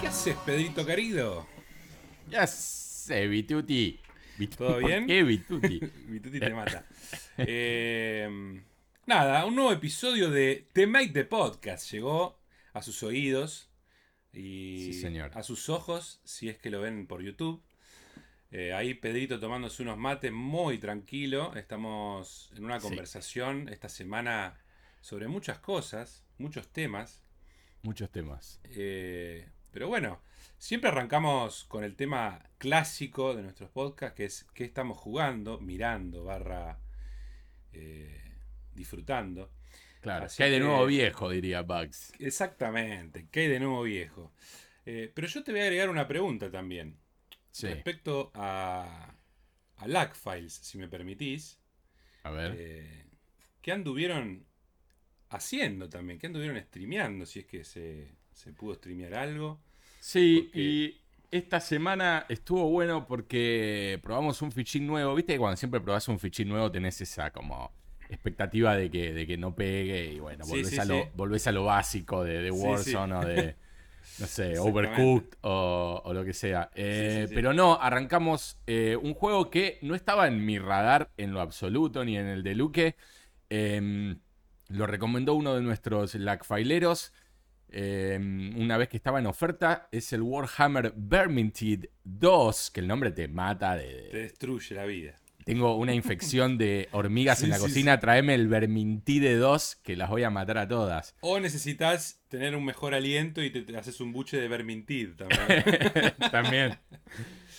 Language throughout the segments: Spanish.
¿Qué haces, Pedrito querido? Ya sé, Vituti. ¿Todo bien? ¿Por qué Vituti? Vituti te mata. Eh, nada, un nuevo episodio de The Make the Podcast llegó a sus oídos y Sí, señor. a sus ojos, si es que lo ven por YouTube. Eh, ahí Pedrito tomándose unos mates muy tranquilo. Estamos en una Sí. conversación esta semana sobre muchas cosas, muchos temas. Muchos temas. Eh, pero bueno, siempre arrancamos con el tema clásico de nuestros podcasts, que es qué estamos jugando, mirando, barra eh, disfrutando. Claro. Así ¿Qué hay de que- nuevo viejo? Diría Bugs. Exactamente, ¿qué hay de nuevo viejo? Eh, pero yo te voy a agregar una pregunta también. Sí. Respecto a, a Lag Files, si me permitís. A ver. Eh, ¿Qué anduvieron haciendo también? ¿Qué anduvieron streameando? Si es que se, se pudo streamear algo. sí, porque- y esta semana estuvo bueno porque probamos un fichín nuevo. Viste que cuando siempre probás un fichín nuevo tenés esa como expectativa de que, de que no pegue y bueno, volvés, sí, a, lo, sí. volvés a lo básico de, de Warzone o de, no sé. Overcooked o, o lo que sea. Eh. Pero no, arrancamos eh, un juego que no estaba en mi radar en lo absoluto, ni en el de Luque. Em, lo recomendó uno de nuestros lagfileros. em, una vez que estaba en oferta, es el Warhammer Vermintide 2, que el nombre te mata de, Te destruye la vida. tengo una infección de hormigas Sí, en la sí, cocina. Tráeme el Vermintide 2 que las voy a matar a todas. O necesitas tener un mejor aliento y te, te haces un buche de Vermintide también. También.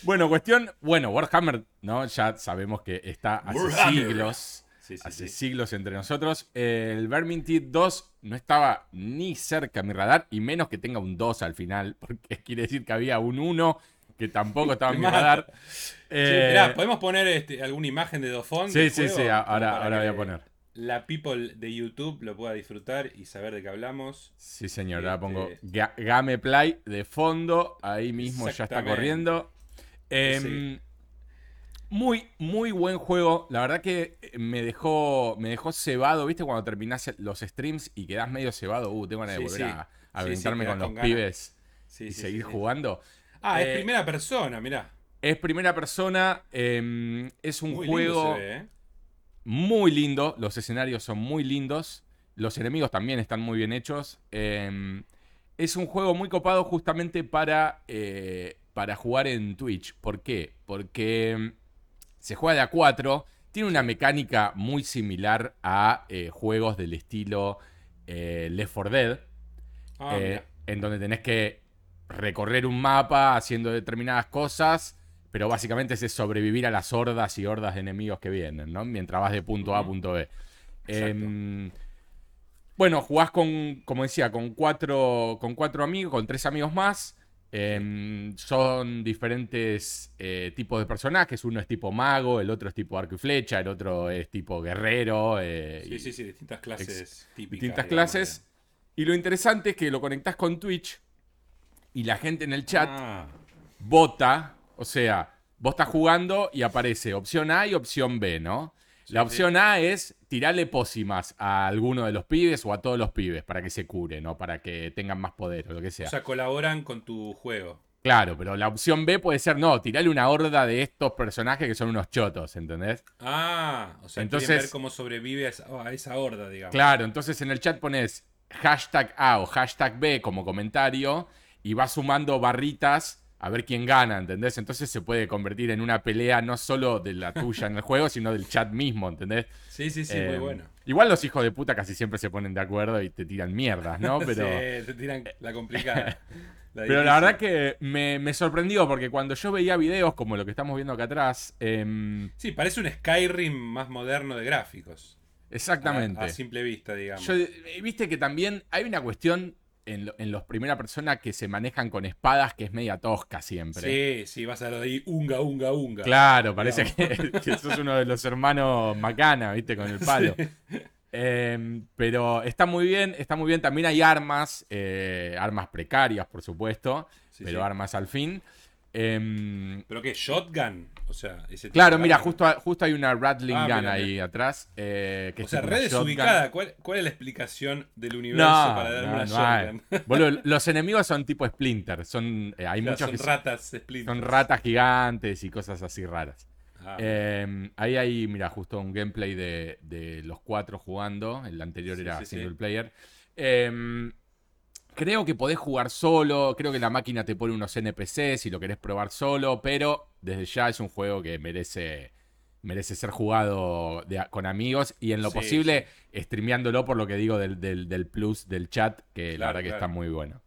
Bueno, cuestión. Bueno, Warhammer, ¿no? Ya sabemos que está hace Warhammer. siglos. Sí, sí, hace siglos entre nosotros. El Vermintide 2 no estaba ni cerca a mi radar, y menos que tenga un 2 al final, porque quiere decir que había un 1 que tampoco estaba en mi radar. Eh, mirá, ¿podemos poner este, alguna imagen de Dofón? sí, sí, sí, ahora, ahora voy a poner. La people de YouTube lo pueda disfrutar y saber de qué hablamos. Sí, señor, ahora Este- pongo Ga- Gameplay de fondo, ahí mismo ya está corriendo. Em, Sí. Muy, muy buen juego. La verdad que me dejó, me dejó cebado, ¿viste? Cuando terminás los streams y quedás medio cebado. Uh, tengo ganas de Sí, volver sí. a, a Sí, aventarme con los con pibes y seguir jugando. Ah, Eh, es primera persona, mirá. Es primera persona, em, es un Muy juego lindo se ve, ¿eh? muy lindo, los escenarios son muy lindos, los enemigos también están muy bien hechos. em, es un juego muy copado justamente para, eh, para jugar en Twitch. ¿Por qué? Porque em, se juega de a 4, tiene una mecánica muy similar a eh, juegos del estilo eh, Left 4 Dead, Ah, eh, en donde tenés que recorrer un mapa haciendo determinadas cosas, pero básicamente es sobrevivir a las hordas y hordas de enemigos que vienen, ¿no? Mientras vas de punto A a punto B. Em, bueno, jugás con, como decía, con cuatro, con cuatro amigos, con tres amigos más. Em, son diferentes eh, tipos de personajes. Uno es tipo mago, el otro es tipo arco y flecha, el otro es tipo guerrero. eh, Sí, y- sí, sí, distintas clases típicas. distintas digamos, clases. Y lo interesante es que lo conectás con Twitch y la gente en el chat Ah, vota. O sea, vos estás jugando y aparece opción A y opción B, ¿no? Sí, la sí. opción A es tirarle pócimas a alguno de los pibes o a todos los pibes para que se curen o para que tengan más poder o lo que sea. o sea, colaboran con tu juego. claro, pero la opción B puede ser, no, tirarle una horda de estos personajes que son unos chotos, ¿entendés? Ah, o sea, Entonces- ver cómo sobrevive a esa, a esa horda, digamos. Claro, entonces en el chat pones hashtag A o hashtag B como comentario y vas sumando barritas a ver quién gana, ¿entendés? Entonces se puede convertir en una pelea no solo de la tuya en el juego, sino del chat mismo, ¿entendés? Sí, sí, sí, muy Eh, bueno. Igual los hijos de puta casi siempre se ponen de acuerdo y te tiran mierdas, ¿no? Pero, Sí, te tiran la complicada. La pero la verdad que me, me sorprendió porque cuando yo veía videos como lo que estamos viendo acá atrás, em, Sí, parece un Skyrim más moderno de gráficos. exactamente. A, a simple vista, digamos. Yo, eh, Viste que también hay una cuestión en, lo- en los primera persona que se manejan con espadas que es media tosca siempre. Sí, sí, vas a lo de ahí, unga, unga, unga. Claro, parece que, que sos uno de los hermanos Macana, ¿viste? Con el palo. Eh, pero está muy bien, está muy bien. También hay armas, eh, armas precarias, por supuesto, Sí, pero sí. armas al fin. Em, ¿Pero qué? ¿Shotgun? O sea, ese claro, mira, justo, justo hay una Rattling Ah, Gun mira, ahí atrás. eh, que O sea, red desubicada. ¿Cuál, ¿Cuál es la explicación del universo No, para darme no, una no shotgun? Boludo, los enemigos son tipo Splinter. Son, eh, hay Claro, muchos son que ratas Splinter. son ratas gigantes y cosas así raras. Ah, Eh, ahí hay, mira, justo un gameplay de, de los cuatro jugando. El anterior Sí, era sí, sí. single player. Creo que podés jugar solo. Creo que la máquina te pone unos NPC si lo querés probar solo. Pero desde ya es un juego que merece, merece ser jugado de con amigos. Y en lo Sí, posible, streameándolo por lo que digo del, del- del plus del chat. Que la Claro, verdad que está muy bueno.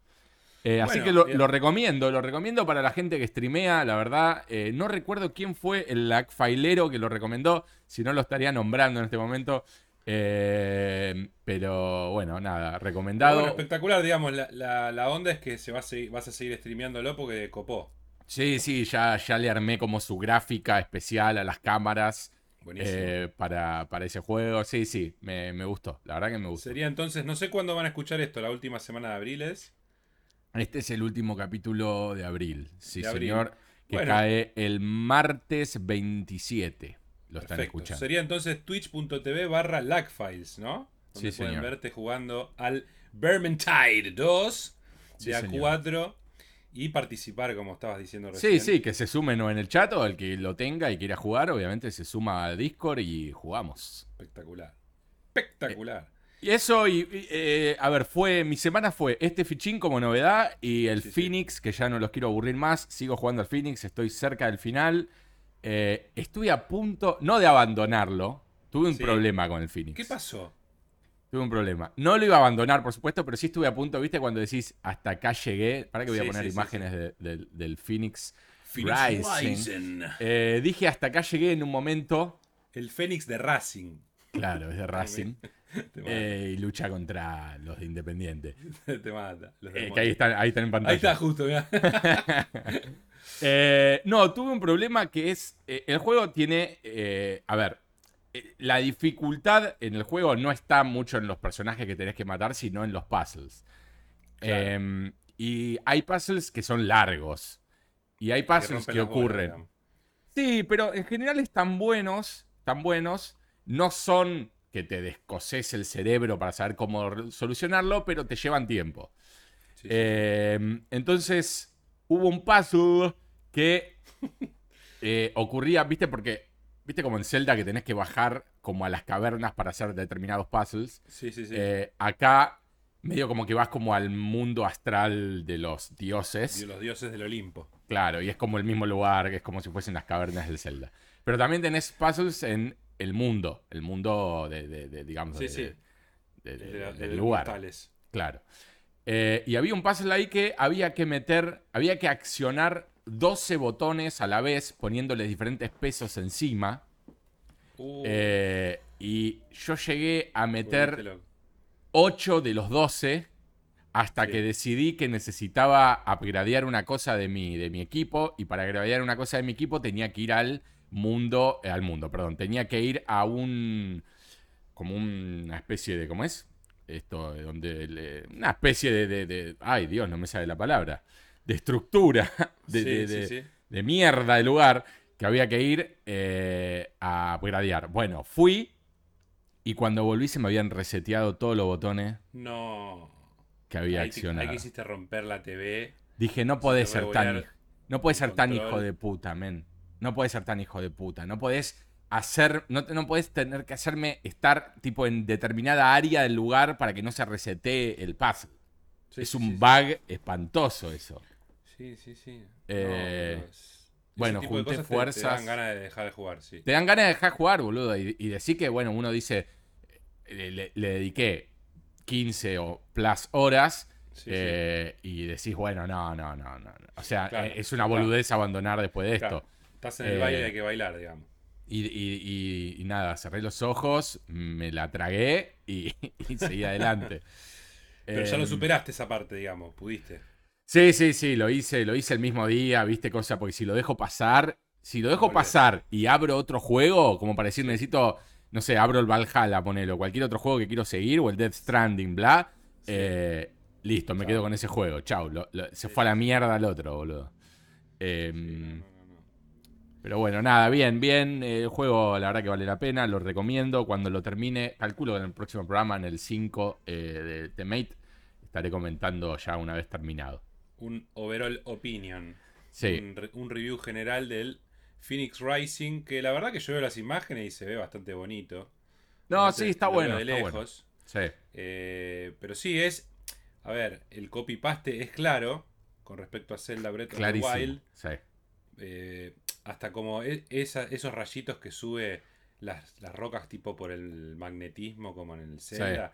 Eh, así que lo, lo recomiendo, lo recomiendo para la gente que streamea, la verdad. eh, no recuerdo quién fue el lagfailero que lo recomendó, si no lo estaría nombrando en este momento. Eh, pero bueno, nada, recomendado. bueno, espectacular, digamos. La, la- la onda es que se va a seguir- vas a seguir streameándolo porque copó. Sí, sí, ya, ya le armé como su gráfica especial a las cámaras Buenísimo. eh, para, para ese juego. Sí, sí, me, me gustó, la verdad que me gustó. Sería entonces, no sé cuándo van a escuchar esto, la última semana de abril es. Este es el último capítulo de abril, sí De abril. señor, que Bueno. cae el martes 27. Lo están Perfecto. escuchando. Sería entonces twitch.tv barra lagfiles, ¿no? Donde Sí, pueden señor. verte jugando al Vermintide 2 Sí, de señor. A4 y participar, como estabas diciendo Sí, recién. sí, que se sumen o en el chat o el que lo tenga y quiera jugar, obviamente se suma a Discord y jugamos. Espectacular. Espectacular. Y eso, y, y, eh, a ver, fue, mi semana fue este fichín como novedad y el Sí, sí. Phoenix, que ya no los quiero aburrir más, sigo jugando al Phoenix, estoy cerca del final. Eh, estuve a punto, no de abandonarlo, tuve un Sí. problema con el Phoenix. ¿Qué pasó? Tuve un problema. No lo iba a abandonar, por supuesto, pero sí estuve a punto, ¿viste? Cuando decís, hasta acá llegué. Para que voy a Sí, poner sí, imágenes de- del- del Phoenix. Phoenix Rising. Eh, dije, hasta acá llegué en un momento. El Fénix de Racing. Claro, es de Racing. Eh, y lucha contra los de Independiente. Te mata. Los Eh, que ahí están, ahí están en pantalla. Ahí está justo, mirá. Eh, no, tuve un problema que es. eh, el juego tiene. eh, a ver. la dificultad en el juego no está mucho en los personajes que tenés que matar, sino en los puzzles. Claro. Eh, y hay puzzles que son largos. Y hay puzzles que bolas, ocurren. Sí, pero en general están buenos, están buenos. No son que te descoses el cerebro para saber cómo solucionarlo, pero te llevan tiempo. Sí, sí. Eh, entonces, hubo un puzzle que eh, ocurría, ¿viste? Porque, ¿viste como en Zelda que tenés que bajar como a las cavernas para hacer determinados puzzles? Sí, sí, sí. Eh, acá, medio como que vas como al mundo astral de los dioses. Y los dioses del Olimpo. Claro, y es como el mismo lugar, que es como si fuesen las cavernas del Zelda. Pero también tenés puzzles en el mundo, el mundo de, de- de, digamos, Sí, de- sí. de- de- de de- del de lugar. Mortales. Claro. Eh, y había un puzzle ahí que había que meter, había que accionar 12 botones a la vez, poniéndoles diferentes pesos encima. Uh, Eh, y yo llegué a meter loco. 8 de los 12 hasta Sí. que decidí que necesitaba upgradear una cosa de mi, de mi equipo. Y para upgradear una cosa de mi equipo tenía que ir al mundo, eh, al mundo, perdón, tenía que ir a un, como una especie de, ¿cómo es? Esto, eh, donde, le- una especie de, de- de- ay Dios, no me sale la palabra, de estructura, de, Sí, de- sí, sí. de mierda de lugar que había que ir eh, a upgradear. Bueno, fui y cuando volví se me habían reseteado todos los botones No. que había Ahí, te- ahí accionado. que hiciste romper la TV. Dije, no podés ser tan, no podés ser tan hijo de puta, men. No podés ser tan hijo de puta. No podés hacer, no, te- no podés tener que hacerme estar tipo en determinada área del lugar para que no se resetee el puzzle. Sí, es un sí, bug espantoso eso. Sí, sí, sí. Eh, es- bueno, de junté cosas te- Te, fuerzas. dan ganas de dejar de jugar, sí. Te dan ganas de dejar jugar, boludo. Y, y decir que, bueno, uno dice, eh, le, le dediqué 15 o plus horas. Sí, sí. eh, Y decís, bueno, no, no, no, no. O sea, Claro, eh, es una boludez abandonar después de esto. Estás en el eh, baile hay que bailar, digamos. Y, y- y- y nada, cerré los ojos, me la tragué y, seguí adelante. Pero ya lo Em, superaste esa parte, digamos. Pudiste. Sí, sí, sí, lo hice, lo hice el mismo día, viste, cosa, porque si lo dejo pasar, si lo dejo pasar y abro otro juego, como para decir, necesito, no sé, abro el Valhalla, ponelo, cualquier otro juego que quiero seguir, o el Death Stranding, bla, Sí. eh, listo, me quedo con ese juego, chau, lo- lo- se Sí, fue a la mierda al otro, boludo. Em. Pero bueno, nada, bien, bien. El juego, la verdad que vale la pena, lo recomiendo. Cuando lo termine, calculo que en el próximo programa, en el 5 eh, de The Mate, estaré comentando ya una vez terminado. Un overall opinion. Sí, Un, re- un review general del Phoenix Rising, que la verdad que yo veo las imágenes y se ve bastante bonito. no, sí, está bueno. de Está bueno. lejos. Sí, Eh, pero sí es. A ver, el copy-paste es claro con respecto a Zelda Breath of the. Wild. Sí, eh, hasta como e- esa- esos rayitos que sube las, las rocas tipo por el magnetismo como en el Zelda.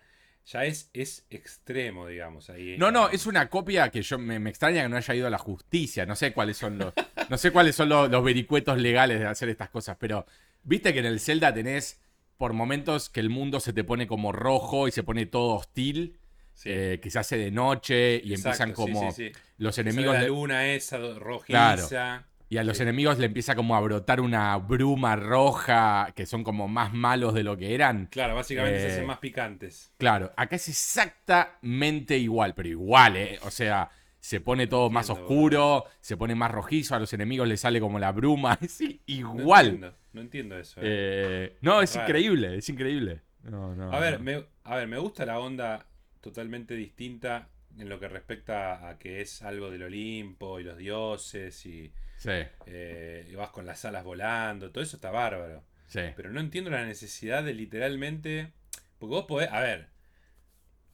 Ya es, es extremo, digamos. Ahí, No, no, es una copia que yo me, me extraña que no haya ido a la justicia. No sé cuáles son los, no sé cuáles son los, los vericuetos legales de hacer estas cosas, pero viste que en el Zelda tenés por momentos que el mundo se te pone como rojo y se pone todo hostil, Sí. eh, que se hace de noche y Exacto, empiezan como sí, sí. los enemigos la luna esa rojiza. Y a los sí. enemigos le empieza como a brotar una bruma roja que son como más malos de lo que eran. Claro, básicamente se Eh, hacen más picantes. Claro, acá es exactamente igual, pero igual, ¿eh? O sea, se pone todo más Entiendo, oscuro, se pone más rojizo, a los enemigos les sale como la bruma, es No igual. entiendo, no entiendo eso. eh. Eh, no, es increíble, es increíble. No, no, A ver, no. me, a ver, me gusta la onda totalmente distinta en lo que respecta a que es algo del Olimpo y los dioses y, Sí, eh, y vas con las alas volando, todo eso está bárbaro. sí. Pero no entiendo la necesidad de literalmente... Porque vos podés... A ver,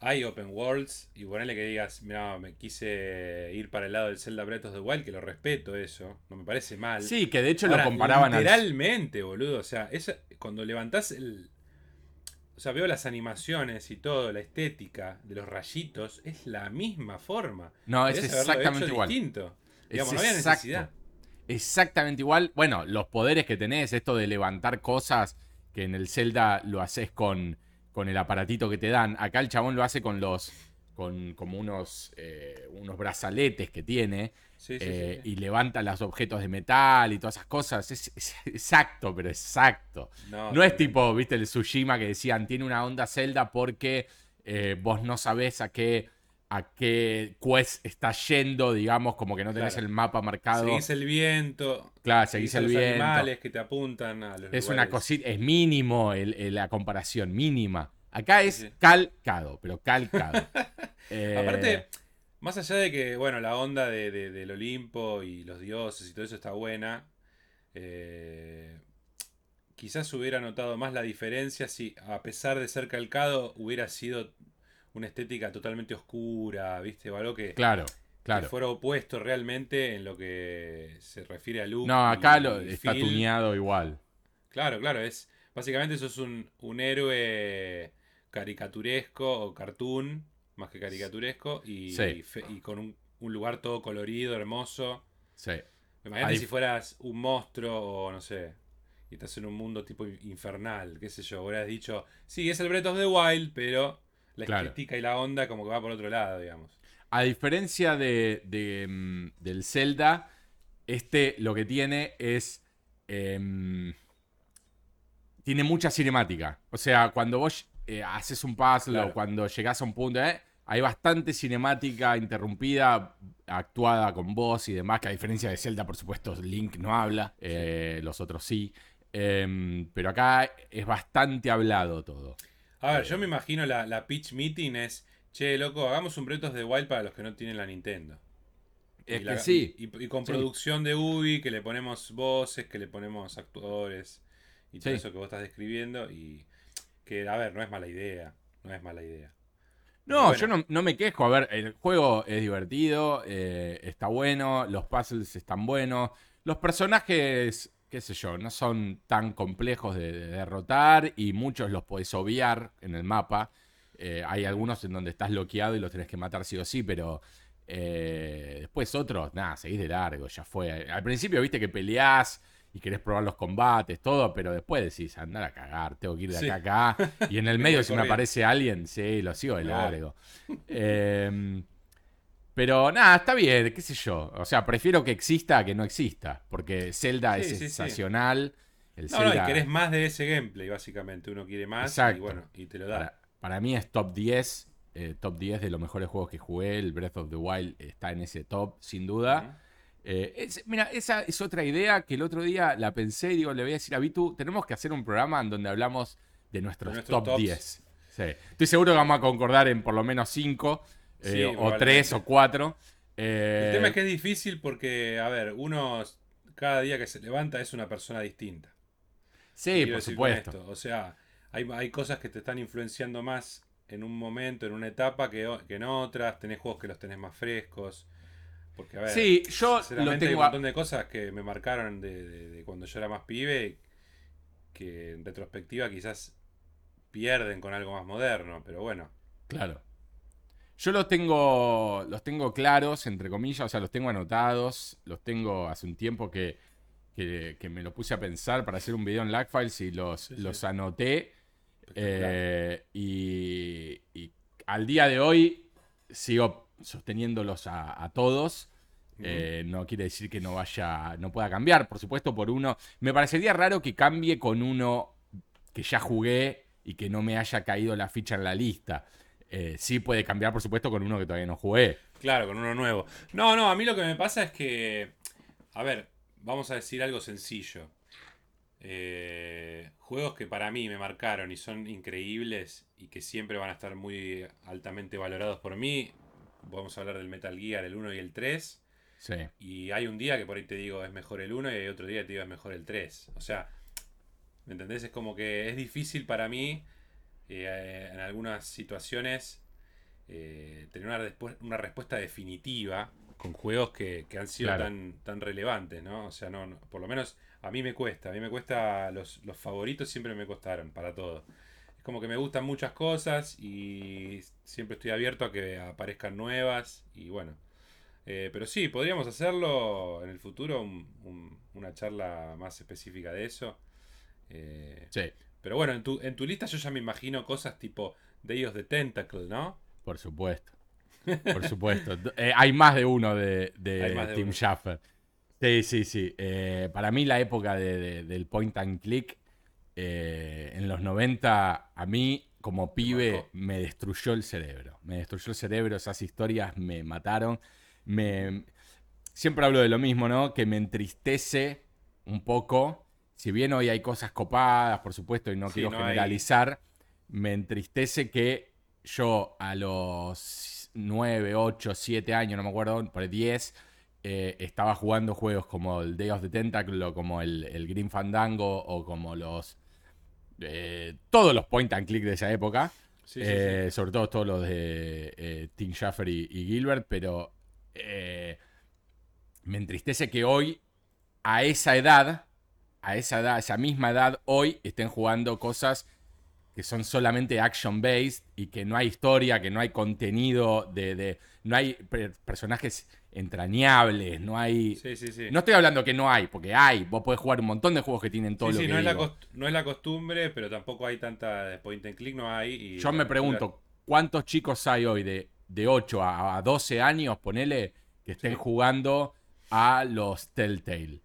hay open worlds y ponerle que digas, mira, me quise ir para el lado del Zelda Breath of the Wild, que lo respeto eso, no me parece mal. Sí, que de hecho Ahora, lo comparaban al... Literalmente, boludo. O sea, esa- cuando levantás el. O sea, veo las animaciones y todo, la estética de los rayitos, es la misma forma. No, es exactamente igual. distinto. Es Digamos, no había exacto. Exactamente igual. Bueno, los poderes que tenés, esto de levantar cosas, que en el Zelda lo haces con, con el aparatito que te dan. Acá el chabón lo hace con los. con como unos. eh, unos brazaletes que tiene. Sí, sí, eh, sí. Y levanta los objetos de metal y todas esas cosas. Es, es exacto, pero exacto. No es tipo, viste, el Tsushima que decían, tiene una onda Zelda porque eh, vos no sabés a qué, a qué quest está yendo, digamos, como que no tenés Claro. el mapa marcado. Seguís el viento. Claro, seguís seguís el los viento. animales que te apuntan a los Es una cosita, es mínimo el- el- la comparación, mínima. Acá es Sí, sí. calcado, pero calcado. Eh, Aparte, más allá de que, bueno, la onda de, de- del Olimpo y los dioses y todo eso está buena, eh, quizás hubiera notado más la diferencia si, a pesar de ser calcado, hubiera sido una estética totalmente oscura, ¿viste? O algo que, claro, que claro. fuera opuesto realmente en lo que se refiere a look. No, acá y- lo, y está tuneado igual. Claro, claro, es básicamente eso es un, un héroe caricaturesco o cartoon, más que caricaturesco, y, Sí. y fe- y con un, un lugar todo colorido, hermoso. Sí. Imagínate Ahí- si fueras un monstruo o no sé, y estás en un mundo tipo infernal, qué sé yo, hubieras dicho, sí, es el Breath of the Wild, pero la Claro. estética y la onda como que va por otro lado, digamos. A diferencia de, de, mm, del Zelda, este lo que tiene es. em, tiene mucha cinemática. O sea, cuando vos eh, haces un puzzle Claro. o cuando llegás a un punto, eh, hay bastante cinemática interrumpida, actuada con voz y demás, que a diferencia de Zelda, por supuesto, Link no habla, eh, los otros sí. Em, pero acá es bastante hablado todo. A ver, yo me imagino la, la pitch meeting es, che, loco, hagamos un Breath of the Wild para los que no tienen la Nintendo. Es Y la- que sí. Y, y con Sí. producción de Ubi, que le ponemos voces, que le ponemos actuadores y todo Sí. eso que vos estás describiendo. Y que, a ver, no es mala idea. No es mala idea. No, Bueno. yo no, no me quejo. A ver, el juego es divertido, eh, está bueno, los puzzles están buenos. Los personajes, qué sé yo, no son tan complejos de, de derrotar y muchos los podés obviar en el mapa. Eh, hay algunos en donde estás bloqueado y los tenés que matar sí o sí, pero eh, después otros, nada, seguís de largo, ya fue. Al principio viste que peleás y querés probar los combates, todo, pero después decís, andar a cagar, tengo que ir de Sí. acá a acá. Y en el Me medio si me aparece alguien, sí, lo sigo de largo. Eh, pero nada, está bien, qué sé yo. O sea, prefiero que exista a que no exista. Porque Zelda Sí, es sí, sí. sensacional. El No, no, y Zelda, querés más de ese gameplay, básicamente. Uno quiere más Exacto. y bueno, y te lo da. para, para mí es top 10. eh, top 10 de los mejores juegos que jugué. El Breath of the Wild está en ese top, sin duda. Eh, mira, esa es otra idea que el otro día la pensé y digo, le voy a decir a Vitu, tenemos que hacer un programa en donde hablamos de nuestros, top 10. Estoy seguro que vamos a concordar en por lo menos 5, eh, o 3 o 4. el tema es que es difícil porque, a ver, uno cada día que se levanta es una persona distinta. Sí, por supuesto. O sea, hay, hay, cosas que te están influenciando más en un momento, en una etapa, que, en otras. Tenés juegos que los tenés más frescos. Porque, a ver, sí, yo lo tengo hay un montón de cosas que me marcaron de, cuando yo era más pibe que en retrospectiva quizás pierden con algo más moderno, pero bueno. Claro. Yo los tengo, los tengo claros, entre comillas, o sea, los tengo anotados, los tengo hace un tiempo que, que, me lo puse a pensar para hacer un video en Lagfiles y los, los anoté. Eh, y, al día de hoy sigo sosteniéndolos a, todos. Eh, no quiere decir que no vaya, no pueda cambiar, por supuesto, por uno. Me parecería raro que cambie con uno que ya jugué y que no me haya caído la ficha en la lista. Eh, sí puede cambiar, por supuesto, con uno que todavía no jugué. Claro, con uno nuevo. No, no, a mí lo que me pasa es que, a ver, vamos a decir algo sencillo. Eh, juegos que para mí me marcaron y son increíbles y que siempre van a estar muy altamente valorados por mí. Vamos a hablar del Metal Gear, el 1 y el 3. Sí. Y hay un día que por ahí te digo es mejor el 1 y hay otro día que te digo es mejor el 3. O sea, ¿me entendés? Es como que es difícil para mí eh, en algunas situaciones eh, tener una, una respuesta definitiva con juegos que, han sido tan, tan relevantes, ¿no? O sea, no, por lo menos a mí me cuesta, a mí me cuesta, los, favoritos siempre me costaron para todo. Es como que me gustan muchas cosas y siempre estoy abierto a que aparezcan nuevas y bueno. Eh, pero sí, podríamos hacerlo en el futuro, una charla más específica de eso. Eh, sí. Pero bueno, en tu, en tu lista yo ya me imagino cosas tipo Day of the Tentacle, ¿no? Por supuesto. Por supuesto. Eh, hay más de uno de, Tim Schafer. Sí, sí, sí. Eh, para mí la época del point and click eh, en los 90, a mí como pibe me destruyó el cerebro. Me destruyó el cerebro, esas historias me mataron. Me... Siempre hablo de lo mismo, ¿no? Que me entristece un poco. Si bien hoy hay cosas copadas, por supuesto, y no quiero generalizar, me entristece que yo a los 9, 8, 7 años, no me acuerdo, por 10, eh, estaba jugando juegos como el Day of the Tentacle o como el, el Green Fandango o como los... Eh, todos los point and click de esa época. Eh, sobre todo todos los de Tim Schafer y, Gilbert, pero me entristece que hoy, a esa edad, a esa edad, a esa misma edad, hoy estén jugando cosas que son solamente action-based y que no hay historia, que no hay contenido, de, no hay personajes entrañables, no hay... Sí, sí, sí. No estoy hablando que no hay, porque hay, vos podés jugar un montón de juegos que tienen todo lo que no es, la no es la costumbre, pero tampoco hay tanta point and click, no hay. Yo me pregunto, ¿cuántos chicos hay hoy de, de 8 a, 12 años, ponele, que estén jugando a los Telltale?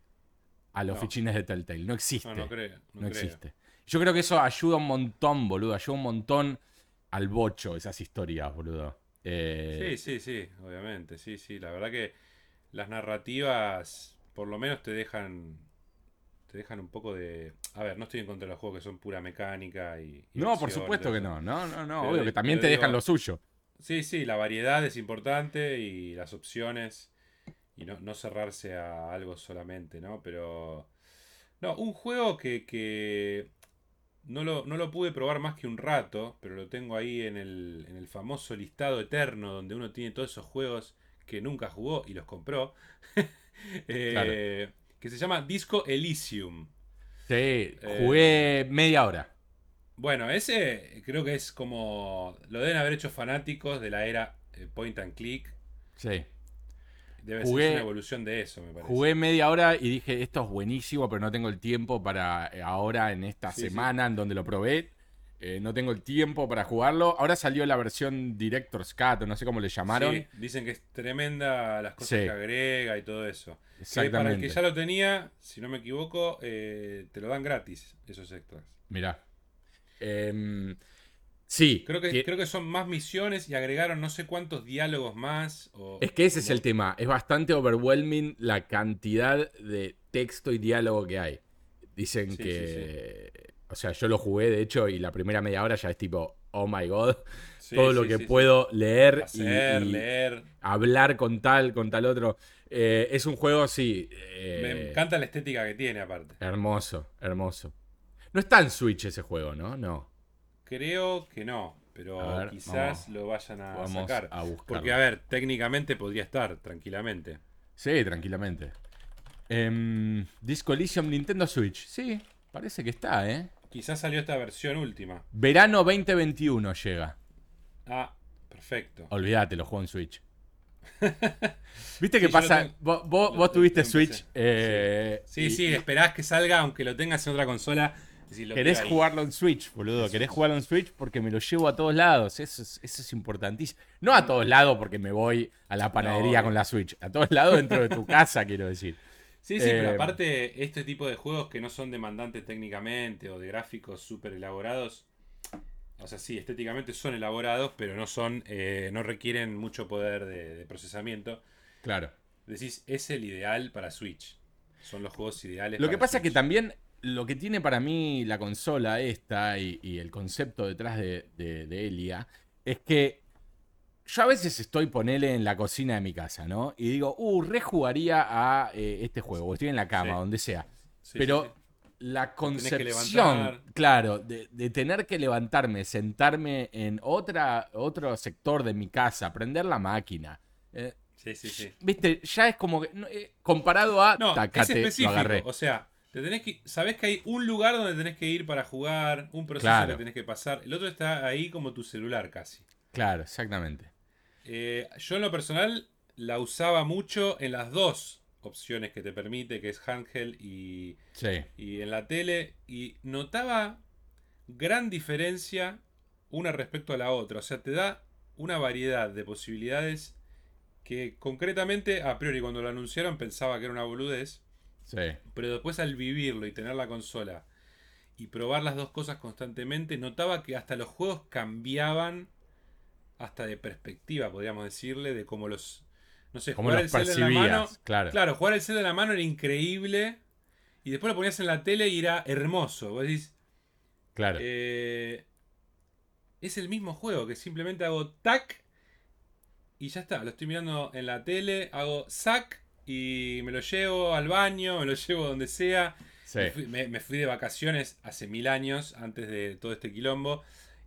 A los fichines de Telltale. No existe. No, no creo. No, existe. Yo creo que eso ayuda un montón, boludo. Ayuda un montón al bocho, esas historias, boludo. Eh, sí, sí, sí, obviamente. Sí, sí. La verdad que las narrativas, por lo menos, te dejan. Te dejan un poco de. A ver, no estoy en contra de los juegos que son pura mecánica y. no, por supuesto que no. No, no, no. obvio que también te dejan lo suyo. Sí, sí, la variedad es importante y las opciones. Y no, no cerrarse a algo solamente, ¿no? Pero. No, un juego que, que no lo, pude probar más que un rato, pero lo tengo ahí en el, en el famoso listado eterno donde uno tiene todos esos juegos que nunca jugó y los compró. Eh, que se llama Disco Elysium. Sí, eh, jugué media hora. Bueno, ese creo que es como. Lo deben haber hecho fanáticos de la era eh, Point and Click. Sí. Debe ser una evolución de eso, me parece. Jugué media hora y dije, esto es buenísimo, pero no tengo el tiempo para eh, ahora, en esta semana en donde lo probé. Eh, no tengo el tiempo para jugarlo. Ahora salió la versión Director's Cut, no sé cómo le llamaron. Sí, dicen que es tremenda las cosas que agrega y todo eso. Exactamente. para el que ya lo tenía, si no me equivoco, eh, te lo dan gratis, esos extras. Mirá. Em, Sí. Creo que, creo que son más misiones y agregaron no sé cuántos diálogos más. es que ese es el tema. Es bastante overwhelming la cantidad de texto y diálogo que hay. Dicen que. O sea, yo lo jugué, de hecho, y la primera media hora ya es tipo, oh my god. todo lo que puedo leer y, leer. hablar con tal, con tal otro. Eh, es un juego, sí. Me eh, encanta la estética que tiene, aparte. Hermoso, hermoso. No está en Switch ese juego, ¿no? No. Creo que no, pero quizás lo vayan a sacar. Porque, a ver, técnicamente podría estar, tranquilamente. Sí, tranquilamente. Eh, Disco Elysium Nintendo Switch. Sí, parece que está, ¿eh? Quizás salió esta versión última. Verano 2021 llega. Ah, perfecto. Olvídate, lo juego en Switch. ¿Viste qué pasa? Vos, tuviste Switch. Eh, sí, sí, esperás que salga aunque lo tengas en otra consola Querés jugarlo en Switch, boludo. Querés jugarlo en Switch porque me lo llevo a todos lados. Eso es, eso es importantísimo. No a todos lados porque me voy a la panadería con la Switch. A todos lados dentro de tu casa, quiero decir. Sí, sí, pero eh, aparte, este tipo de juegos que no son demandantes técnicamente o de gráficos súper elaborados. O sea, sí, estéticamente son elaborados, pero no son. Eh, no requieren mucho poder de, procesamiento. Claro. Decís, es el ideal para Switch. Son los juegos ideales. Lo que pasa es que también lo que tiene para mí la consola esta y, el concepto detrás de, Elia es que yo a veces estoy, ponele, en la cocina de mi casa, ¿no? Y digo, uh, rejugaría a eh, este juego, estoy en la cama, donde sea. Pero la concepción, claro, de, tener que levantarme, sentarme en otra, otro sector de mi casa, prender la máquina. Eh, sí, sí, sí. Viste, ya es como que, eh, comparado a... No, es específico, O sea, te tenés que, sabés que hay un lugar donde tenés que ir para jugar, un proceso que tenés que pasar. El otro está ahí como tu celular casi. Claro, exactamente. Eh, yo en lo personal la usaba mucho en las dos opciones que te permite, que es handheld y, y en la tele. Y notaba gran diferencia una respecto a la otra. O sea, te da una variedad de posibilidades que concretamente, a priori cuando lo anunciaron pensaba que era una boludez. Pero después al vivirlo y tener la consola y probar las dos cosas constantemente, notaba que hasta los juegos cambiaban hasta de perspectiva, podríamos decirle, de cómo los... No sé, jugar el Zelda en la mano... Claro. claro, jugar el Zelda en la mano era increíble y después lo ponías en la tele y era hermoso. Vos decís... Claro. Eh, es el mismo juego, que simplemente hago tac y ya está. Lo estoy mirando en la tele, hago sac y me lo llevo al baño, me lo llevo donde sea. Me, fui, de vacaciones hace mil años, antes de todo este quilombo,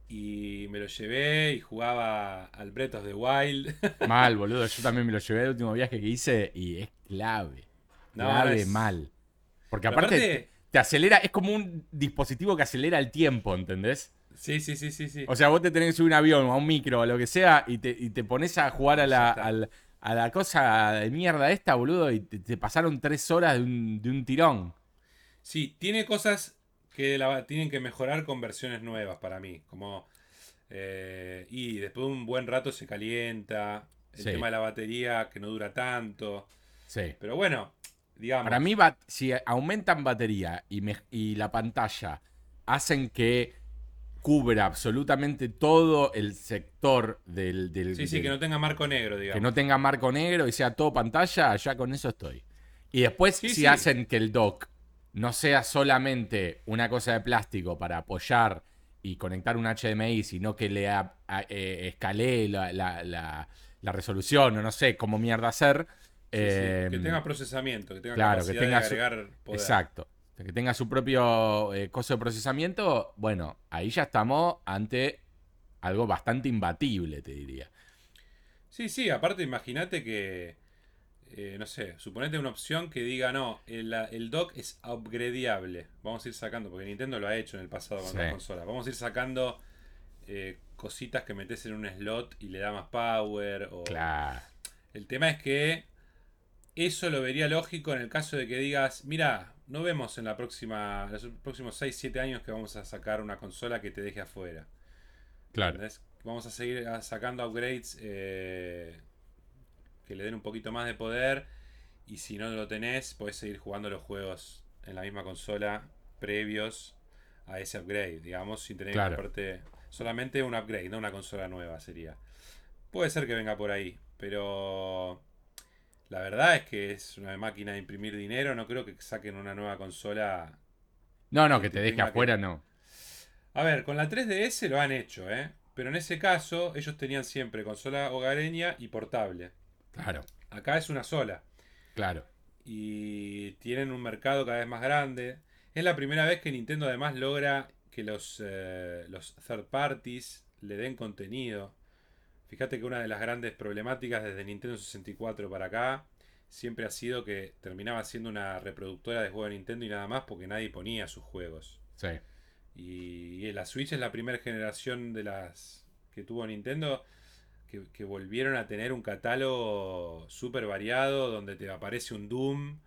y me lo llevé y jugaba al Breath of the Wild. Mal, boludo. Yo también me lo llevé el último viaje que hice y es clave. clave mal. Porque aparte te, acelera, es como un dispositivo que acelera el tiempo, ¿entendés? Sí, sí, sí, sí, sí. O sea, vos te tenés que subir un avión o a un micro o lo que sea y te, y te pones a jugar a la, al, a la cosa de mierda esta, boludo, y te, pasaron tres horas de un, tirón. Sí, tiene cosas que la, tienen que mejorar con versiones nuevas para mí. Como. Eh, y después de un buen rato se calienta. El tema de la batería que no dura tanto. Sí. Pero bueno, digamos. Para mí, si aumentan batería y, y la pantalla hacen que cubra absolutamente todo el sector del... del sí, sí, que no tenga marco negro, digamos. Que no tenga marco negro y sea todo pantalla, ya con eso estoy. Y después, si hacen que el dock no sea solamente una cosa de plástico para apoyar y conectar un HDMI, sino que le eh, escale la, la, resolución o no sé cómo mierda hacer. que em, tenga procesamiento, que tenga capacidad de agregar poder. Exacto que tenga su propio eh, coso de procesamiento, bueno, ahí ya estamos ante algo bastante imbatible, te diría. Sí, sí, aparte imagínate que, eh, no sé, suponete una opción que diga, no, el, dock es upgradeable. Vamos a ir sacando, porque Nintendo lo ha hecho en el pasado con las consolas. Vamos a ir sacando eh, cositas que metes en un slot y le da más power. O... Claro. El tema es que eso lo vería lógico en el caso de que digas, mira, no vemos en la próxima, los próximos 6-7 años que vamos a sacar una consola que te deje afuera. Claro. Vamos a seguir ah, sacando upgrades eh, que le den un poquito más de poder. Y si no lo tenés, podés seguir jugando los juegos en la misma consola previos a ese upgrade, digamos, sin tener que Solamente un upgrade, no una consola nueva sería. Puede ser que venga por ahí, pero la verdad es que es una máquina de imprimir dinero. No creo que saquen una nueva consola. No, no, que te deje afuera, no. A ver, con la 3DS lo han hecho, ¿eh? Pero en ese caso, ellos tenían siempre consola hogareña y portable. Claro. Acá es una sola. Claro. Y tienen un mercado cada vez más grande. Es la primera vez que Nintendo además logra que los, eh, los third parties le den contenido. Fíjate que una de las grandes problemáticas desde Nintendo 64 para acá siempre ha sido que terminaba siendo una reproductora de juegos de Nintendo y nada más porque nadie ponía sus juegos. Sí. Y, la Switch es la primera generación de las que tuvo Nintendo que, volvieron a tener un catálogo súper variado donde te aparece un Doom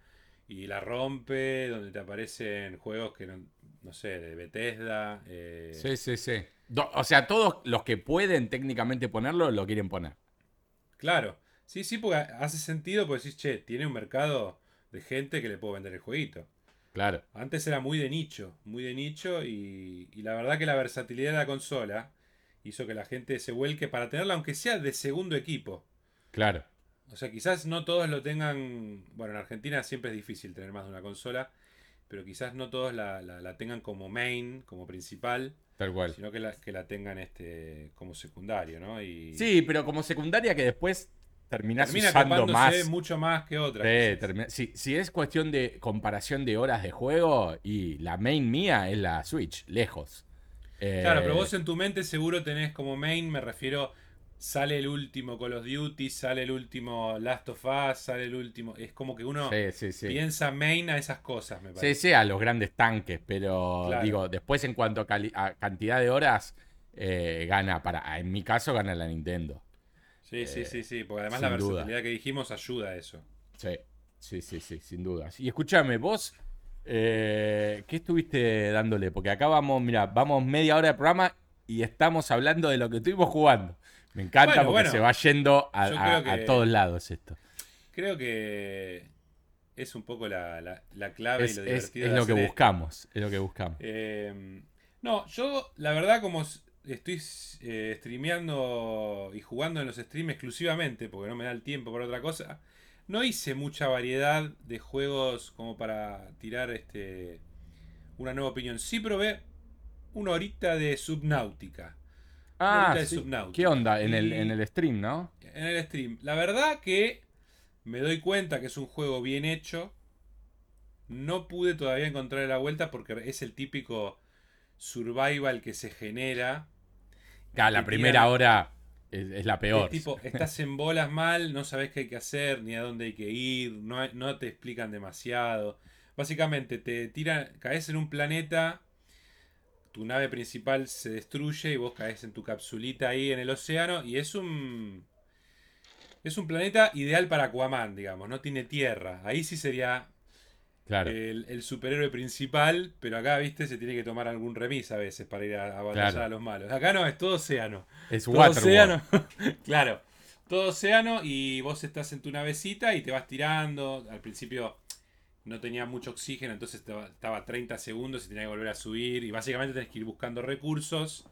y la rompe, donde te aparecen juegos que no, sé, de Bethesda. Eh. Sí, sí, sí. O sea, todos los que pueden técnicamente ponerlo lo quieren poner. Claro. Sí, sí, porque hace sentido, porque decís, che, tiene un mercado de gente que le puedo vender el jueguito. Claro. Antes era muy de nicho, muy de nicho y, la verdad que la versatilidad de la consola hizo que la gente se vuelque para tenerla aunque sea de segundo equipo. Claro. O sea, quizás no todos lo tengan, bueno, en Argentina siempre es difícil tener más de una consola, pero quizás no todos la, tengan como main, como principal. Tal cual. Sino que la, que la tengan este como secundario, ¿no? Y... Sí, pero como secundaria que después terminas Termina usando más. mucho más que otras. Sí, si, es cuestión de comparación de horas de juego, y la main mía es la Switch, lejos. Claro, pero eh, vos en tu mente seguro tenés como main, me refiero, sale el último Call of Duty, sale el último Last of Us, sale el último. Es como que uno piensa main a esas cosas, me parece. Sí, sí, a los grandes tanques, pero digo, después en cuanto a, cantidad de horas, eh, gana para. En mi caso, gana la Nintendo. Sí, sí, sí, sí, porque además la versatilidad que dijimos ayuda a eso. Sí, sí, sí, sí, sin duda. Y escúchame, vos, eh, ¿qué estuviste dándole? Porque acá vamos, mira, vamos media hora de programa y estamos hablando de lo que estuvimos jugando. Me encanta porque se va yendo a, todos lados esto. Creo que es un poco la, clave y lo divertido. Es, lo que buscamos, es lo que buscamos. Eh, no, yo la verdad como estoy eh, streameando y jugando en los streams exclusivamente, porque no me da el tiempo para otra cosa. No hice mucha variedad de juegos como para tirar este una nueva opinión. Sí probé una horita de Subnautica. Ah, ¿qué onda? En el, en el stream, ¿no? En el stream. La verdad que me doy cuenta que es un juego bien hecho. No pude todavía encontrar la vuelta porque es el típico survival que se genera la primera hora es, la peor. tipo, estás en bolas mal, no sabes qué hay que hacer, ni a dónde hay que ir, no, no te explican demasiado. Básicamente, te tiran, caes en un planeta, tu nave principal se destruye y vos caes en tu capsulita ahí en el océano y es un... Es un planeta ideal para Aquaman, digamos, no tiene tierra. Ahí sí sería el, superhéroe principal, pero acá, viste, se tiene que tomar algún remis a veces para ir a, batallar a los malos. Acá no, es todo océano. Es todo océano. claro. Todo océano y vos estás en tu navecita y te vas tirando. Al principio no tenía mucho oxígeno, entonces estaba 30 segundos y tenía que volver a subir. Y básicamente tenés que ir buscando recursos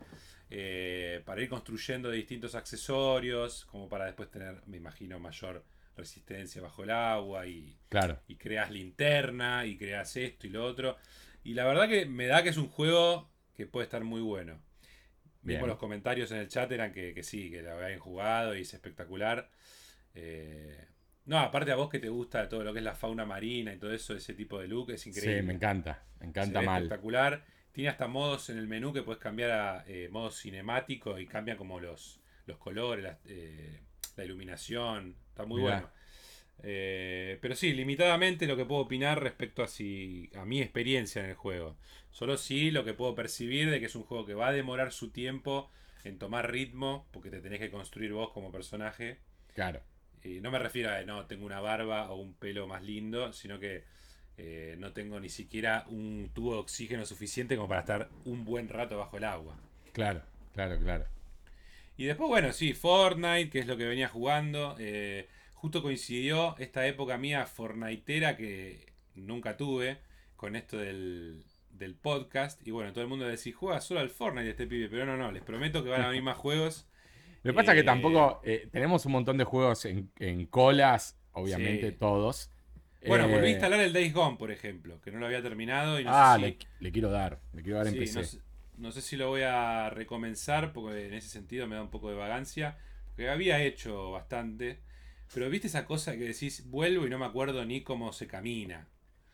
eh, para ir construyendo distintos accesorios, como para después tener, me imagino, mayor resistencia bajo el agua y, claro. y creas linterna y creas esto y lo otro. Y la verdad que me da que es un juego que puede estar muy bueno. Mismo los comentarios en el chat eran que, sí, que lo habían jugado y es espectacular. Eh, no, aparte a vos que te gusta todo lo que es la fauna marina y todo eso, ese tipo de look, es increíble. Sí, me encanta, me encanta mal. Espectacular. Tiene hasta modos en el menú que puedes cambiar a eh, modo cinemático y cambian como los, los colores, eh, la iluminación. Está muy bueno. Eh, pero sí, limitadamente lo que puedo opinar respecto a, si, a mi experiencia en el juego. Solo sí lo que puedo percibir de que es un juego que va a demorar su tiempo en tomar ritmo, porque te tenés que construir vos como personaje. Claro. Y no me refiero a, no, tengo una barba o un pelo más lindo, sino que eh, no tengo ni siquiera un tubo de oxígeno suficiente como para estar un buen rato bajo el agua. Claro, claro, claro. Y después, bueno, sí, Fortnite, que es lo que venía jugando. Eh, justo coincidió esta época mía fortniteera que nunca tuve, con esto del, del podcast. Y bueno, todo el mundo decía, juega solo al Fortnite este pibe. Pero no, no, les prometo que van a venir más juegos. Lo que pasa es Eh, que tampoco. eh, tenemos un montón de juegos en, en colas, obviamente Sí. todos. Bueno, volví a Eh, instalar el Days Gone, por ejemplo, que no lo había terminado. Y no ah, sé le, si, le quiero dar. Le quiero dar en sí, PC. no, sé, no sé si lo voy a recomenzar, porque en ese sentido me da un poco de vagancia. Porque había hecho bastante. Pero viste esa cosa que decís, vuelvo y no me acuerdo ni cómo se camina.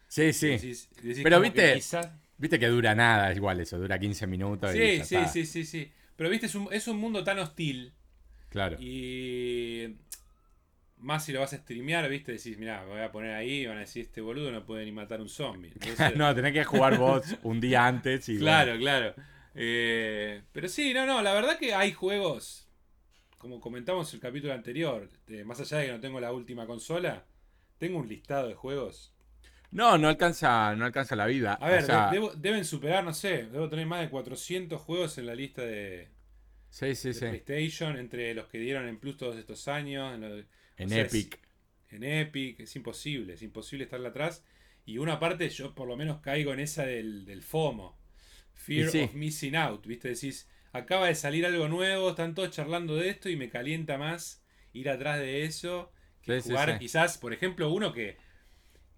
Sí, sí. Decís- decís Pero como que viste, quizás- Viste que dura nada, igual eso, dura 15 minutos. y Sí, ya sí, sí, sí, sí. Pero viste, es un, es un mundo tan hostil. Claro. Y más si lo vas a streamear, viste, decís, mirá, me voy a poner ahí y van a decir, este boludo no puede ni matar un zombie. Entonces- no, tenés que jugar vos un día antes y claro, bueno. claro. Eh, pero sí, no, no, la verdad que hay juegos, como comentamos el capítulo anterior, más allá de que no tengo la última consola, tengo un listado de juegos. No, no alcanza, no alcanza la vida. A ver, o sea, de- debo- deben superar, no sé, debo tener más de 400 juegos en la lista de, sí, sí, de sí. PlayStation, entre los que dieron en Plus todos estos años. En, de- En sea, Epic. en Epic, es imposible, es imposible estarle atrás. Y una parte yo por lo menos caigo en esa del, del FOMO. Fear sí. of Missing Out, ¿viste? Decís, acaba de salir algo nuevo, están todos charlando de esto y me calienta más ir atrás de eso que Sí, jugar sí. quizás, por ejemplo, uno que,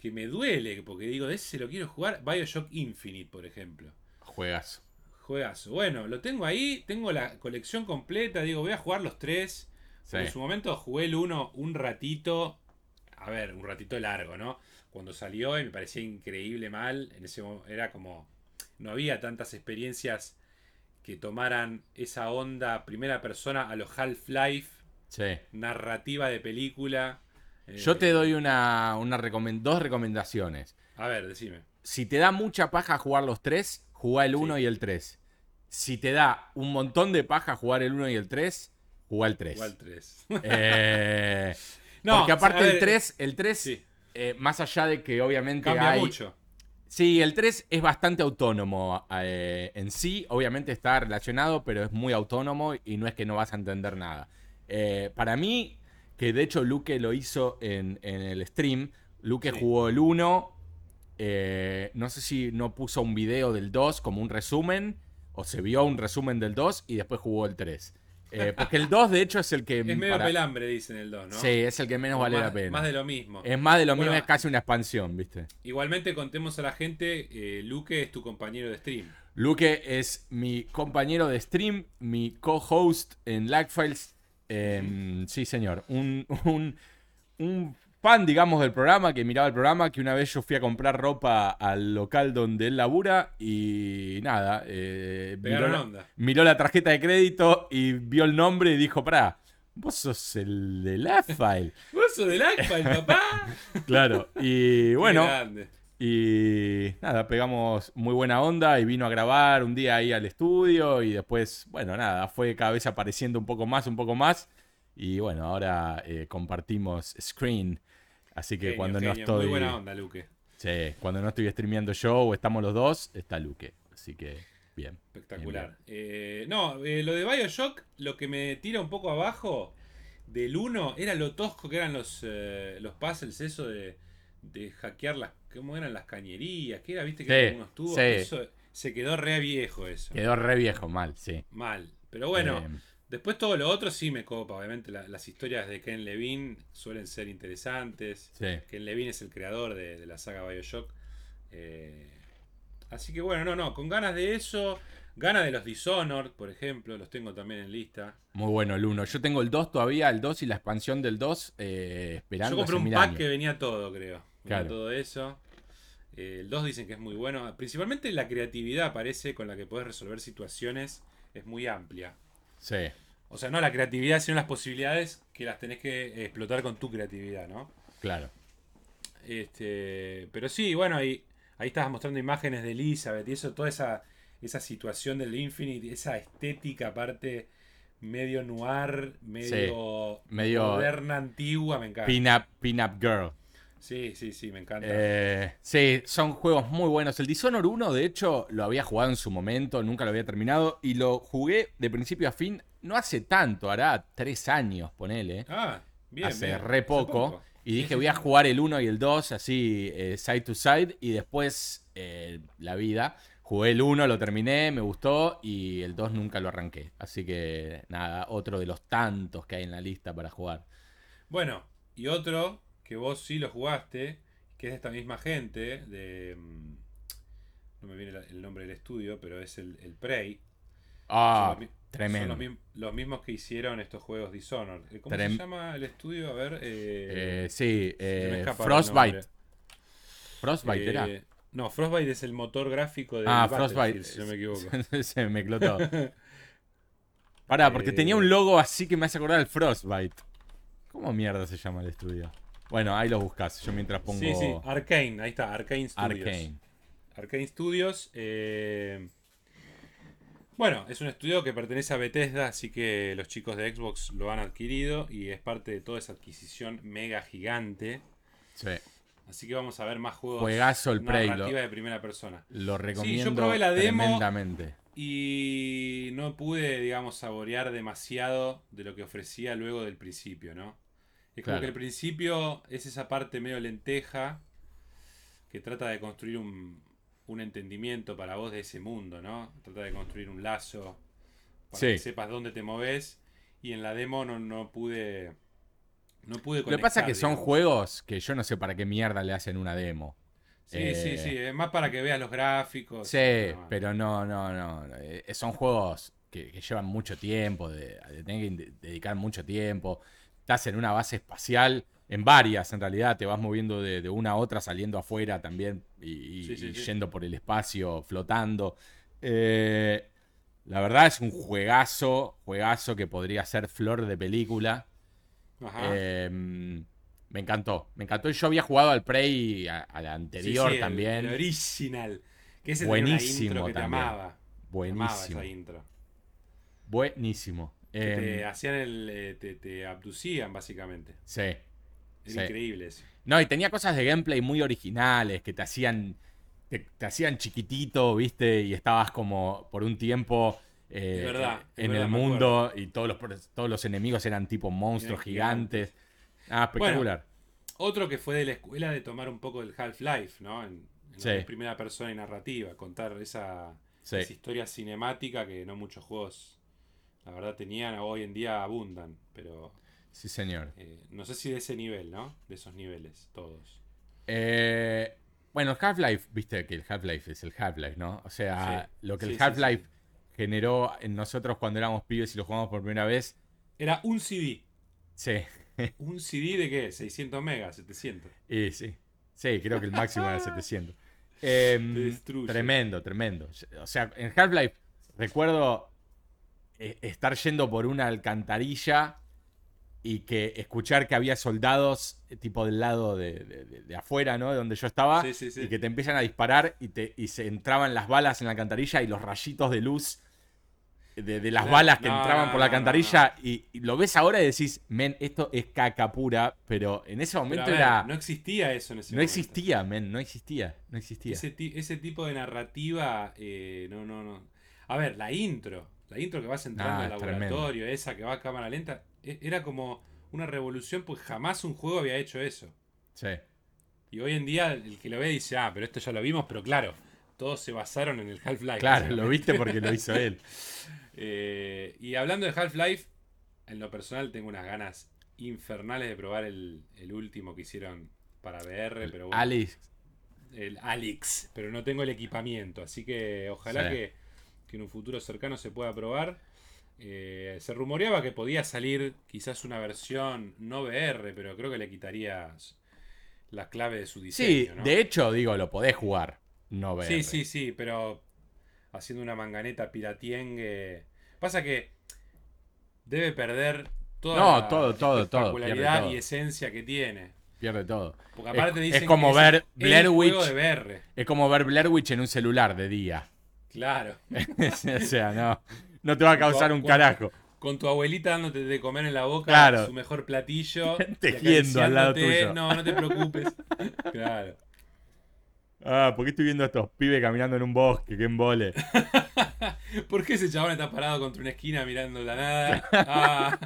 que me duele, porque digo, de ese lo quiero jugar, Bioshock Infinite, por ejemplo. Juegas. Juegazo. Bueno, lo tengo ahí, tengo la colección completa, digo, voy a jugar los tres. Sí. En su momento jugué el 1 un ratito. A ver, un ratito largo, ¿no? Cuando salió y me parecía increíble mal. En ese era como. No había tantas experiencias que tomaran esa onda primera persona a los Half-Life, Sí. narrativa de película. Eh, Yo te doy una, dos recomendaciones. A ver, decime. Si te da mucha paja jugar los tres, jugá el 1 Sí. y el 3. Si te da un montón de paja jugar el 1 y el 3, jugá el 3. Igual 3. Eh, No, porque aparte a ver, el 3, el 3 Sí, eh, más allá de que obviamente cambia hay... mucho. Sí, el 3 es bastante autónomo eh, en sí. Obviamente está relacionado, pero es muy autónomo y no es que no vas a entender nada. Eh, para mí, que de hecho Luque lo hizo en, en el stream, Luque Sí. jugó el 1. eh, no sé si no puso un video del 2 como un resumen, o se vio un resumen del 2 y después jugó el 3. Eh, porque el 2 de hecho es el que... Es medio para- pelambre, dicen el 2, ¿no? Sí, es el que menos vale más, la pena. Más de lo mismo. Es más de lo Bueno, mismo, es casi una expansión, ¿viste? Igualmente contemos a la gente, eh, Luque es tu compañero de stream. Luque es mi compañero de stream, mi co-host en Lagfiles. Eh, sí, señor. Un, un, un fan, digamos, del programa, que miraba el programa, que una vez yo fui a comprar ropa al local donde él labura y nada. eh, miró, la, miró la tarjeta de crédito y vio el nombre y dijo, pará, vos sos el de Lagfile. ¿Vos sos del ACPA, el papá? claro. Y bueno, y nada, pegamos muy buena onda y vino a grabar un día ahí al estudio y después, bueno, nada, fue cada vez apareciendo un poco más, un poco más. Y bueno, ahora eh, compartimos screen. Así que Genio, cuando no estoy. Muy buena onda, Luque. Sí, cuando no estoy streameando yo o estamos los dos, está Luque. Así que, bien. Espectacular. Eh, no, eh, lo de Bioshock, lo que me tira un poco abajo del 1 era lo tosco que eran los, eh, los puzzles, eso de, de hackear las. ¿Cómo eran las cañerías? ¿Qué era? ¿Viste que Sí, eran unos tubos? sí. Eso se quedó re viejo eso. Quedó re viejo, mal, sí. Mal. Pero bueno, Eh, después todo lo otro sí me copa. Obviamente la- las historias de Ken Levine suelen ser interesantes. sí. Ken Levine es el creador de, de la saga Bioshock. Eh, así que bueno, no, no, con ganas de eso. Ganas de los Dishonored, por ejemplo, los tengo también en lista. Muy bueno el 1. Yo tengo el 2 todavía, el 2 y la expansión del 2 eh, esperando. Yo compré un pack años. que venía todo, creo. Venía Claro. todo eso. Eh, el 2 dicen que es muy bueno. Principalmente la creatividad parece con la que puedes resolver situaciones es muy amplia. Sí. O sea, no la creatividad, sino las posibilidades que las tenés que explotar con tu creatividad, ¿no? Claro. Este, pero sí, bueno, ahí, ahí estabas mostrando imágenes de Elizabeth y eso, toda esa, esa situación del Infinite, esa estética aparte medio noir, medio, medio- moderna, antigua, me encanta. Pin-up, pin-up girl. Sí, sí, sí, me encanta. Eh, sí, son juegos muy buenos. El Dishonored 1, de hecho, lo había jugado en su momento, nunca lo había terminado. Y lo jugué de principio a fin, no hace tanto, hará tres años, ponele. ah, bien. hace bien. re Hace poco. Y dije, voy a jugar el 1 y el 2, así, eh, side to side. Y después, eh, la vida. Jugué el 1, lo terminé, me gustó y el 2 nunca lo arranqué. Así que nada, otro de los tantos que hay en la lista para jugar. Bueno, y otro que vos sí lo jugaste, que es de esta misma gente, de... mm, No me viene el nombre del estudio, pero es el, el Prey. Ah, Son los mi- tremendo. Son los, mi- los mismos que hicieron estos juegos Dishonored. Eh, ¿Cómo Trem- se llama el estudio? A ver. Eh, Eh, sí, eh, Frostbite. Frostbite era. No, Frostbite es el motor gráfico de Ah, Frostbite. si no me equivoco. Se me explotó. Pará, porque tenía un logo así que me hace acordar al Frostbite. ¿Cómo mierda se llama el estudio? Bueno, ahí lo buscas. Yo mientras pongo Sí, sí, Arcane, ahí está, Arcane Studios. Arcane. Arcane Studios. eh, Bueno, es un estudio que pertenece a Bethesda, así que los chicos de Xbox lo han adquirido y es parte de toda esa adquisición mega gigante. Sí, Así que vamos a ver más juegos. Juegazo el Prey, de primera persona. lo recomiendo probé la demo. tremendamente. Y no pude, digamos, saborear demasiado de lo que ofrecía luego del principio, ¿no? Es como Claro. que el principio es esa parte medio lenteja que trata de construir un, un entendimiento para vos de ese mundo, ¿no? Trata de construir un lazo para Sí. que sepas dónde te moves. Y en la demo no, no pude. No pude Lo que pasa es que conectar, son juegos que yo no sé para qué mierda le hacen una demo. Sí, eh, sí, sí. Es más para que veas los gráficos. Sí, pero no, no, no. eh, son juegos que, que llevan mucho tiempo, de, de tener que dedicar mucho tiempo. Estás en una base espacial, en varias en realidad, te vas moviendo de, de una a otra, saliendo afuera también y, y- Sí, sí, y sí. yendo por el espacio, flotando. Eh, la verdad es un juegazo, juegazo que podría ser flor de película. Ajá. Eh, me encantó, me encantó. Y yo había jugado al Prey a, a la Sí, anterior sí, también. El, original. Que ese Buenísimo tenía una intro que te amaba. Te amaba Buenísimo. esa intro. Buenísimo. Que Em, te hacían el. eh, te, te abducían, básicamente. sí. Era Sí. increíble eso. No, y tenía cosas de gameplay muy originales que te hacían. Te, te hacían chiquitito, ¿viste? Y estabas como por un tiempo. eh, verdad, en verdad, el mundo y todos los, todos los enemigos eran tipo monstruos gigantes. Ah, espectacular. Otro que fue de la escuela de tomar un poco del Half-Life, ¿no? En, Sí. es primera persona y narrativa. Contar esa, Sí. esa historia cinemática que no muchos juegos, la verdad, tenían. Hoy en día abundan. Pero Sí, señor. eh, no sé si de ese nivel, ¿no? De esos niveles, todos. Eh, bueno, el Half-Life, viste que el Half-Life es el Half-Life, ¿no? O sea, Sí. lo que Sí, el Half-Life sí. generó en nosotros cuando éramos pibes y lo jugamos por primera vez. Era un CD. Sí, ¿Un CD de qué? 600 megas, 700. y sí. Sí, creo que el máximo era 700. Em, Te destruye. tremendo, tremendo. O sea, en Half-Life recuerdo eh, estar yendo por una alcantarilla y que escuchar que había soldados eh, tipo del lado de, de- afuera, ¿no? De donde yo estaba. Sí, sí, sí. Y que te empiezan a disparar y, te, y se entraban las balas en la alcantarilla y los rayitos de luz de, de las balas que no, entraban no, por la no, no, alcantarilla Y, y lo ves ahora y decís, men, esto es caca pura, pero en ese momento ver, era... no No, existía eso en ese momento. existía, men, no existía, no existía. Ese tipo de narrativa, eh, no, no, no. A ver, la intro, la intro que vas entrando Ah, al es laboratorio, esa que va a cámara lenta, e- era como una revolución, pues jamás un juego había hecho eso. Sí, Y hoy en día el que lo ve dice, ah, pero esto ya lo vimos, pero claro, todos se basaron en el Half-Life. claro, lo viste porque lo hizo él. Eh, y hablando de Half-Life, en lo personal tengo unas ganas infernales de probar el, el último que hicieron para VR, pero bueno. Alice, el Alex, pero no tengo el equipamiento, así que ojalá Sí. que, que en un futuro cercano se pueda probar. Eh, se rumoreaba que podía salir quizás una versión no VR, pero creo que le quitarías la clave de su diseño. sí, ¿no? de hecho, digo, lo podés jugar, no ver. sí, sí, sí, pero haciendo una manganeta piratiengue. Pasa que debe perder toda No, la todo, todo, todo, espectacularidad todo. y esencia que tiene. Pierde todo. Porque Es- aparte es dicen como que ver el Blair Witch. de VR. Es como ver Blair Witch en un celular de día. Claro. o sea, no, no te va a causar un carajo. Con tu abuelita dándote de comer en la boca Claro. su mejor platillo. Tejiendo al lado tuyo. No, no te preocupes. claro. Ah, ¿por qué estoy viendo a estos pibes caminando en un bosque? ¡Qué embole! ¿Por qué ese chabón está parado contra una esquina mirando la nada? Ah.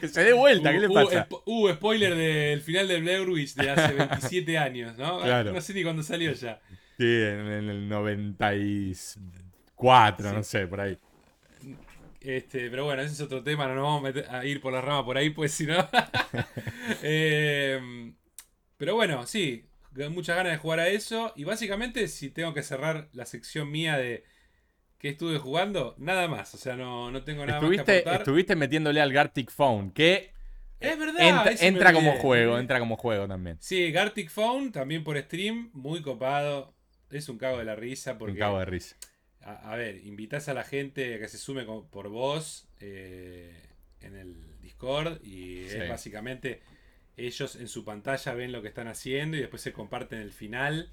Que se dé vuelta, ¿qué le Uh, pasa? uh, uh, spoiler del final del Blair Witch de hace 27 años, ¿no? Claro. No sé ni cuándo salió ya. Sí, en, en el 94, no sé, por ahí. Este, pero bueno, ese es otro tema, no nos vamos a, meter- a ir por la rama por ahí, pues si no. Eh, pero bueno, sí, muchas ganas de jugar a eso. Y básicamente, si tengo que cerrar la sección mía de qué estuve jugando, nada más. O sea, no, no tengo nada más Estuviste, que aportar. estuviste metiéndole al Gartic Phone, que Es verdad, entra, como juego, entra como juego también. Sí, Gartic Phone, también por stream, muy copado. Es un cago de la risa Un porque. cabo de risa. A, a ver, invitas a la gente a que se sume con- por voz eh, en el Discord y Sí. es básicamente ellos en su pantalla ven lo que están haciendo y después se comparten el final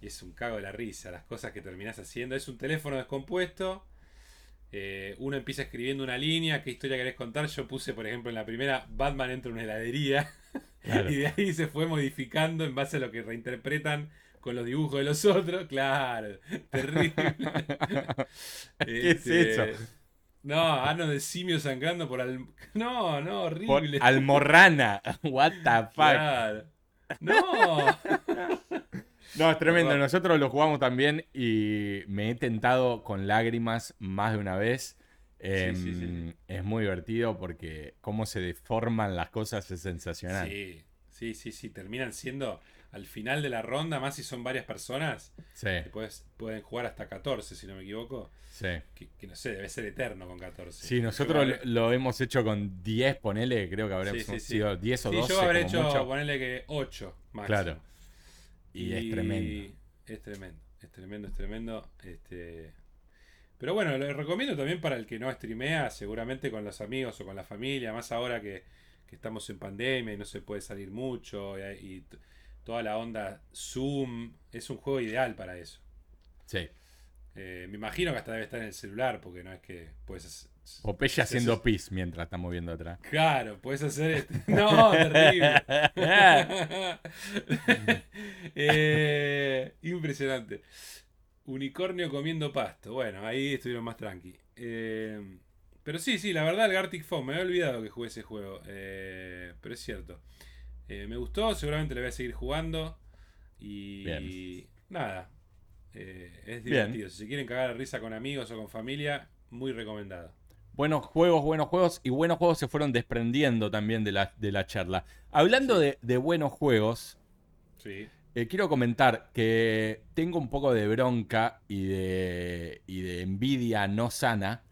y es un cago de la risa las cosas que terminás haciendo. Es un teléfono descompuesto. eh, uno empieza escribiendo una línea, qué historia querés contar. Yo puse, por ejemplo, en la primera, Batman entra en una heladería. Claro. Y de ahí se fue modificando en base a lo que reinterpretan con los dibujos de los otros. Claro, terrible. ¿Qué es eso? No, ano de simio sangrando por al... No, no, Por horrible. Almorrana. What the fuck. Claro. No. No, es tremendo. Nosotros lo jugamos también y me he tentado con lágrimas más de una vez. Em, sí, sí. Es muy divertido porque cómo se deforman las cosas es sensacional. Sí, sí, sí, sí. Terminan siendo al final de la ronda, más si son varias personas, Sí, después pueden jugar hasta 14, si no me equivoco. sí. Que, que no sé, debe ser eterno con 14. Sí, nosotros lo, lo hemos hecho con 10, ponele, creo que habremos Sí, sí, sí. sido 10 o Sí, 12 yo habré hecho, mucho. ponerle que 8 máximo. Claro. Y es tremendo. Es tremendo, es tremendo, es tremendo. Este... Pero bueno, lo recomiendo también para el que no streamea, seguramente con los amigos o con la familia, más ahora que, que estamos en pandemia y no se puede salir mucho y, y toda la onda Zoom, es un juego ideal para eso. Sí. Eh, me imagino que hasta debe estar en el celular, porque no es que puedes... Popeye Sí, haciendo pis mientras estamos viendo atrás. Claro, puedes hacer este. No, terrible. Eh, impresionante. Unicornio comiendo pasto. Bueno, ahí estuvieron más tranqui. Eh, pero sí, sí, la verdad, el Gartic Phone. Me había olvidado que jugué ese juego. Eh, pero es cierto. Eh, me gustó, seguramente le voy a seguir jugando. Y Bien. nada. eh, es Bien. divertido. Si se quieren cagar de risa con amigos o con familia, muy recomendado. Buenos juegos, buenos juegos. Y buenos juegos se fueron desprendiendo también de la, de la charla. Hablando de, de buenos juegos, Sí. eh, quiero comentar que tengo un poco de bronca y de, y de envidia no sana.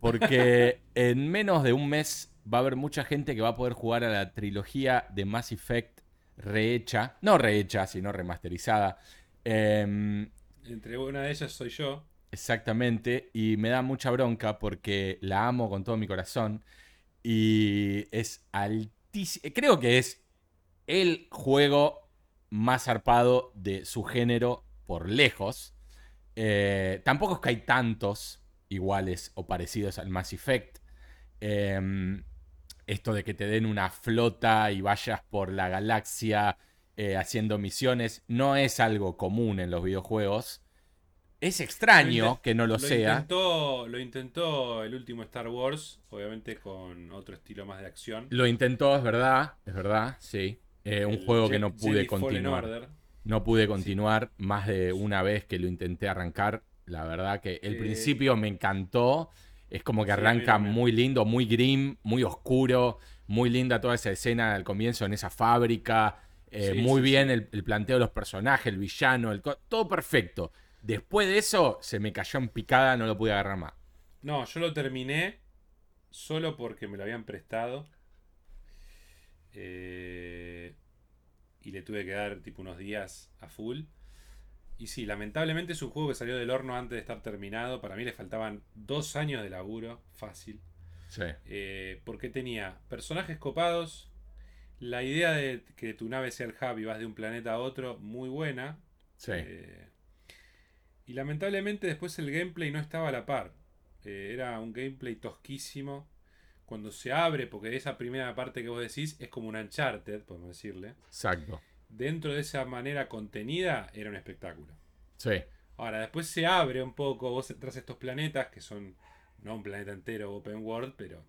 Porque en menos de un mes va a haber mucha gente que va a poder jugar a la trilogía de Mass Effect rehecha. No rehecha, sino remasterizada. Em, Entre una de ellas soy yo. Exactamente, y me da mucha bronca porque la amo con todo mi corazón y es altísimo. Creo que es el juego más zarpado de su género por lejos. Eh, tampoco es que hay tantos iguales o parecidos al Mass Effect. Em, esto de que te den una flota y vayas por la galaxia eh, haciendo misiones no es algo común en los videojuegos. Es extraño que no lo, sea. Intentó, lo intentó el último Star Wars, obviamente con otro estilo más de acción. Lo intentó, es verdad, es verdad, sí. Eh, un El juego que no pude Jedi continuar. No pude continuar más de una vez que lo intenté arrancar. La verdad que el Eh, principio me encantó. Es como que arranca muy lindo, muy grim, muy oscuro. Muy linda toda esa escena al comienzo en esa fábrica. eh, Sí, muy sí, bien. El, el planteo de los personajes, el villano, el todo perfecto. Después de eso, se me cayó en picada, no lo pude agarrar más. No, yo lo terminé solo porque me lo habían prestado. Eh, y le tuve que dar tipo unos días a full. Y sí, lamentablemente es un juego que salió del horno antes de estar terminado. Para mí le faltaban dos años de laburo, fácil. Sí, Eh, porque tenía personajes copados. La idea de que tu nave sea el hub y vas de un planeta a otro, muy buena. sí. Eh, y lamentablemente después el gameplay no estaba a la par. Eh, era un gameplay tosquísimo. Cuando se abre, porque esa primera parte que vos decís es como un Uncharted, podemos decirle. Exacto. Dentro de esa manera contenida era un espectáculo. Sí. Ahora, después se abre un poco, vos entras a estos planetas que son, no un planeta entero open world, pero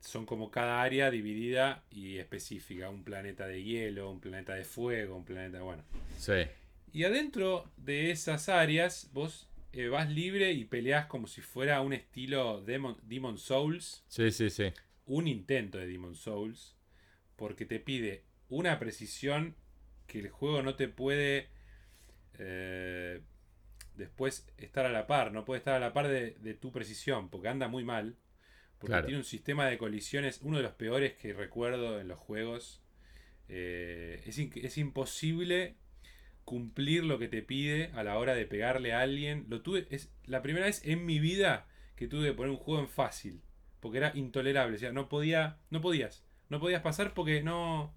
son como cada área dividida y específica. Un planeta de hielo, un planeta de fuego, un planeta, bueno. Sí. Y adentro de esas áreas, vos eh, vas libre y peleás como si fuera un estilo Demon, Demon Souls. Sí, sí, sí. Un intento de Demon Souls. Porque te pide una precisión que el juego no te puede eh, después estar a la par. No puede estar a la par de, de tu precisión. Porque anda muy mal. Porque Claro. tiene un sistema de colisiones, uno de los peores que recuerdo en los juegos. Eh, es, es imposible cumplir lo que te pide a la hora de pegarle a alguien. Lo tuve, es la primera vez en mi vida que tuve que poner un juego en fácil. Porque era intolerable. O sea, no podía. No podías. No podías pasar porque no.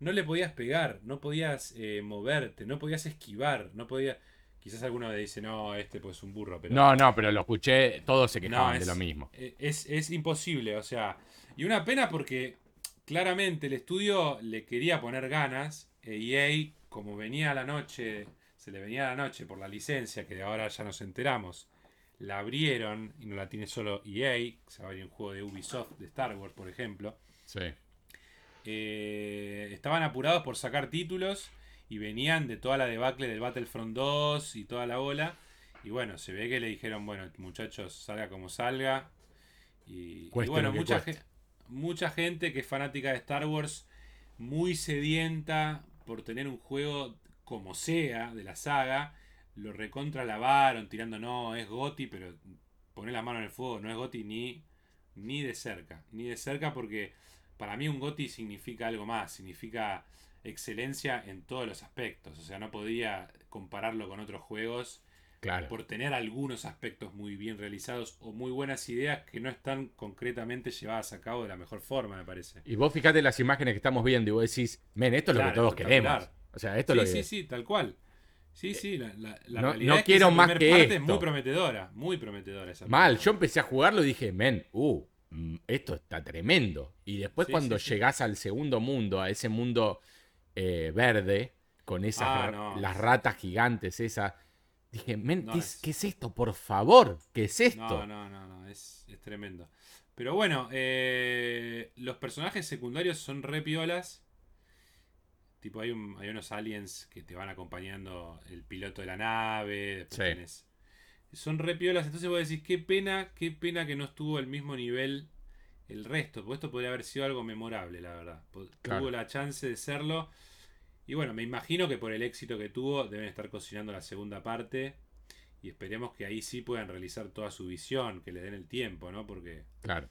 No le podías pegar. No podías eh, moverte. No podías esquivar. No podías. Quizás alguno dice, no, este pues es un burro. Pero No, no, pero lo escuché, todos se no, quejaban es, de lo mismo. eh, Es, es imposible, o sea. Y una pena porque claramente el estudio le quería poner ganas. E EA, como venía a la noche, se le venía a la noche por la licencia, que ahora ya nos enteramos, la abrieron y no la tiene solo EA. Se va a abrir un juego de Ubisoft, de Star Wars, por ejemplo. Sí. Eh, estaban apurados por sacar títulos y venían de toda la debacle del Battlefront 2 y toda la bola. Y bueno, se ve que le dijeron, bueno, muchachos, salga como salga. Y, y bueno, mucha, ge- mucha gente que es fanática de Star Wars, muy sedienta por tener un juego como sea de la saga, lo recontra lavaron tirando, no, es Goti, pero pone la mano en el fuego, no es Goti ni, ni de cerca, ni de cerca porque para mí un Goti significa algo más, significa excelencia en todos los aspectos, o sea, no podía compararlo con otros juegos Claro. por tener algunos aspectos muy bien realizados o muy buenas ideas que no están concretamente llevadas a cabo de la mejor forma, me parece. Y vos fijate las imágenes que estamos viendo y vos decís, men, esto es lo que todos queremos. O sea, esto sí, es lo que... sí, sí, tal cual. Sí, sí, la, la- la no- realidad no es que quiero esa más primer que parte es muy prometedora, muy prometedora esa Mal, yo empecé a jugarlo y dije, men, uh, esto está tremendo. Y después Sí, cuando sí, sí. llegás al segundo mundo, a ese mundo eh, verde, con esas Ah, no. las ratas gigantes, esas, dije, men, No, ¿qué, es- es, qué es esto? Por favor, ¿qué es esto? No, no, no, no, es, es tremendo. Pero bueno, eh, los personajes secundarios son re piolas. Tipo, hay, un- hay unos aliens que te van acompañando el piloto de la nave. después tenés- Son re piolas. Entonces vos decís, qué pena, qué pena que no estuvo al mismo nivel el resto. Porque esto podría haber sido algo memorable, la verdad. Claro. Tuvo la chance de serlo. Y bueno, me imagino que por el éxito que tuvo, deben estar cocinando la segunda parte. Y esperemos que ahí sí puedan realizar toda su visión, que le den el tiempo, ¿no? Porque, Claro.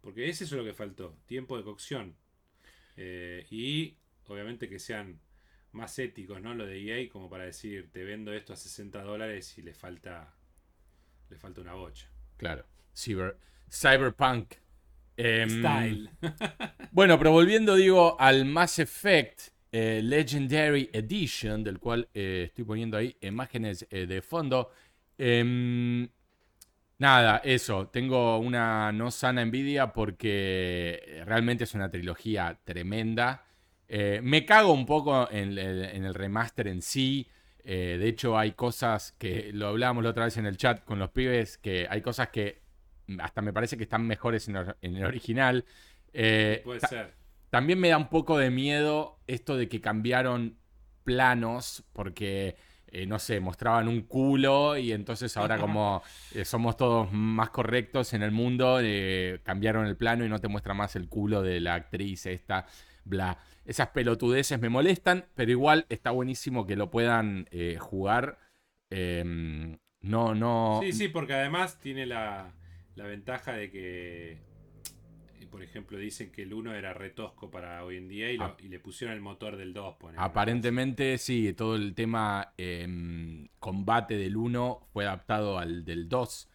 porque ese es lo que faltó, tiempo de cocción. Eh, y obviamente que sean más éticos, ¿no? Lo de EA, como para decir, te vendo esto a 60 dólares y le falta, le falta una bocha. Claro. Cyber, cyberpunk. Em, Style. Bueno, pero volviendo, digo, al Mass Effect eh, Legendary Edition, del cual eh, estoy poniendo ahí imágenes eh, de fondo. Em, nada, eso. Tengo una no sana envidia porque realmente es una trilogía tremenda. Eh, me cago un poco en el, en el remaster en sí. Eh, de hecho, hay cosas que lo hablábamos la otra vez en el chat con los pibes, que hay cosas que hasta me parece que están mejores en, el- en el original. Eh, Puede ta- ser. también me da un poco de miedo esto de que cambiaron planos porque, eh, no sé, mostraban un culo y entonces ahora como somos todos más correctos en el mundo, cambiaron el plano y no te muestra más el culo de la actriz esta, bla. Esas pelotudeces me molestan, pero igual está buenísimo que lo puedan eh, jugar. Em, no, no... Sí, sí, porque además tiene la, la ventaja de que, eh, por ejemplo, dicen que el 1 era retosco para hoy en día y, lo- Ah. y le pusieron el motor del 2. ponele. Aparentemente sí, todo el tema em, combate del 1 fue adaptado al del 2,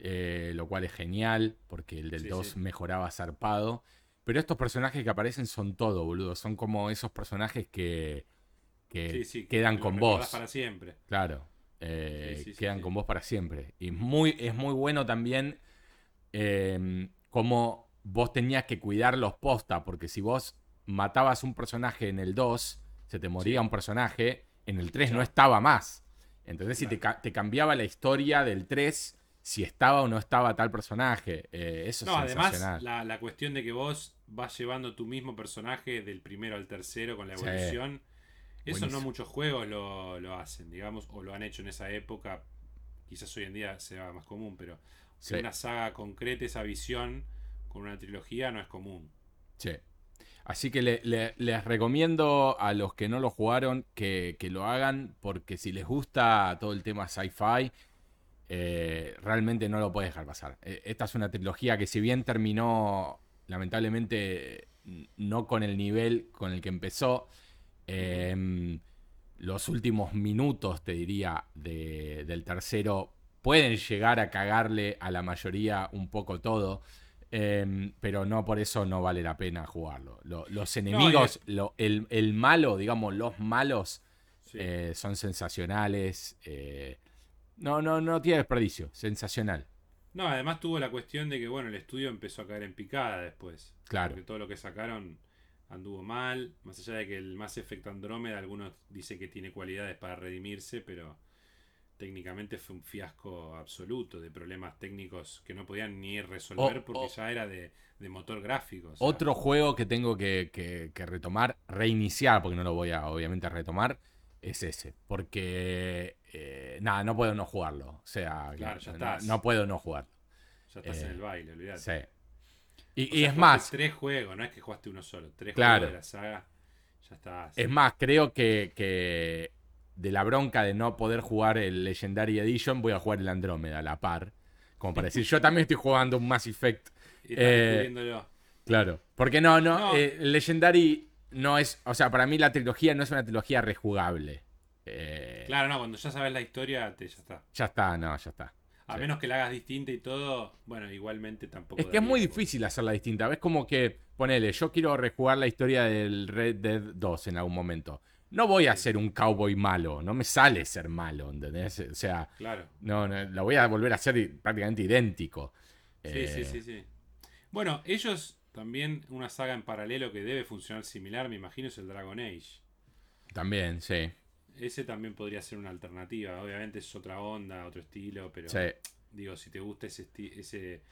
eh, lo cual es genial, porque el del Sí, 2 sí. mejoraba zarpado. Pero estos personajes que aparecen son todo, boludo. Son como esos personajes que, que Sí, sí, quedan con vos. para siempre. Claro. eh, Sí, quedan con vos para siempre. Y muy, es muy bueno también eh, como vos tenías que cuidar los posta, porque si vos matabas un personaje en el 2, se te moría un personaje, en el 3 no estaba más. Entonces, si te, cambiaba la historia del 3, si estaba o no estaba tal personaje. eh, eso No, es además, la cuestión de que vos vas llevando tu mismo personaje del primero al tercero con la Sí. evolución Eso Buenísimo. no muchos juegos lo, lo hacen, digamos, o lo han hecho en esa época. Quizás hoy en día sea más común, pero Sí. una saga concreta, esa visión con una trilogía no es común. Sí. Así que le- le- les recomiendo a los que no lo jugaron que, que lo hagan porque si les gusta todo el tema sci-fi, eh, realmente no lo puedes dejar pasar. Eh, Esta es una trilogía que si bien terminó lamentablemente no con el nivel con el que empezó, eh, los últimos minutos, te diría, de- del tercero pueden llegar a cagarle a la mayoría un poco todo. eh, pero no por eso no vale la pena jugarlo. Lo- los enemigos, lo- el, el malo, digamos, los malos Sí. eh, son sensacionales. eh, no, no, no tiene desperdicio. Sensacional. No, además tuvo la cuestión de que, bueno, el estudio empezó a caer en picada después. Claro. Porque todo lo que sacaron anduvo mal. Más allá de que el Mass Effect Andrómeda, algunos dicen que tiene cualidades para redimirse, pero técnicamente fue un fiasco absoluto de problemas técnicos que no podían ni resolver porque ya era de, de motor gráfico. o sea, Otro juego que tengo que, que- que retomar, reiniciar, porque no lo voy a obviamente retomar, es ese. Porque, eh, nada, no puedo no jugarlo. O sea, Claro, ya no, estás. no puedo no jugarlo. Ya estás eh, en el baile, olvidate. Sí. Y, O y sea, es más, Tres juegos, no es que jugaste uno solo. Tres Claro. juegos de la saga. Ya estás. es más, creo que, que de la bronca de no poder jugar el Legendary Edition, voy a jugar el Andrómeda a la par. Como para decir, yo también estoy jugando un Mass Effect. Y eh. Claro. Porque no, no, No. eh, Legendary no es. O sea, para mí la trilogía no es una trilogía rejugable. Eh, Claro, no, cuando ya sabes la historia, te, ya está. Ya está, no, ya está. A Sí. menos que la hagas distinta y todo, bueno, igualmente tampoco. Es que es muy difícil hacerla distinta. Es como que, ponele, yo quiero rejugar la historia del Red Dead 2 en algún momento. No voy a ser un cowboy malo, no me sale ser malo, ¿entendés? O sea, Claro. no, no, lo voy a volver a i- prácticamente idéntico. Sí, Eh, sí, sí, sí. Bueno, ellos también, una saga en paralelo que debe funcionar similar, me imagino, es el Dragon Age. También, sí. Ese también podría ser una alternativa. Obviamente es otra onda, otro estilo, pero Sí, digo, si te gusta ese, ese,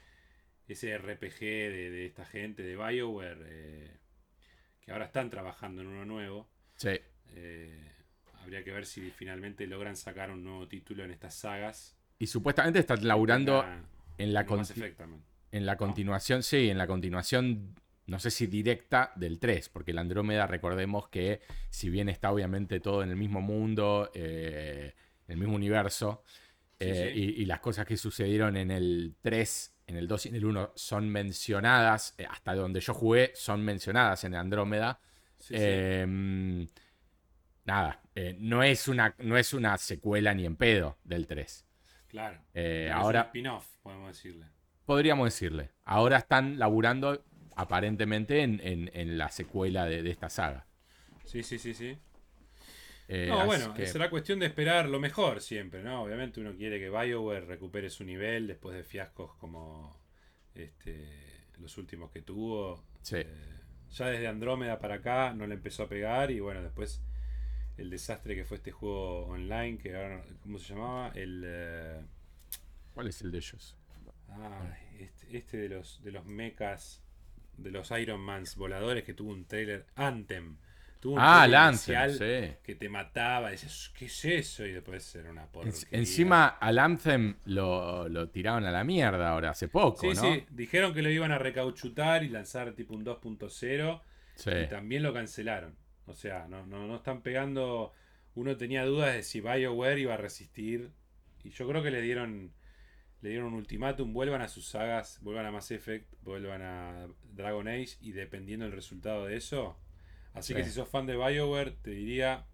ese RPG de, de esta gente de BioWare, eh, que ahora están trabajando en uno nuevo, sí. eh, habría que ver si finalmente logran sacar un nuevo título en estas sagas. Y supuestamente están laburando en la, en también. En la continuación, sí, en la continuación, no sé si directa del 3, porque el Andrómeda, recordemos que si bien está obviamente todo en el mismo mundo, eh, en el mismo universo, eh, sí. Y, y las cosas que sucedieron en el 3, en el 2 y en el 1 son mencionadas, eh, hasta donde yo jugué, son mencionadas en Andrómeda. Sí. Eh, Nada, eh, no, es una, no es una secuela ni en pedo del 3. Claro. Eh, Es un ahora spin-off, podemos decirle. Podríamos decirle, ahora están laburando aparentemente en, en- en la secuela de, de esta saga. Sí, sí, sí, sí. Eh, No, bueno, que- será cuestión de esperar lo mejor siempre, ¿no? Obviamente uno quiere que BioWare recupere su nivel después de fiascos como este, los últimos que tuvo. Sí. Eh, ya desde Andrómeda para acá no le empezó a pegar y bueno, después el desastre que fue este juego online, que ahora, ¿cómo se llamaba? El... eh, ¿Cuál es el de ellos? Ay, este, este de los de los mechas, de los Iron Mans voladores que tuvo un trailer Anthem. Tuvo un Ah, trailer sí. que te mataba, dices, ¿qué es eso? Y después era una porquería. encima al Anthem lo, lo tiraron a la mierda ahora, hace poco, Sí, ¿no? sí, dijeron que lo iban a recauchutar y lanzar tipo un 2.0 Sí. y también lo cancelaron. O sea, no, no, no están pegando. Uno tenía dudas de si BioWare iba a resistir. Y yo creo que le dieron. Le dieron un ultimátum. Vuelvan a sus sagas. Vuelvan a Mass Effect. Vuelvan a Dragon Age. Y dependiendo del resultado de eso. Así que si sos fan de BioWare, te diría.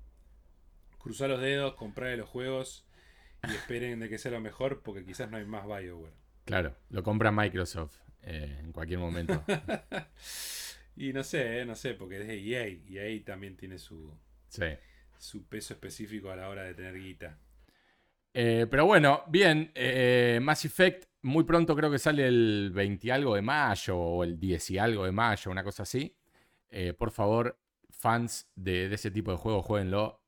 Cruzar los dedos, comprar los juegos. Y esperen de que sea lo mejor. Porque quizás no hay más BioWare. Claro, lo compra Microsoft eh, en cualquier momento. Y no sé, eh, no sé, porque es de EA. Y EA también tiene su, sí. su peso específico a la hora de tener guita. Eh, pero bueno, bien, eh, Mass Effect muy pronto creo que sale el 20 y algo de mayo o el 10 y algo de mayo, una cosa así. Eh, por favor, fans de, ese tipo de juegos, jueguenlo.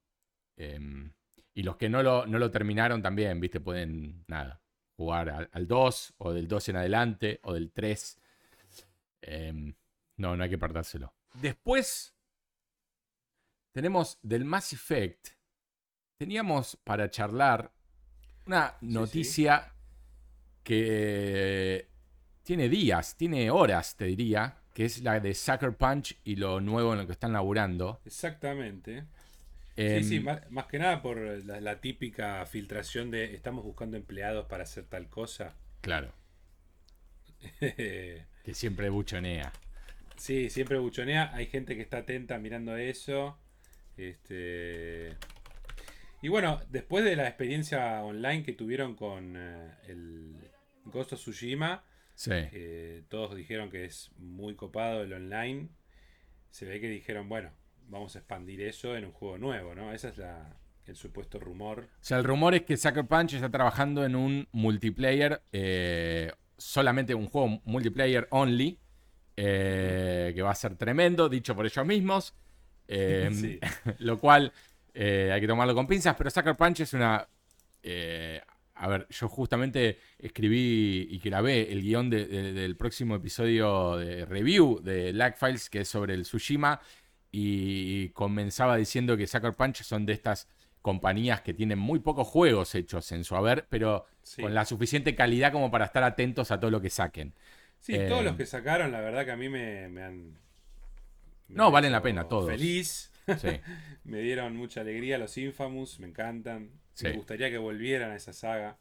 Em, y los que no lo, no lo terminaron también, viste, pueden, nada, jugar al, al 2 o del 2 en adelante o del 3. Em, no, no hay que perdérselo. Después tenemos del Mass Effect. Teníamos para charlar una sí. noticia que tiene días, tiene horas, te diría, que es la de Sucker Punch y lo nuevo en lo que están laburando. Exactamente. Em, sí, sí, más, más que nada por la, la típica filtración de estamos buscando empleados para hacer tal cosa. Claro, que siempre buchonea. Sí, siempre buchonea. Hay gente que está atenta mirando eso. Este. Y bueno, después de la experiencia online que tuvieron con eh, el Ghost of Tsushima, Sí. eh, todos dijeron que es muy copado el online. Se ve que dijeron, bueno, vamos a expandir eso en un juego nuevo, ¿no? Ese es la, el supuesto rumor. O sea, el rumor es que Sucker Punch está trabajando en un multiplayer, eh, solamente un juego multiplayer only, que va a ser tremendo, dicho por ellos mismos. Sí. Lo cual eh, hay que tomarlo con pinzas, pero Sucker Punch es una... eh, a ver, yo justamente escribí y grabé el guion de- de- del próximo episodio de review de Lag Files, que es sobre el Tsushima, y comenzaba diciendo que Sucker Punch son de estas compañías que tienen muy pocos juegos hechos en su haber, pero Sí. con la suficiente calidad como para estar atentos a todo lo que saquen. Sí, Eh, todos los que sacaron, la verdad que a mí me, me han. me No, valen la pena, todos. Feliz. Sí. me dieron mucha alegría los Infamous, me encantan. Sí. Me gustaría que volvieran a esa saga.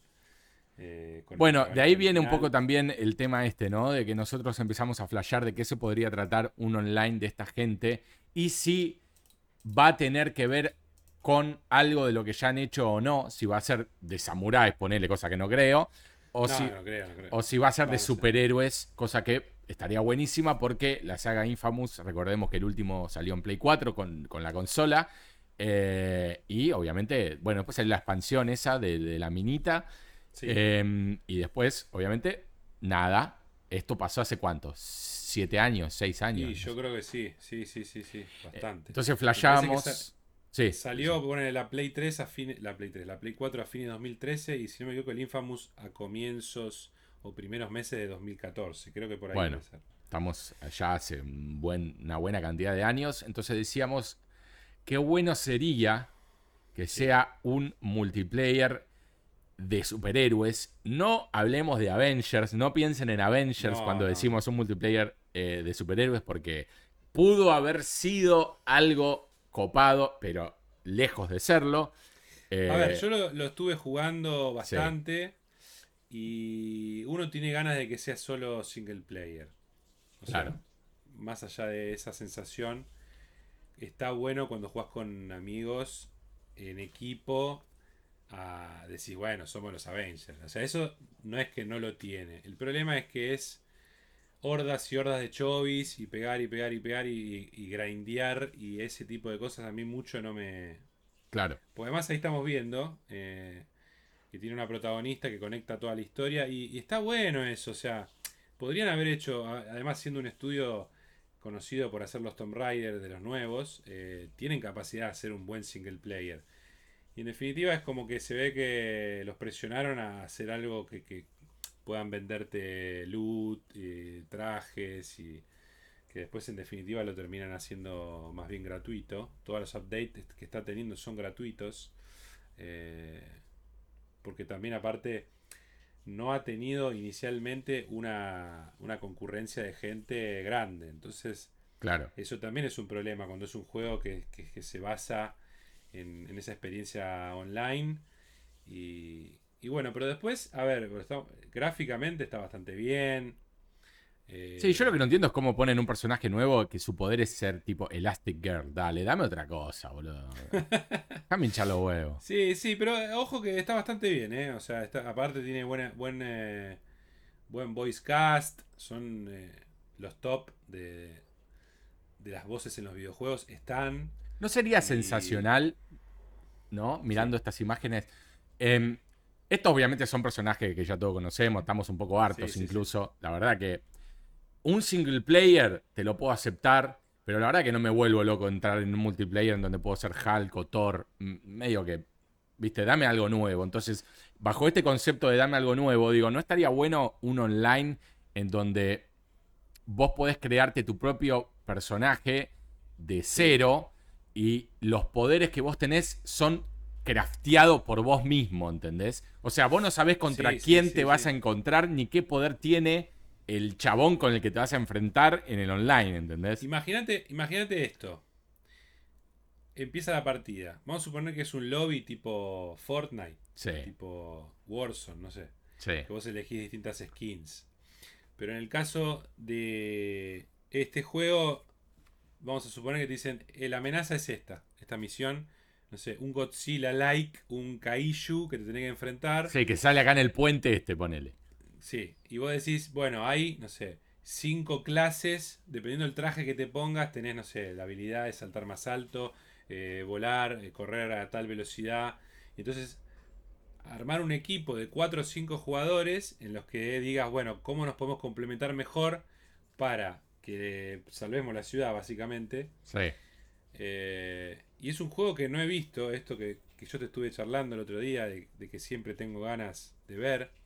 eh, Bueno, de ahí viene un poco también el tema este, ¿no? De que nosotros empezamos a flashear de qué se podría tratar un online de esta gente y si va a tener que ver con algo de lo que ya han hecho o no, si va a ser de samuráis, ponerle cosa que no creo, o, No, si, no creo, no creo. o si va a ser de Vamos superhéroes, cosa que estaría buenísima porque la saga Infamous, recordemos que el último salió en Play 4 con, con la consola. eh, y obviamente, bueno, después hay la expansión esa de, de la minita. Sí. Eh, y después, obviamente, nada. Esto pasó hace cuánto? ¿Siete años? ¿Seis años? Y yo creo que sí, sí, sí, sí, sí, bastante. Entonces flasheamos. que sa- Sí. Salió bueno, la Play 3 a fines, la Play 3, la Play 4 a fines de 2013 y si no me equivoco el Infamous a comienzos o primeros meses de 2014. Creo que por ahí Bueno. ser. Estamos allá hace un buen- una buena cantidad de años. Entonces decíamos, qué bueno sería que sea un multiplayer de superhéroes. No hablemos de Avengers, no piensen en Avengers No, cuando no. decimos un multiplayer eh, de superhéroes porque pudo haber sido algo copado, pero lejos de serlo. Eh, A ver, yo lo, lo estuve jugando bastante y uno tiene ganas de que sea solo single player. O sea, Claro. más allá de esa sensación, está bueno cuando juegas con amigos en equipo a decir, bueno, somos los Avengers. O sea, eso no es que no lo tiene. El problema es que es hordas y hordas de chovis y pegar y pegar y pegar y, y grindear y ese tipo de cosas a mí mucho no me, Claro. pues además ahí estamos viendo eh, que tiene una protagonista que conecta toda la historia y, está bueno eso, o sea, podrían haber hecho, además siendo un estudio conocido por hacer los Tomb Raider de los nuevos, eh, tienen capacidad de hacer un buen single player. Y en definitiva es como que se ve que los presionaron a hacer algo que, que puedan venderte loot, eh, trajes y que después en definitiva lo terminan haciendo más bien gratuito. Todos los updates que está teniendo son gratuitos. eh, porque también aparte no ha tenido inicialmente una, una concurrencia de gente grande. Entonces Claro. eso también es un problema cuando es un juego que, que- que se basa en, en esa experiencia online. Y, y bueno, pero después, a ver, está- gráficamente está bastante bien. Eh, Sí, yo lo que no entiendo es cómo ponen un personaje nuevo que su poder es ser tipo Elastic Girl. Dale, dame otra cosa, boludo. Déjame hinchar los huevos. Sí, sí, pero eh, ojo que está bastante bien, ¿eh? O sea, está- aparte tiene buena, buen, eh, buen voice cast. Son eh, los top de, de las voces en los videojuegos. Están. ¿No sería Y- sensacional, no? Mirando estas imágenes. Em, estos obviamente son personajes que ya todos conocemos, estamos un poco hartos Sí, sí, incluso. La verdad que un single player te lo puedo aceptar, pero la verdad que no me vuelvo loco entrar en un multiplayer en donde puedo ser Hulk o Thor. Medio que, viste, dame algo nuevo. Entonces, bajo este concepto de dame algo nuevo, digo, ¿no estaría bueno un online en donde vos podés crearte tu propio personaje de cero y los poderes que vos tenés son crafteados por vos mismo, ¿entendés? O sea, vos no sabés contra Sí, quién sí, te vas a encontrar ni qué poder tiene el chabón con el que te vas a enfrentar en el online, ¿entendés? Imagínate, imagínate esto. Empieza la partida. Vamos a suponer que es un lobby tipo Fortnite, Sí, tipo Warzone, no sé. sí. Que vos elegís distintas skins. Pero en el caso de este juego, vamos a suponer que te dicen, "Eh, la amenaza es esta, esta misión. No sé, un Godzilla-like, un Kaiju que te tenés que enfrentar. Sí, que sale acá en el puente este, ponele. Sí, y vos decís, bueno, hay, no sé, cinco clases, dependiendo del traje que te pongas, tenés, no sé, la habilidad de saltar más alto, eh, volar, eh, correr a tal velocidad. Entonces, armar un equipo de cuatro o cinco jugadores en los que digas, bueno, ¿cómo nos podemos complementar mejor para que salvemos la ciudad, básicamente? Sí. Eh, y es un juego que no he visto, esto que, que yo te estuve charlando el otro día, de, de que siempre tengo ganas de ver,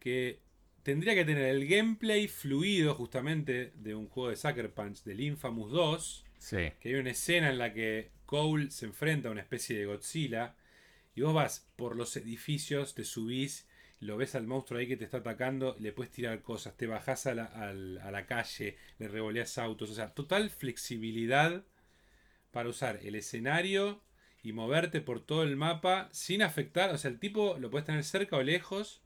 que tendría que tener el gameplay fluido justamente de un juego de Sucker Punch, del Infamous 2, Sí. que hay una escena en la que Cole se enfrenta a una especie de Godzilla, y vos vas por los edificios, te subís, lo ves al monstruo ahí que te está atacando, le puedes tirar cosas, te bajás a la, al- a la calle, le revoleas autos, o sea, total flexibilidad para usar el escenario y moverte por todo el mapa sin afectar, o sea, el tipo lo puedes tener cerca o lejos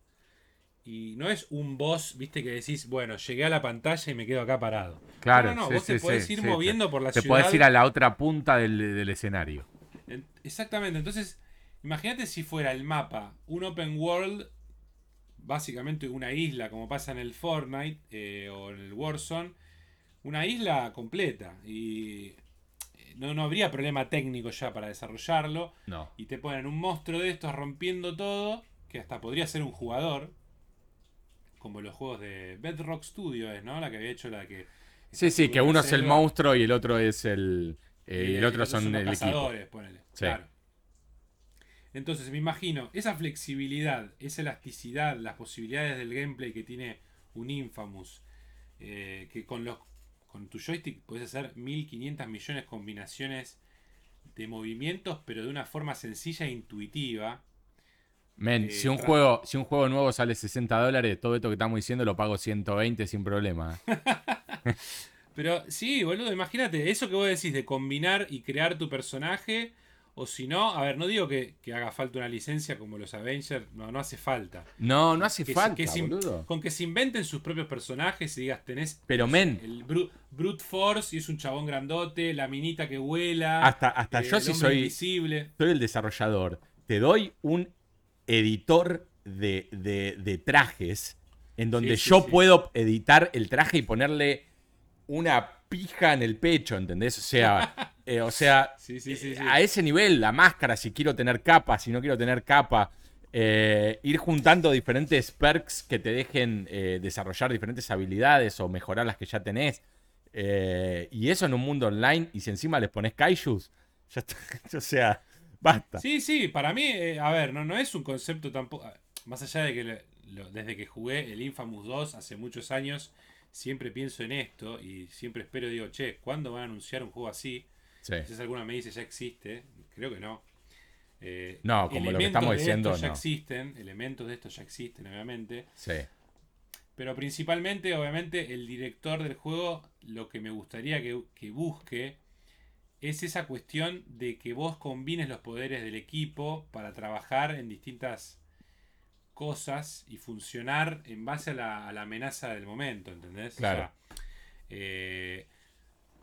y no es un boss, viste, que decís, bueno, llegué a la pantalla y me quedo acá parado. Claro, no, no, no, sí, vos te podés sí, ir moviendo por la Te ciudad. podés ir a la otra punta del, del escenario. En- Exactamente, entonces imagínate si fuera el mapa un open world, básicamente una isla como pasa en el Fortnite eh, o en el Warzone, una isla completa y eh, no, no habría problema técnico ya para desarrollarlo No. y te ponen un monstruo de estos rompiendo todo, que hasta podría ser un jugador, como los juegos de Bedrock Studios, ¿no? La que había hecho la que... Sí, sí, que uno es el monstruo y el otro es el. eh, y el otro son los el equipo. cazadores, ponele. Sí. Claro. Entonces me imagino esa flexibilidad, esa elasticidad, las posibilidades del gameplay que tiene un Infamous, eh, que con los con tu joystick puedes hacer 1500 millones de combinaciones de movimientos, pero de una forma sencilla e intuitiva. Men, Eh, si, un juego, si un juego nuevo sale 60 dólares, todo esto que estamos diciendo lo pago 120 sin problema. Pero sí, boludo, imagínate, eso que vos decís de combinar y crear tu personaje, o si no, a ver, no digo que, que haga falta una licencia como los Avengers, no, no hace falta. No, no hace Que falta, que se in- boludo. Con que se inventen sus propios personajes y digas, tenés Pero, men. el bru- Brute Force y es un chabón grandote, la minita que vuela, Hasta, hasta eh, yo hombre soy, invisible. soy el desarrollador, te doy un editor de, de- de trajes en donde Sí, yo sí. puedo editar el traje y ponerle una pija en el pecho, ¿entendés? O sea, eh, o sea eh, a ese nivel, la máscara, si quiero tener capa, si no quiero tener capa, eh, ir juntando diferentes perks que te dejen desarrollar diferentes habilidades o mejorar las que ya tenés. Y eso en un mundo online, y si encima les pones kaijus, ya está, o sea, basta. Sí, sí, para mí, eh, a ver, no, no es un concepto tampoco. Más allá de que lo- desde que jugué el Infamous 2 hace muchos años, siempre pienso en esto y siempre espero, digo, che, ¿cuándo van a anunciar un juego así? Sí. Quizás alguna me dice ya existe, creo que no. Eh, No, como lo que estamos de diciendo, esto ya no. existen, elementos de esto ya existen, obviamente. Sí. Pero principalmente, obviamente, el director del juego, lo que me gustaría que, que busque es esa cuestión de que vos combines los poderes del equipo para trabajar en distintas cosas y funcionar en base a la, a la amenaza del momento, ¿entendés? O Claro. sea, eh,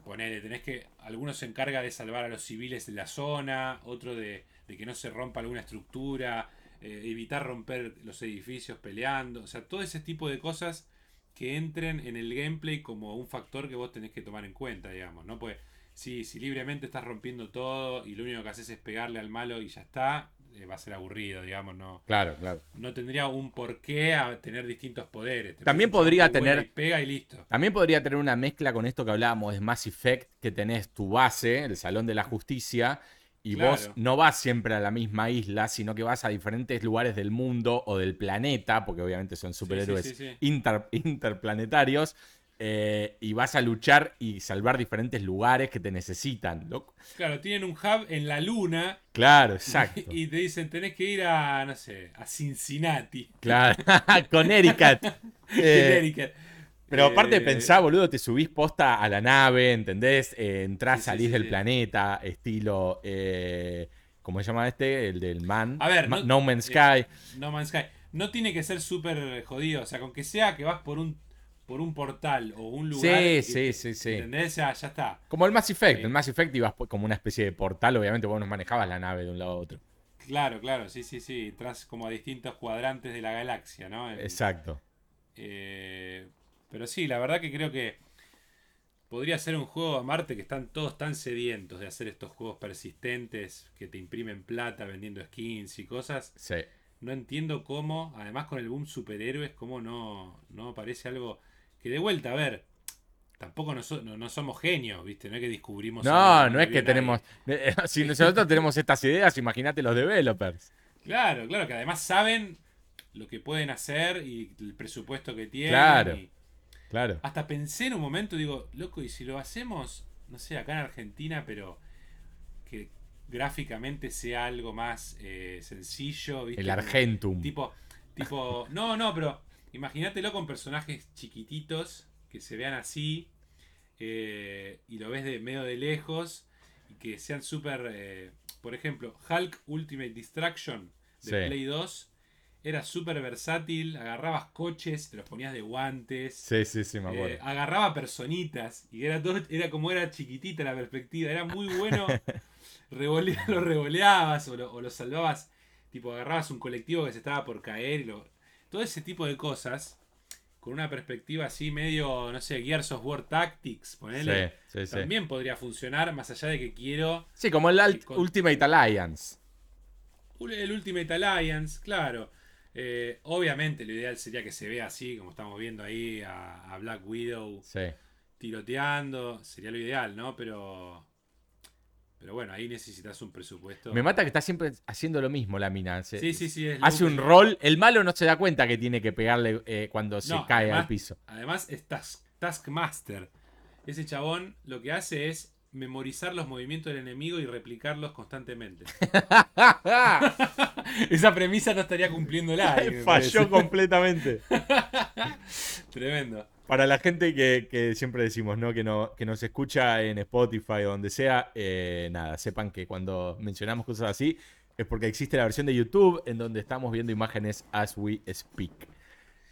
ponele, tenés que. Algunos se encarga de salvar a los civiles de la zona, otro de, de que no se rompa alguna estructura, eh, evitar romper los edificios peleando, o sea, todo ese tipo de cosas que entren en el gameplay como un factor que vos tenés que tomar en cuenta, digamos, ¿no? Pues si, si libremente estás rompiendo todo y lo único que haces es pegarle al malo y ya está, eh, va a ser aburrido, digamos, no, Claro, claro. no tendría un porqué a tener distintos poderes. Te También podría tener- y Pega y listo. También podría tener una mezcla con esto que hablábamos de Mass Effect, que tenés tu base, el Salón de la Justicia, y Claro. vos no vas siempre a la misma isla, sino que vas a diferentes lugares del mundo o del planeta, porque obviamente son superhéroes sí, sí. inter- interplanetarios, eh, y vas a luchar y salvar diferentes lugares que te necesitan. Claro, tienen un hub en la luna Claro, exacto. y te dicen tenés que ir a, no sé, a Cincinnati. Claro, con Ericat. Eh, pero aparte Eh, pensá, boludo, te subís posta a la nave, ¿entendés? Eh, entrás, Sí, salís sí, del planeta, estilo... Eh, ¿Cómo se llama este? El del Man. A ver, Ma- no- no, Man's Sky. No Man's Sky. No tiene que ser súper jodido. O sea, con que sea que vas por un por un portal o un lugar. Sí, sí, sí, sí. ¿Entendés? Ya, ya está. Como el Mass Effect. Sí. El Mass Effect ibas como una especie de portal, obviamente vos no manejabas la nave de un lado a otro. Claro, claro, sí, sí, sí. Entras como a distintos cuadrantes de la galaxia, ¿no? Exacto. eh, pero sí, la verdad que creo que podría ser un juego a Marte que están todos tan sedientos de hacer estos juegos persistentes que te imprimen plata vendiendo skins y cosas. Sí. No entiendo cómo, además con el boom superhéroes, cómo no, no parece algo que de vuelta, a ver, tampoco no, so- no- no somos genios, ¿viste? No es que descubrimos... No, no es que tenemos. eh, Si nosotros tenemos estas ideas, imagínate los developers. Claro, claro, que además saben lo que pueden hacer y el presupuesto que tienen. Claro. y- Claro. hasta pensé en un momento, digo, loco, y si lo hacemos, no sé, acá en Argentina, pero que gráficamente sea algo más eh, sencillo, ¿viste? El Argentum. Tipo, tipo, no, no, pero imagínatelo con personajes chiquititos que se vean así eh, y lo ves de medio de lejos y que sean súper, eh, por ejemplo, Hulk Ultimate Distraction de Sí. Play 2 era súper versátil, agarrabas coches, te los ponías de guantes. Sí, sí, sí, me eh, acuerdo. agarraba personitas y era todo, era como era chiquitita la perspectiva, era muy bueno. Revole- lo revoleabas o lo, o lo salvabas, tipo agarrabas un colectivo que se estaba por caer y lo, todo ese tipo de cosas con una perspectiva así medio, no sé, Gears of War Tactics, ponele, sí, sí, sí. también podría funcionar más allá de que quiero Sí, como el Alt- con- Ultimate Alliance. el Ultimate Alliance, claro. Eh, obviamente lo ideal sería que se vea así, como estamos viendo ahí a, a Black Widow Sí. tiroteando, sería lo ideal, ¿no? Pero pero bueno, ahí necesitas un presupuesto. Me mata que está siempre haciendo lo mismo la mina. Se- Sí, sí, sí. Hace un rol. El malo no se da cuenta que tiene que pegarle eh, cuando se cae además- al piso. Además es Task- Taskmaster. Ese chabón lo que hace es memorizar los movimientos del enemigo y replicarlos constantemente. Esa premisa no estaría cumpliendo la. Falló completamente. Tremendo. Para la gente que, que siempre decimos, ¿no? Que, no, que nos escucha en Spotify o donde sea, eh, nada, sepan que cuando mencionamos cosas así es porque existe la versión de YouTube en donde estamos viendo imágenes as we speak.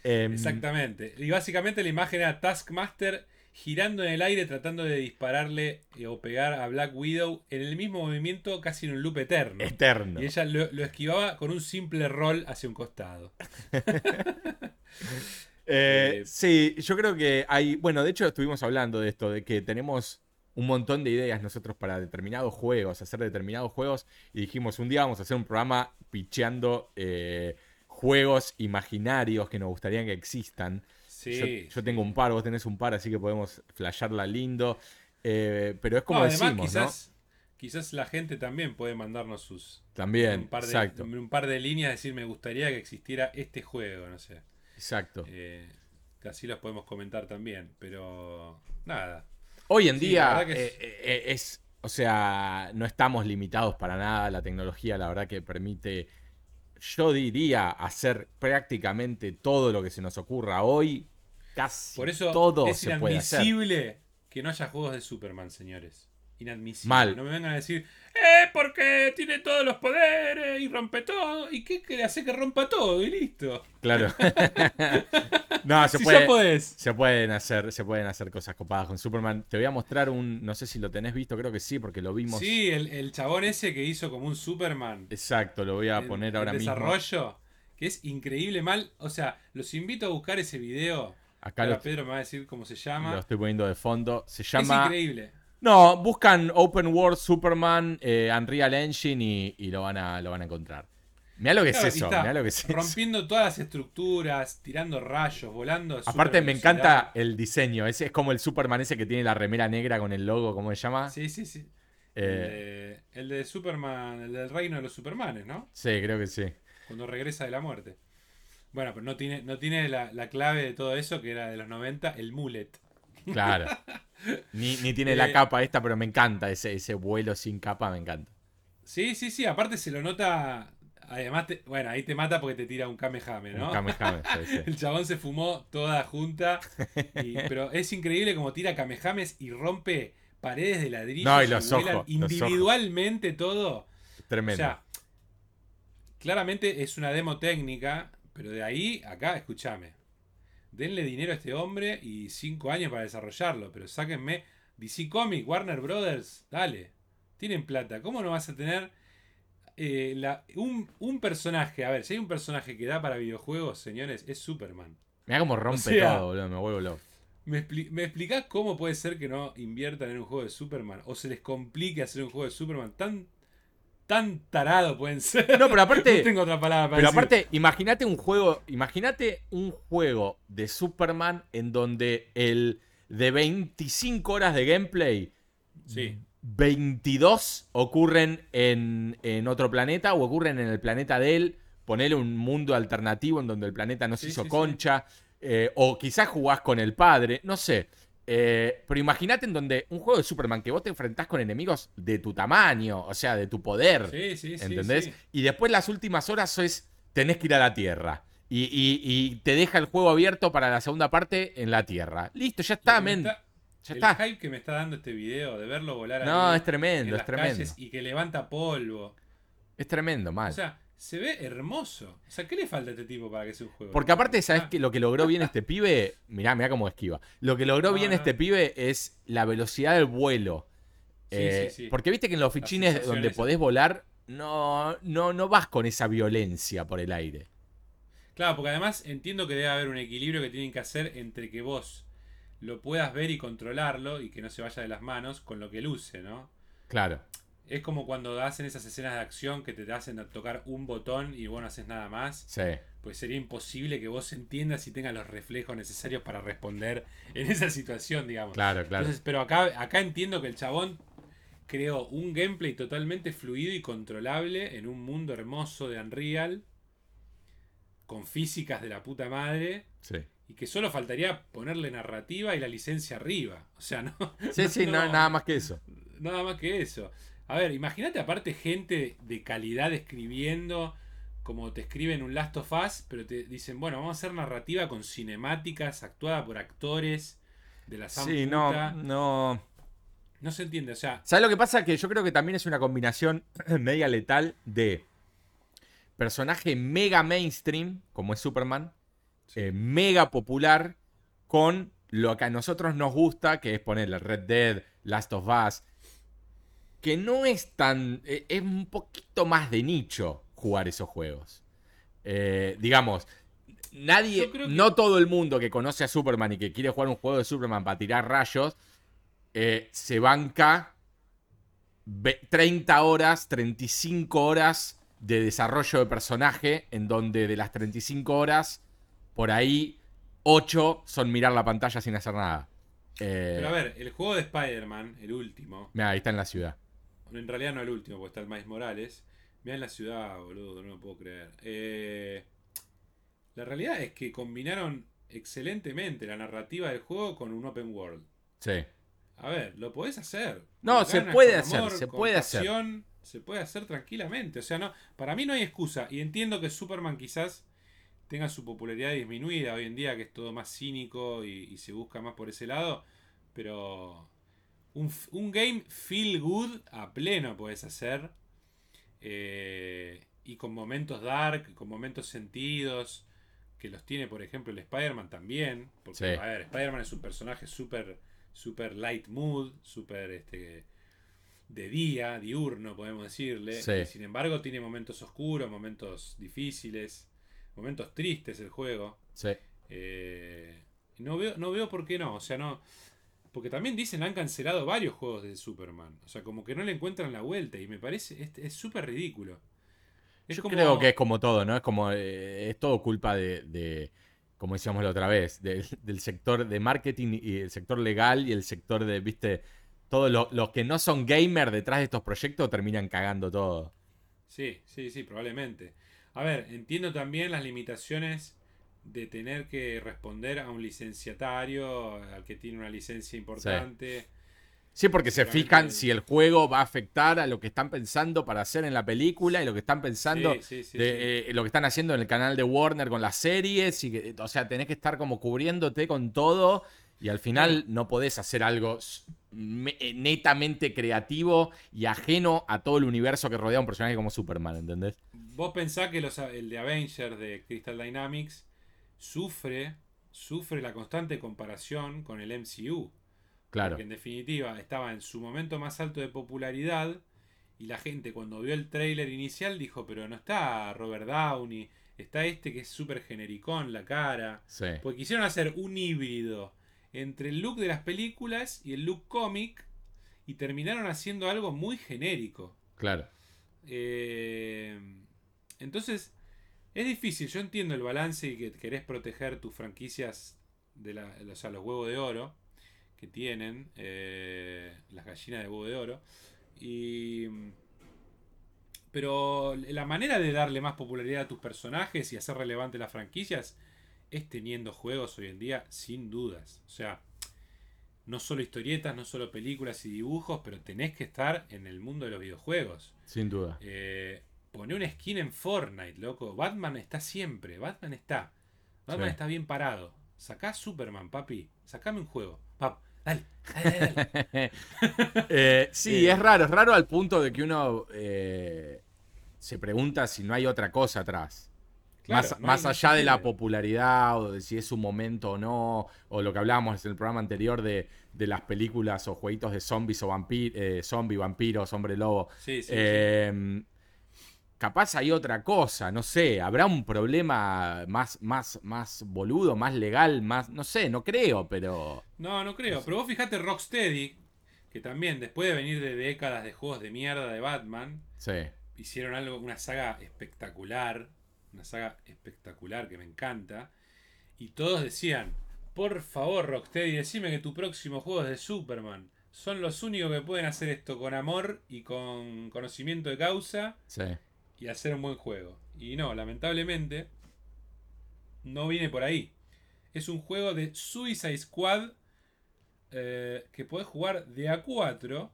Em, Exactamente. Y básicamente la imagen era Taskmaster girando en el aire tratando de dispararle eh, o pegar a Black Widow en el mismo movimiento casi en un loop eterno. Eterno. Y ella lo, lo esquivaba con un simple roll hacia un costado. Eh, Eh, sí, yo creo que hay. Bueno, de hecho, estuvimos hablando de esto, de que tenemos un montón de ideas nosotros para determinados juegos, hacer determinados juegos, y dijimos un día vamos a hacer un programa picheando eh, juegos imaginarios que nos gustaría que existan. Sí. yo, yo tengo un par, vos tenés un par, así que podemos flashearla lindo. Eh, pero es como No, además, decimos, quizás, quizás la gente también puede mandarnos sus ¿no? También, un par, de, exacto, un par de líneas, decir me gustaría que existiera este juego, no sé. Exacto. Eh, que así los podemos comentar también, pero nada. Hoy en Sí, día es- eh, eh, es, o sea, no estamos limitados para nada. La tecnología, la verdad que permite, yo diría, hacer prácticamente todo lo que se nos ocurra hoy. Casi Por eso todo es se puede hacer. inadmisible que no haya juegos de Superman, señores. Inadmisible. Mal. No me vengan a decir, eh, porque tiene todos los poderes y rompe todo. ¿Y qué hace que rompa todo? Y listo. Claro. no, se si puede. ya podés. Se pueden hacer, se pueden hacer cosas copadas con Superman. Te voy a mostrar un, no sé si lo tenés visto, creo que sí, porque lo vimos. Sí, el, el chabón ese que hizo como un Superman. Exacto, lo voy a poner ahora mismo. desarrollo, que es increíble mal. O sea, los invito a buscar ese video. Acá Ahora lo, Pedro me va a decir cómo se lo llama. estoy poniendo de fondo. Se Es llama. increíble. No, buscan Open World Superman, eh, Unreal Engine y, y lo, van a, lo van a encontrar. Mirá lo que Claro, es eso, está mirá lo que es eso. Rompiendo todas las estructuras, tirando rayos, volando. Aparte me encanta el diseño. Ese es como el Superman ese que tiene la remera negra con el logo, ¿cómo se llama? Sí, sí, sí. Eh, El, de, el de Superman, el del reino de los Supermanes, ¿no? sí, creo que sí. Cuando regresa de la muerte. Bueno, pero no tiene, no tiene la, la clave de todo eso, que era de los 90, el mullet. Claro. Ni, ni tiene la Eh, capa esta, pero me encanta ese, ese vuelo sin capa, me encanta. Sí, sí, sí, aparte se lo nota. Además, te- bueno, ahí te mata porque te tira un Kamehame, ¿no? Un Kamehame, sí, sí. El chabón se fumó toda junta. y- pero es increíble como tira Kamehames y rompe paredes de ladrillo. No, y los ojos, los Individualmente todo. O Tremendo. sea, claramente es una demo técnica, pero de ahí, acá, escúchame. Denle dinero a este hombre y cinco años para desarrollarlo, pero sáquenme DC Comics, Warner Brothers, dale. Tienen plata. ¿Cómo no vas a tener eh, la- un, un personaje? A ver, si hay un personaje que da para videojuegos, señores, es Superman. Mira cómo rompe sea- todo, boludo, me vuelvo loco. ¿Me, expli- ¿Me explicás cómo puede ser que no inviertan en un juego de Superman? ¿O se les complique hacer un juego de Superman? Tan, tan tarado pueden ser. No, pero aparte- no tengo otra palabra para Pero decir. aparte, imagínate un juego, imagínate un juego de Superman en donde el de 25 horas de gameplay, Sí. 22 ocurren en, en otro planeta o ocurren en el planeta de él. Ponerle un mundo alternativo en donde el planeta no se Sí, hizo sí, concha. eh, o quizás jugás con el padre, no sé. Eh, pero imagínate en donde un juego de Superman que vos te enfrentás con enemigos de tu tamaño, o sea, de tu poder. Sí, sí, sí. ¿Entendés? Y después las últimas horas es tenés que ir a la Tierra. Y, y- y te deja el juego abierto para la segunda parte en la Tierra. Listo, ya está, men. está- Ya el está. hype que me está dando este video de verlo volar No, ahí es tremendo, en es tremendo. calles y que levanta polvo. Es tremendo, mal. O sea, se ve hermoso. O sea, ¿qué le falta a este tipo para que sea un juego? Porque aparte, ¿sabes Ah, qué? Lo que logró bien este pibe, mirá, mirá cómo esquiva. Lo que logró bien este pibe es la velocidad del vuelo. Sí, Eh, sí, sí. Porque viste que en los fichines donde esa. podés volar, no, no, no vas con esa violencia por el aire. Claro, porque además entiendo que debe haber un equilibrio que tienen que hacer entre que vos lo puedas ver y controlarlo y que no se vaya de las manos con lo que luce, ¿no? Claro. Es como cuando hacen esas escenas de acción que te hacen tocar un botón y vos no haces nada más. Sí. Pues sería imposible que vos entiendas y tengas los reflejos necesarios para responder en esa situación, digamos. Claro, claro. Entonces, pero acá, acá entiendo que el chabón creó un gameplay totalmente fluido y controlable en un mundo hermoso de Unreal, con físicas de la puta madre, Sí. y que solo faltaría ponerle narrativa y la licencia arriba. O sea, no. Sí, sí, no, nada más que eso. Nada más que eso. A ver, imagínate aparte gente de calidad escribiendo como te escriben un Last of Us, pero te dicen, bueno, vamos a hacer narrativa con cinemáticas actuada por actores de la San Sí, puta. no, no. No se entiende, o sea, ¿Sabes lo que pasa? Que yo creo que también es una combinación media letal de personaje mega mainstream, como es Superman, eh, mega popular, con lo que a nosotros nos gusta, que es ponerle Red Dead, Last of Us, que no es tan... eh, es un poquito más de nicho jugar esos juegos. Eh, digamos, nadie, que- no todo el mundo que conoce a Superman y que quiere jugar un juego de Superman para tirar rayos, eh, se banca ve- 30 horas, 35 horas de desarrollo de personaje, en donde de las 35 horas, por ahí 8 son mirar la pantalla sin hacer nada. Eh, pero a ver, el juego de Spider-Man, el último, mirá, ahí está en la ciudad. En realidad no el último, porque está el Miles Morales, mira en la ciudad, boludo, no lo puedo creer. Eh, la realidad es que combinaron excelentemente la narrativa del juego con un open world. Sí. A ver, lo podés hacer. No, se ganas, puede hacer, se puede hacer. Se puede hacer tranquilamente. O sea, no, para mí no hay excusa. Y entiendo que Superman quizás tenga su popularidad disminuida hoy en día, que es todo más cínico y, y se busca más por ese lado. Pero un, un game feel good a pleno puedes hacer. Eh, y con momentos dark, con momentos sentidos. Que los tiene, por ejemplo, el Spider-Man también. Porque, Sí. a ver, Spider-Man es un personaje súper super light mood, súper este, de día, diurno, podemos decirle. Sí. Sin embargo, tiene momentos oscuros, momentos difíciles, momentos tristes el juego. Sí. Eh, no, veo, no veo por qué no. O sea, no. Porque también dicen han cancelado varios juegos de Superman. O sea, como que no le encuentran la vuelta. Y me parece. Es súper ridículo. Es Yo como- creo que es como todo, ¿no? Es como. eh, es todo culpa de. de, como decíamos la otra vez, del, del sector de marketing y el sector legal y el sector de, viste. Todos lo- los que no son gamer detrás de estos proyectos terminan cagando todo. Sí, sí, sí, probablemente. A ver, entiendo también las limitaciones de tener que responder a un licenciatario, al que tiene una licencia importante. Sí, porque se fijan si el juego va a afectar a lo que están pensando para hacer en la película y lo que están pensando, Sí, sí, sí, de, eh, lo que están haciendo en el canal de Warner con las series. Y que, o sea, tenés que estar como cubriéndote con todo y al final no podés hacer algo eh, netamente creativo y ajeno a todo el universo que rodea a un personaje como Superman, ¿entendés? Vos pensás que los, el de Avengers de Crystal Dynamics sufre, sufre la constante comparación con el MCU. Claro. Porque en definitiva estaba en su momento más alto de popularidad y la gente cuando vio el tráiler inicial dijo, pero no está Robert Downey, está este que es súper genericón la cara. Sí. Porque quisieron hacer un híbrido entre el look de las películas y el look cómic y terminaron haciendo algo muy genérico. Claro. Eh, entonces, es difícil. Yo entiendo el balance y que querés proteger tus franquicias de la, o sea, los huevos de oro que tienen, eh, las gallinas de huevo de oro. Y, pero la manera de darle más popularidad a tus personajes y hacer relevante las franquicias es teniendo juegos hoy en día, sin dudas. O sea, no solo historietas, no solo películas y dibujos, pero tenés que estar en el mundo de los videojuegos. Sin duda. Eh, poné una skin en Fortnite, loco. Batman está siempre. Batman está. Batman Sí. está bien parado. Sacá Superman, papi. Sacame un juego. Pap, dale, dale, dale. Eh, sí, Eh. es raro, es raro al punto de que uno eh, se pregunta si no hay otra cosa atrás. Claro, más no más allá de la popularidad o de si es un momento o no, o lo que hablábamos en el programa anterior de, de las películas o jueguitos de zombies o vampiros, zombie, vampiros, hombre lobo. Sí, sí, sí. Capaz hay otra cosa, no sé, habrá un problema más, más, más boludo, más legal, más, no sé, no creo, pero... No, no creo. Pero vos fijate Rocksteady, que también después de venir de décadas de juegos de mierda de Batman, Sí, hicieron algo, una saga espectacular, una saga espectacular que me encanta, y todos decían, por favor Rocksteady, decime que tu próximo juego es de Superman. Son los únicos que pueden hacer esto con amor y con conocimiento de causa sí. Y hacer un buen juego. Y no, lamentablemente, no viene por ahí. Es un juego de Suicide Squad eh, que podés jugar de a 4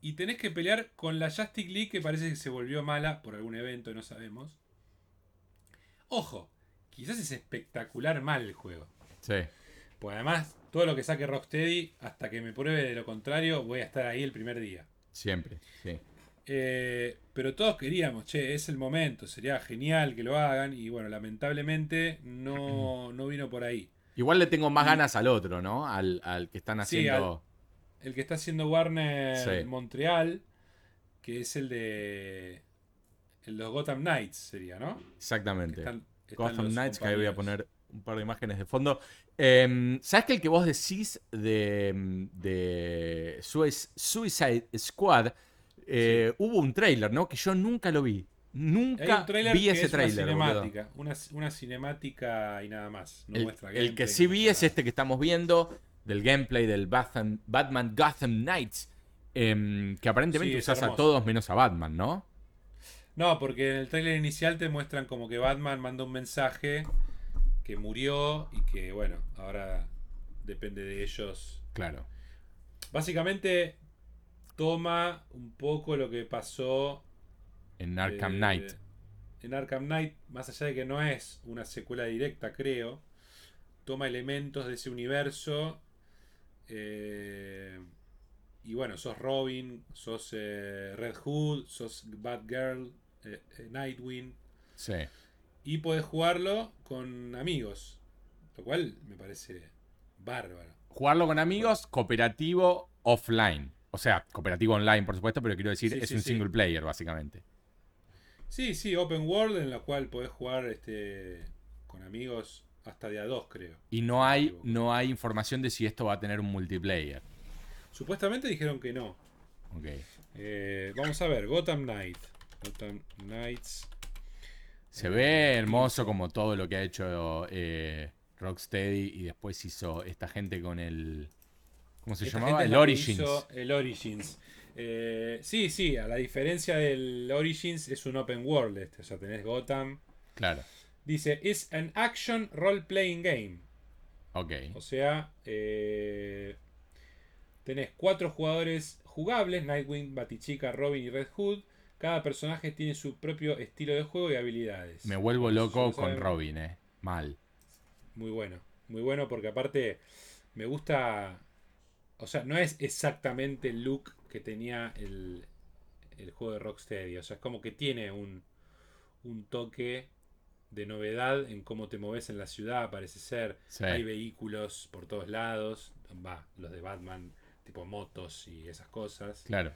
y tenés que pelear con la Justice League que parece que se volvió mala por algún evento, no sabemos. Ojo, quizás es espectacular mal el juego. Sí, Pues además, todo lo que saque Rocksteady, hasta que me pruebe de lo contrario, voy a estar ahí el primer día. siempre, sí. Eh, pero todos queríamos, che, es el momento, sería genial que lo hagan. Y bueno, lamentablemente no, no vino por ahí. Igual le tengo más ganas al otro, ¿no? Al, al que están Sí, haciendo... El que está haciendo Warner Sí. Montreal, que es el de. El de los Gotham Knights sería, ¿no? Exactamente. están- están Gotham Knights, que ahí voy a poner un par de imágenes de fondo. Eh, ¿Sabes que el que vos decís de, de Sui- Suicide Squad, eh, hubo un trailer, ¿no? Que yo nunca lo vi. Nunca un trailer vi ese es trailer. Una cinemática, una, una cinemática y nada más. No El, muestra el que sí vi es este que estamos viendo, del gameplay del Batman, Batman Gotham Knights, em, que aparentemente Sí, es usás a todos menos a Batman, ¿no? No, porque en el tráiler inicial te muestran como que Batman manda un mensaje que murió y que, bueno, ahora depende de ellos. Claro. Básicamente toma un poco lo que pasó En Arkham eh, Knight. En Arkham Knight, más allá de que no es una secuela directa, creo, toma elementos de ese universo. eh, y bueno, sos Robin, sos eh, Red Hood, sos Batgirl, Nightwing. Sí. Y podés jugarlo con amigos. Lo cual me parece bárbaro. Jugarlo con amigos, cooperativo offline. O sea, cooperativo online, por supuesto, pero quiero decir, Sí, es sí, un single player, básicamente. Sí, sí, Open World en la cual podés jugar este, con amigos hasta de a dos, creo. Y no hay, no hay información de si esto va a tener un multiplayer. Supuestamente dijeron que no. Ok. Eh, vamos a ver, Gotham Knight. Gotham Knights. Se ve hermoso como todo lo que ha hecho eh, Rocksteady y después hizo esta gente con el... ¿Cómo se Esta llamaba? es El Origins. El Origins. Eh, sí, sí, a la diferencia del Origins es un open world este. O sea, tenés Gotham. Claro. Dice, is an action role-playing game. Ok. O sea, eh, tenés cuatro jugadores jugables, Nightwing, Batichica, Robin y Red Hood. Cada personaje tiene su propio estilo de juego y habilidades. Me vuelvo loco con. Robin, eh. Mal. Muy bueno, muy bueno porque aparte me gusta, o sea, no es exactamente el look que tenía el, el juego de Rocksteady, o sea, es como que tiene un, un toque de novedad en cómo te moves en la ciudad, parece ser. Sí. Hay vehículos por todos lados, va, los de Batman, tipo motos y esas cosas. Claro.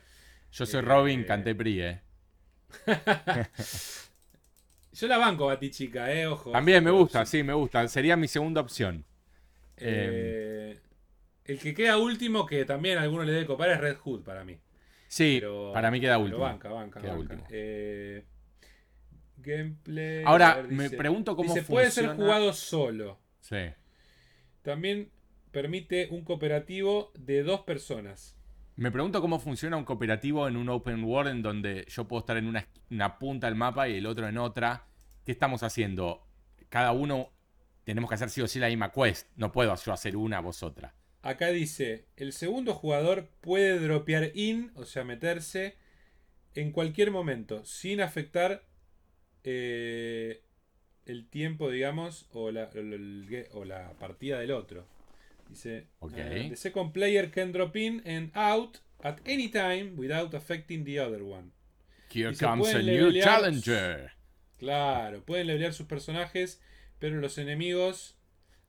Yo soy Eh, Robin, canté PRI, eh. Yo la banco, Batichica, eh, ojo. También me gusta, sí. sí, me gusta. Sería mi segunda opción. Eh, el que queda último, que también a alguno le debe copar, es Red Hood para mí. Sí, Pero- para mí queda último. banca, banca, Queda banca. último. Eh, gameplay. Ahora, ver, me pregunto cómo dice, puede ser jugado solo. Sí. También permite un cooperativo de dos personas. Me pregunto cómo funciona un cooperativo en un open world en donde yo puedo estar en una, una punta del mapa y el otro en otra. ¿Qué estamos haciendo? Cada uno tenemos que hacer sí o sí la misma quest. No puedo yo hacer una, vos otra. Acá dice, el segundo jugador puede dropear in, o sea, meterse en cualquier momento, sin afectar eh, el tiempo, digamos, o la, o la partida del otro. Dice, Ok. eh, the second player can drop in and out at any time without affecting the other one. Here comes a new challenger. Claro, pueden levelear sus personajes, pero los enemigos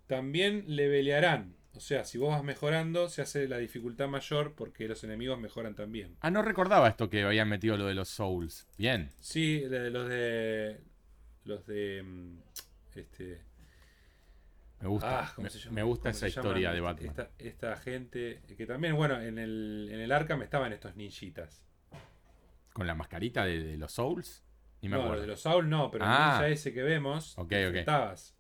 también levelearán. O sea, si vos vas mejorando, se hace la dificultad mayor porque los enemigos mejoran también. Ah, no recordaba esto que habían metido lo de los souls. Bien. Sí, los de. Los de. mm, Este. Me gusta. Ah, ¿cómo me, se llama? me gusta ¿Cómo esa historia de Batman. Esta, esta gente. Que también, bueno, en el, en el Arkham estaban estos ninjitas. ¿Con la mascarita de, de los souls? Ni me no, acuerdo. los de los Saul no, pero Ah. el ninja ese que vemos. Ok, te ok. enfrentabas.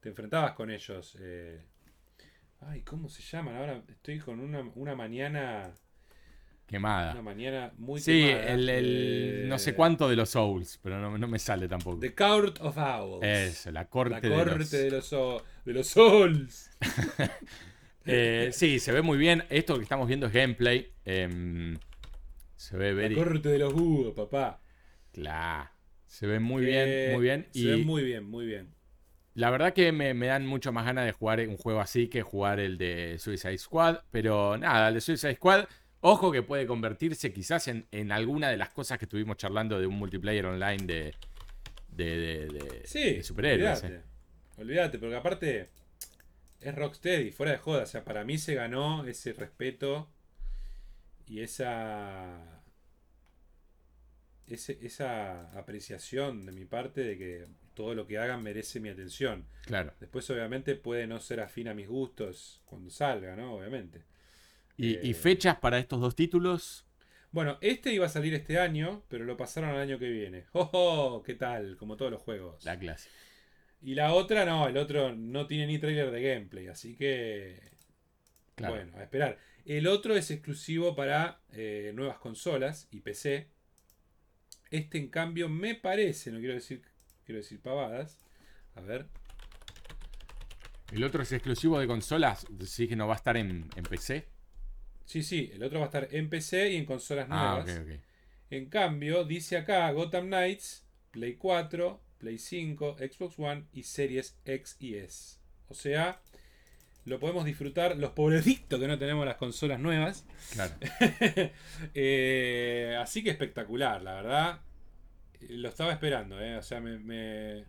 Te enfrentabas con ellos. eh. Ay, ¿cómo se llaman? Ahora estoy con una, una mañana. Quemada. Una mañana muy. Sí, quemada. el, el Eh, no sé cuánto de los souls, pero no, no me sale tampoco. The Court of Owls. Eso, la corte, La de corte los- de los, de los Souls. Eh, sí, se ve muy bien. Esto que estamos viendo es gameplay. Em, se ve La very... corte de los búhos, papá. Claro. Se ve muy bien, Eh, muy bien. Se Y ve muy bien, muy bien. La verdad que me, me dan mucho más ganas de jugar un juego así que jugar el de Suicide Squad. Pero nada, el de Suicide Squad, ojo que puede convertirse quizás en, en alguna de las cosas que estuvimos charlando de un multiplayer online de, de, de- de- Sí, de superhéroes. olvídate. eh. Olvídate, porque aparte es Rocksteady, fuera de joda. O sea, para mí se ganó ese respeto y esa. ese- esa apreciación de mi parte de que todo lo que hagan merece mi atención. Claro. Después, obviamente, puede no ser afín a mis gustos cuando salga, ¿no? Obviamente. Y, y Eh, fechas para estos dos títulos. Bueno, este iba a salir este año, pero lo pasaron al año que viene. ¡Oh, oh! ¿Qué tal? Como todos los juegos. La clase. Y la otra no, el otro no tiene ni trailer de gameplay, así que. Claro. Bueno, a esperar. El otro es exclusivo para eh, nuevas consolas y PC. Este, en cambio, me parece, no quiero decir, quiero decir pavadas. A ver. El otro es exclusivo de consolas. Sí que no va a estar en, en PC. Sí, sí, el otro va a estar en PC y en consolas Ah, nuevas. ok, ok. En cambio, dice acá Gotham Knights, Play 4, Play 5, Xbox One y Series X y S. O sea, lo podemos disfrutar los pobrecitos que no tenemos las consolas nuevas. Claro. Eh, así que espectacular, la verdad. Eh, Lo estaba esperando, eh. O sea, me, me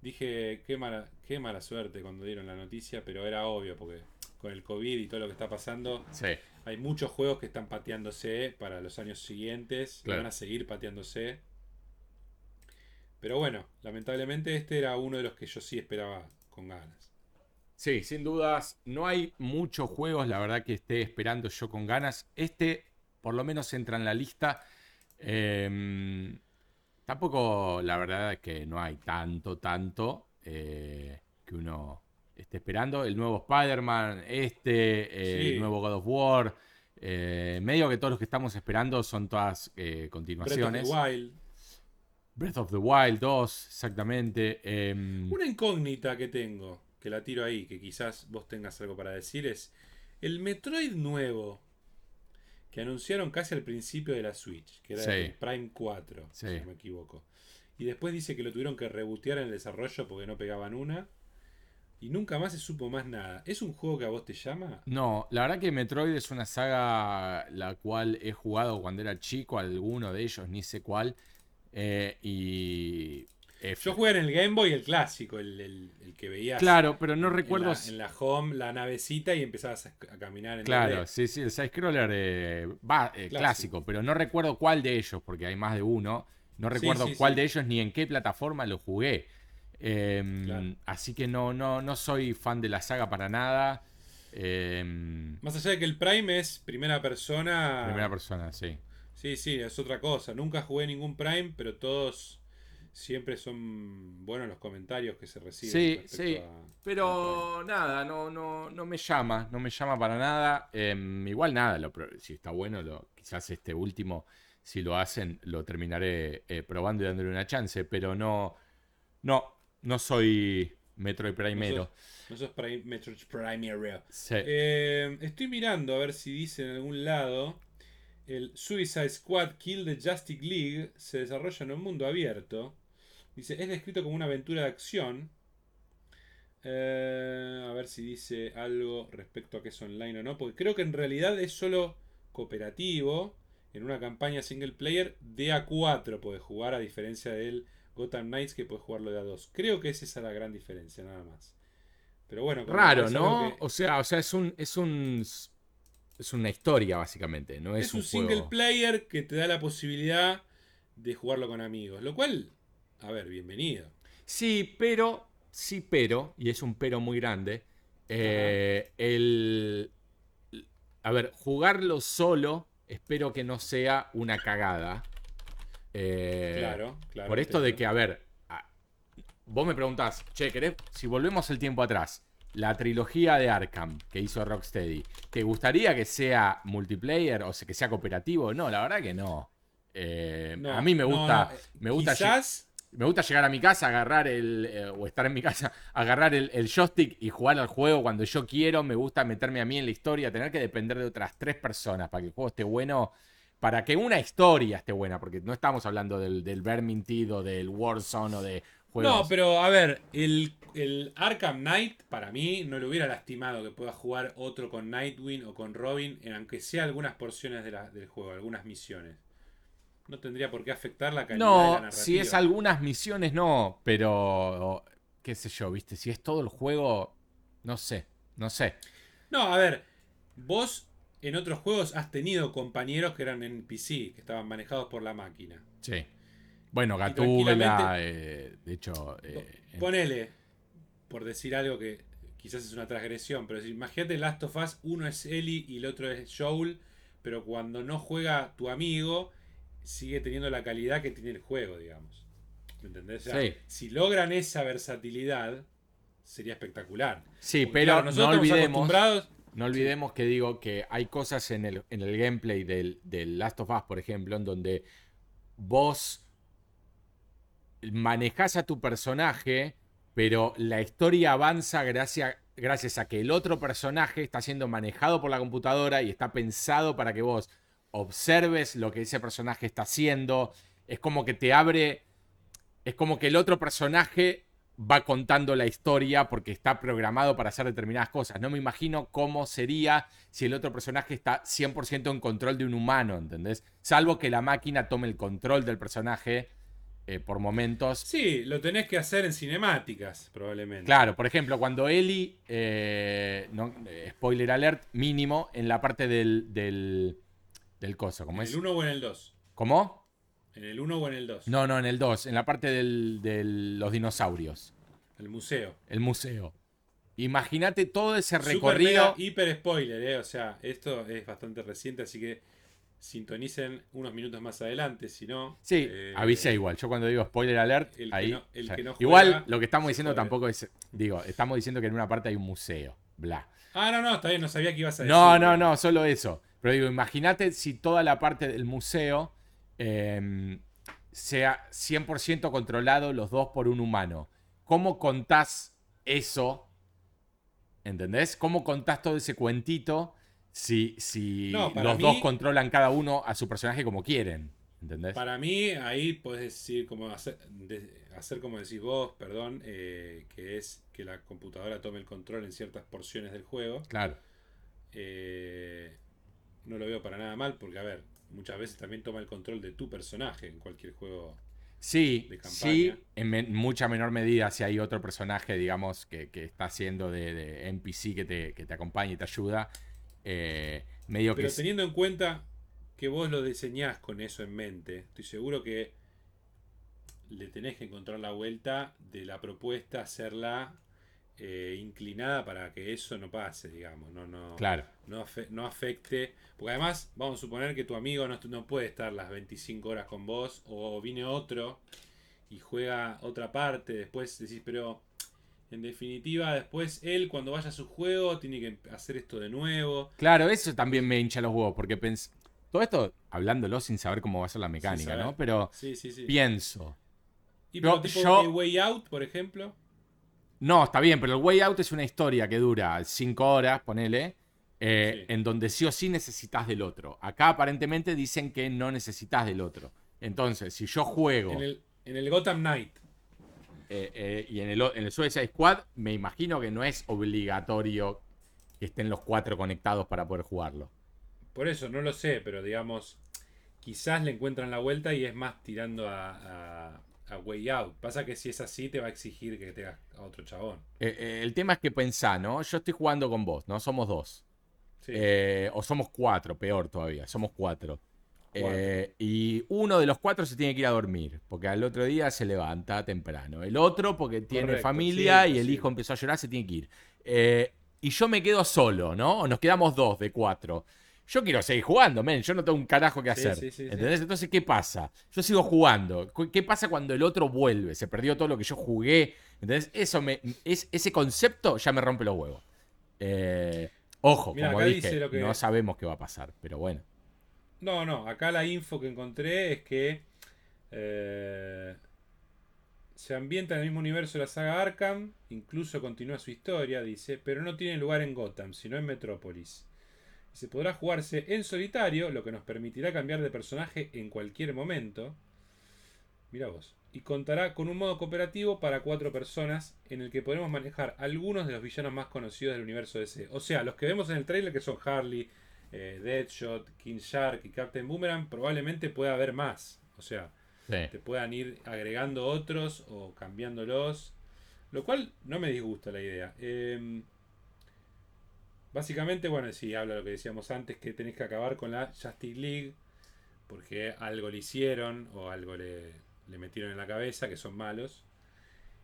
dije qué mala, qué mala suerte cuando dieron la noticia, pero era obvio porque con el COVID y todo lo que está pasando, Sí. hay muchos juegos que están pateándose para los años siguientes. y van a seguir pateándose. Pero bueno, lamentablemente este era uno de los que yo sí esperaba con ganas. Sí, sin dudas. No hay muchos juegos, la verdad, que esté esperando yo con ganas. Este, por lo menos, entra en la lista. Em, tampoco, la verdad, es que no hay tanto, tanto eh, que uno esté esperando. El nuevo Spider-Man, este, eh, Sí. el nuevo God of War. eh, medio que todos los que estamos esperando son todas eh, Breath of the continuaciones. Wild. Breath of the Wild 2, exactamente. em, Una incógnita que tengo, que la tiro ahí, que quizás vos tengas algo para decir, es el Metroid nuevo que anunciaron casi al principio de la Switch, que era Sí. el Prime 4, Sí. si no me equivoco. Y después dice que lo tuvieron que rebotear en el desarrollo porque no pegaban una. Y nunca más se supo más nada. ¿Es un juego que a vos te llama? No, la verdad que Metroid es una saga la cual he jugado cuando era chico, alguno de ellos, ni sé cuál. eh, y. Yo jugué en el Game Boy el clásico, el, el- el que veías Claro, pero no en recuerdo. la, en la home, la navecita y empezabas a, caminar en Claro, 2D. sí, sí, el side-scroller eh, va, eh, Clásico. clásico, pero no recuerdo cuál de ellos, porque hay más de uno. No recuerdo sí, cuál sí. de ellos ni en qué plataforma lo jugué. Em, Claro. Así que no, no, no soy fan de la saga para nada. Em, Más allá de que el Prime es primera persona. primera persona, sí. Sí, sí, es otra cosa. Nunca jugué ningún Prime, pero todos siempre son buenos los comentarios que se reciben. Sí, sí. a- Pero nada, no, no, no me llama, no me llama para nada. Em, igual nada, lo si está bueno, lo, quizás este último, si lo hacen, lo terminaré eh, probando y dándole una chance, pero no, no, no soy Metroid Prime. Primero. No sos Prime, Metroid Prime Sí. Eh, estoy mirando a ver si dice en algún lado. El Suicide Squad Kill the Justice League se desarrolla en un mundo abierto. Dice, es descrito como una aventura de acción. Eh, a ver si dice algo respecto a que es online o no. Porque creo que en realidad es solo cooperativo. En una campaña single player de A4 puedes jugar a diferencia del Gotham Knights que puedes jugarlo de A2. Creo que es esa la gran diferencia, nada más. Pero bueno, Raro, es ¿no? que- O sea, o sea, es un, es un, es una historia básicamente, no es, Es un single player que te da la posibilidad de jugarlo con amigos. Lo cual, a ver, bienvenido. Sí, pero, sí, pero, y es un pero muy grande, eh, el... A ver, jugarlo solo, espero que no sea una cagada. Eh, Claro, claro. Por esto de que, a ver, vos me preguntás, che, ¿querés? Si volvemos el tiempo atrás, la trilogía de Arkham que hizo Rocksteady, ¿te gustaría que sea multiplayer o sea, que sea cooperativo? No, la verdad que no. Eh, No, a mí me no, gusta, no, eh, me gusta Quizás. Me gusta llegar a mi casa, agarrar el. eh, o estar en mi casa, agarrar el, el joystick y jugar al juego cuando yo quiero. Me gusta meterme a mí en la historia, tener que depender de otras tres personas para que el juego esté bueno. Para que una historia esté buena, porque no estamos hablando del, del Vermintide o del Warzone o de juegos. No, pero a ver, el, el Arkham Knight, para mí, no le hubiera lastimado que pueda jugar otro con Nightwing o con Robin, en aunque sea algunas porciones de la- del juego, algunas misiones. No tendría por qué afectar la calidad de la No, narrativa. si es algunas misiones, no. Pero, qué sé yo, viste, si es todo el juego, no sé, no sé. No, a ver, vos en otros juegos has tenido compañeros que eran en PC, que estaban manejados por la máquina. Sí. Bueno, Gatúbela, eh, de hecho... eh, Ponele, por decir algo que quizás es una transgresión, pero si imagínate Last of Us, uno es Ellie y el otro es Joel, pero cuando no juega tu amigo, sigue teniendo la calidad que tiene el juego, digamos. ¿Me entendés? O sea, Sí. Si logran esa versatilidad, sería espectacular. Sí, Porque, pero claro, no nosotros olvidemos, acostumbrados- no olvidemos que digo que hay cosas en el, en el gameplay del, del Last of Us, por ejemplo, en donde vos manejás a tu personaje, pero la historia avanza gracias, gracias a que el otro personaje está siendo manejado por la computadora y está pensado para que vos observes lo que ese personaje está haciendo. Es como que te abre. Es como que el otro personaje va contando la historia porque está programado para hacer determinadas cosas. No me imagino cómo sería si el otro personaje está 100% en control de un humano, ¿entendés? Salvo que la máquina tome el control del personaje eh, por momentos. Sí, lo tenés que hacer en cinemáticas, probablemente. Claro, por ejemplo, cuando Ellie, eh, no, eh, spoiler alert, mínimo, en la parte del, del, del coso, ¿cómo ¿En es? el 1 o en el 2? ¿Cómo? ¿En el 1 o en el 2? No, no, en el 2, en la parte de los dinosaurios, El museo. el museo. Imagínate todo ese Super recorrido. mega, hiper spoiler, eh. O sea, esto es bastante reciente, así que sintonicen unos minutos más adelante, si no. Sí, eh, avisa igual. Yo cuando digo spoiler alert, el que ahí. no- el ya. que no igual juega, lo que estamos diciendo tampoco es. Digo, estamos diciendo que en una parte hay un museo. Bla. Ah, no, no, está bien, no sabía que ibas a decir. No, no, no, solo eso. Pero digo, imagínate si toda la parte del museo eh, sea 100% controlado los dos por un humano. ¿Cómo contás eso? ¿Entendés? ¿Cómo contás todo ese cuentito si, si No, los dos controlan cada uno a su personaje como quieren? ¿Entendés? Para mí, ahí puedes decir, como hacer, de- hacer como decís vos, perdón, eh, que es que la computadora tome el control en ciertas porciones del juego. Claro. Eh, no lo veo para nada mal, porque, a ver, muchas veces también toma el control de tu personaje en cualquier juego. Sí, de campaña. sí, en mucha menor medida si hay otro personaje, digamos, que, que está haciendo de, de NPC que te, que te acompaña y te ayuda. eh, medio. Pero teniendo en cuenta que vos lo diseñás con eso en mente, estoy seguro que le tenés que encontrar la vuelta de la propuesta, hacerla eh, inclinada para que eso no pase, digamos, no, no, Claro. no, afe- no afecte. Porque además, vamos a suponer que tu amigo no, no puede estar las 25 horas con vos, o viene otro y juega otra parte, después decís, pero en definitiva, después él cuando vaya a su juego tiene que hacer esto de nuevo. Claro, eso también me hincha los huevos, porque pens- todo esto hablándolo sin saber cómo va a ser la mecánica. ¿no? Pero Sí, sí, sí. pienso. Y pero tipo yo- A Way Out, por ejemplo. No, está bien, pero el Way Out es una historia que dura 5 horas, ponele, eh, Sí. en donde sí o sí necesitas del otro. Acá aparentemente dicen que no necesitas del otro. Entonces, si yo juego En el, en el Gotham Knight. eh, eh, y en el, en el Suicide Squad, me imagino que no es obligatorio que estén los cuatro conectados para poder jugarlo. Por eso, no lo sé, pero digamos, quizás le encuentran la vuelta y es más tirando a, a- a Way Out. Pasa que si es así, te va a exigir que tengas a otro chabón. Eh, eh, el tema es que pensá, ¿no? Yo estoy jugando con vos, ¿no? Somos dos. Sí. Eh, o somos cuatro, peor todavía, somos cuatro. Cuatro. Y uno de los cuatro se tiene que ir a dormir, porque al otro día se levanta temprano. El otro porque tiene Correcto, familia sí, y el sí. hijo empezó a llorar, se tiene que ir. Y yo me quedo solo, ¿no? O nos quedamos dos de cuatro. Yo quiero seguir jugando, men. Yo no tengo un carajo que hacer. sí, sí, sí. ¿Entendés? Entonces, ¿qué pasa? Yo sigo jugando. ¿Qué pasa cuando el otro vuelve? Se perdió todo lo que yo jugué. ¿Entendés? Eso me, es, ese concepto ya me rompe los huevos. Eh, ojo, como dije, dice lo que- no sabemos qué va a pasar, pero bueno. No, no, acá la info que encontré es que eh, se ambienta en el mismo universo de la saga Arkham, incluso continúa su historia, dice, pero no tiene lugar en Gotham, sino en Metrópolis. Se podrá jugarse en solitario, lo que nos permitirá cambiar de personaje en cualquier momento. Mira vos. Y contará con un modo cooperativo para cuatro personas en el que podremos manejar algunos de los villanos más conocidos del universo DC. O sea, los que vemos en el trailer que son Harley, eh, Deadshot, King Shark y Captain Boomerang, probablemente pueda haber más. O sea, Sí. te puedan ir agregando otros o cambiándolos. Lo cual no me disgusta la idea. Em, básicamente, bueno, sí, habla lo que decíamos antes, que tenés que acabar con la Justice League. Porque algo le hicieron o algo le, le metieron en la cabeza, que son malos.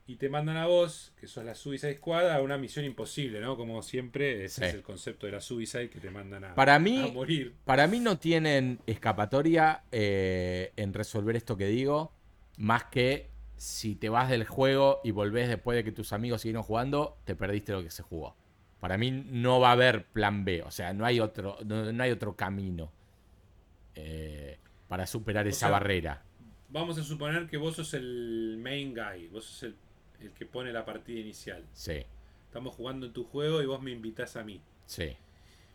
Y te mandan a vos, que sos la Suicide Squad, a una misión imposible, ¿no? Como siempre, ese Sí. es el concepto de la Suicide, que te mandan a, Para a mí, morir. para mí no tienen escapatoria eh, en resolver esto que digo, más que si te vas del juego y volvés después de que tus amigos siguieron jugando, te perdiste lo que se jugó. Para mí no va a haber plan B, o sea, no hay otro, no, no hay otro camino eh, para superar esa sea, barrera. Vamos a suponer que vos sos el main guy, vos sos el, el que pone la partida inicial. Sí, Estamos jugando en tu juego y vos me invitás a mí. sí,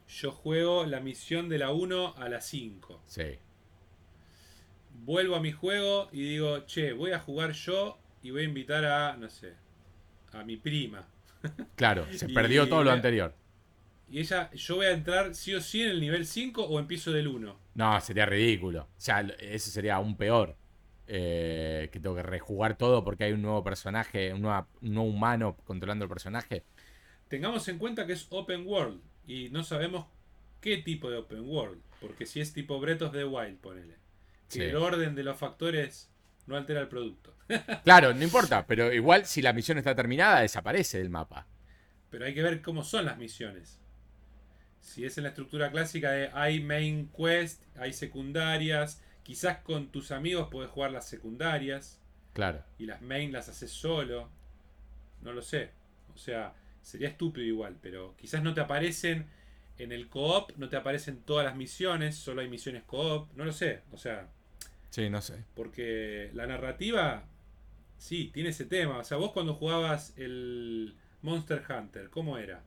Yo juego la misión de la 1 a la 5. sí. Vuelvo a mi juego y digo, che, voy a jugar yo y voy a invitar a, no sé, a mi prima. Claro, se Y- perdió todo lo anterior. Y ella, yo voy a entrar sí o sí en el nivel 5 o empiezo del 1. No, sería ridículo. O sea, ese sería aún peor. Eh, que tengo que rejugar todo porque hay un nuevo personaje, un, nuevo humano controlando el personaje. Tengamos en cuenta que es open world y no sabemos qué tipo de open world. Porque si es tipo Breath of the Wild, ponele. Que Sí. el orden de los factores no altera el producto. Claro, no importa, pero igual si la misión está terminada, desaparece del mapa. Pero hay que ver cómo son las misiones. Si es en la estructura clásica de hay main quest, hay secundarias, quizás con tus amigos podés jugar las secundarias Claro. y las main las haces solo. No lo sé. O sea, sería estúpido igual, pero quizás no te aparecen en el co-op, no te aparecen todas las misiones, solo hay misiones co-op, no lo sé. O sea, Sí, no sé. Porque la narrativa, sí, tiene ese tema. O sea, vos cuando jugabas el Monster Hunter, ¿cómo era?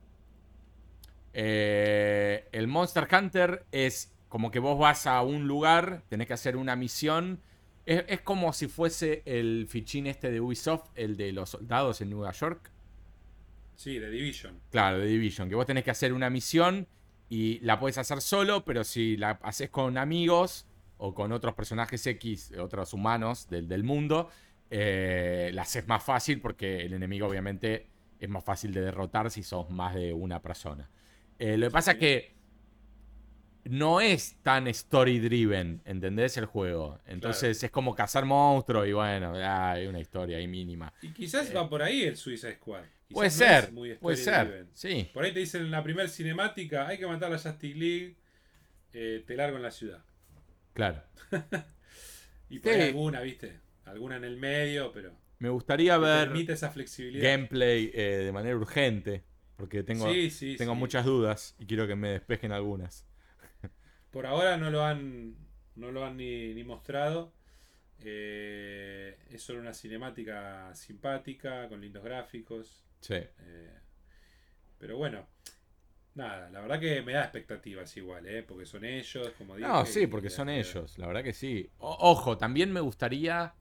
Eh, el Monster Hunter es como que vos vas a un lugar, tenés que hacer una misión. Es, es como si fuese el fichín este de Ubisoft, el de los soldados en Nueva York. Sí, de Division. Claro, de Division, que vos tenés que hacer una misión y la puedes hacer solo, pero si la haces con amigos o con otros personajes X, otros humanos del, del mundo, eh, la haces más fácil porque el enemigo obviamente es más fácil de derrotar si sos más de una persona. Eh, lo que pasa es que no es tan story driven, ¿entendés? El juego. Entonces es como cazar monstruos y bueno, hay una historia ahí mínima. Y quizás Eh, va por ahí el Suicide Squad. Quizás Puede ser, es muy puede ser, driven. sí. Por ahí te dicen en la primera cinemática, hay que matar a Justice League, eh, te largo en la ciudad. Claro. Y por Sí. alguna, ¿viste? Alguna en el medio, pero Me gustaría ver permite esa flexibilidad. gameplay eh, de manera urgente, porque tengo, sí, sí, tengo muchas dudas y quiero que me despejen algunas. Por ahora no lo han, no lo han ni, ni mostrado. Eh, es solo una cinemática simpática, con lindos gráficos. Sí. eh, pero bueno, nada, la verdad que me da expectativas igual, ¿eh? porque son ellos, como dije. No, sí, porque son ellos, la verdad que sí. O- ojo, también me gustaría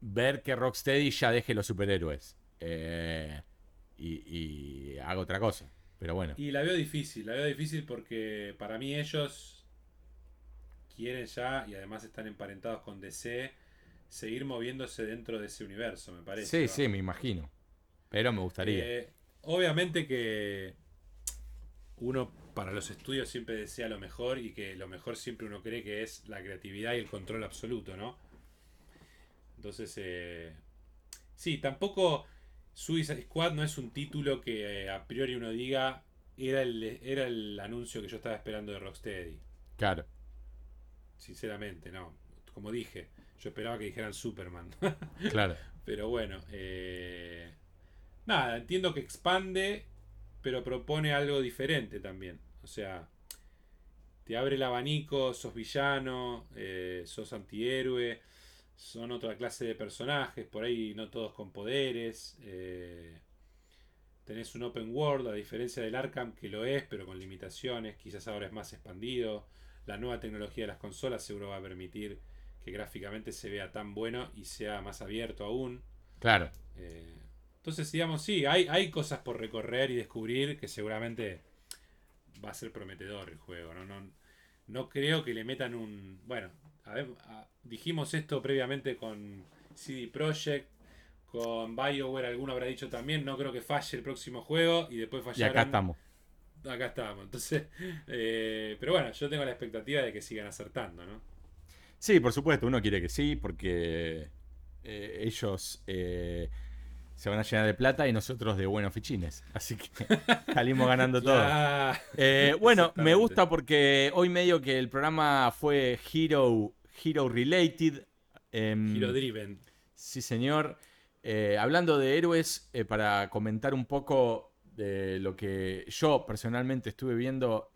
ver que Rocksteady ya deje los superhéroes eh, y, y haga otra cosa. Pero bueno, Y la veo difícil, la veo difícil porque para mí ellos quieren ya, y además están emparentados con DC, seguir moviéndose dentro de ese universo, me parece. sí, sí, me imagino. Pero me gustaría. Eh, obviamente que uno para los estudios siempre desea lo mejor y que lo mejor siempre uno cree que es la creatividad y el control absoluto, ¿no? Entonces, eh, sí, tampoco Suicide Squad no es un título que eh, a priori uno diga era el, era el anuncio que yo estaba esperando de Rocksteady. Claro. Sinceramente, no. Como dije, yo esperaba que dijeran Superman. Claro. Pero bueno, eh, nada, entiendo que expande, pero propone algo diferente también. O sea, te abre el abanico, sos villano, eh, sos antihéroe, son otra clase de personajes, por ahí no todos con poderes. eh, tenés un open world, a diferencia del Arkham, que lo es, pero con limitaciones, quizás ahora es más expandido. La nueva tecnología de las consolas seguro va a permitir que gráficamente se vea tan bueno y sea más abierto aún. Claro. Eh, entonces, digamos, sí, hay, hay cosas por recorrer y descubrir que seguramente va a ser prometedor el juego. No, no, no creo que le metan un... Bueno, a ver, a- dijimos esto previamente con CD Projekt, con BioWare, alguno habrá dicho también, no creo que falle el próximo juego y después Y fallaron. acá estamos. Acá estamos. Entonces, eh, pero bueno, yo tengo la expectativa de que sigan acertando, ¿no? Sí, por supuesto, uno quiere que sí, porque eh, ellos eh, se van a llenar de plata y nosotros de buenos fichines. Así que salimos ganando todo. Eh, bueno, me gusta porque hoy medio que el programa fue Hero, Hero Related. em, Hero Driven. Sí, señor. Eh, hablando de héroes, eh, para comentar un poco de lo que yo personalmente estuve viendo,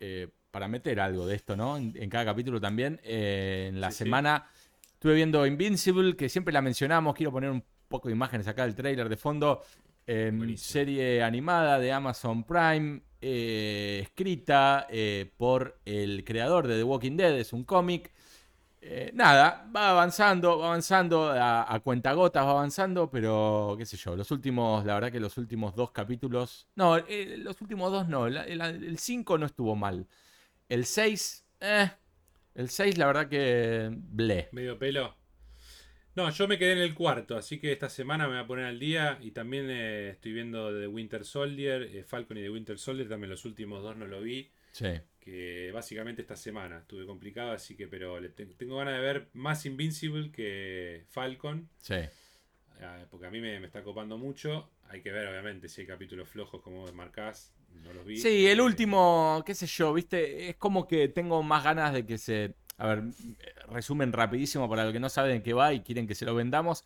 para meter algo de esto, ¿no? En, en cada capítulo también. en la Sí, sí. semana estuve viendo Invincible, que siempre la mencionamos. Quiero poner un poco de imágenes acá del trailer de fondo. Eh, Buenísimo. serie animada de Amazon Prime, eh, escrita eh, por el creador de The Walking Dead, es un cómic. Eh, nada, va avanzando, va avanzando, a, a cuentagotas va avanzando, pero qué sé yo, los últimos, la verdad que los últimos dos capítulos, no, los últimos dos no, el 5 no estuvo mal. El 6, eh, el 6 la verdad que ble. Medio pelo. No, yo me quedé en el cuarto, así que esta semana me voy a poner al día y también eh, estoy viendo The Winter Soldier, eh, Falcon y The Winter Soldier, también los últimos dos no lo vi, Sí, que básicamente esta semana estuve complicado, así que pero le te- tengo ganas de ver más Invincible que Falcon, sí. ah, porque a mí me, me está copando mucho, hay que ver obviamente si hay capítulos flojos como vos marcás, no los vi. Sí, el último, qué sé yo, viste, es como que tengo más ganas de que se... A ver, resumen rapidísimo para los que no saben qué va y quieren que se lo vendamos.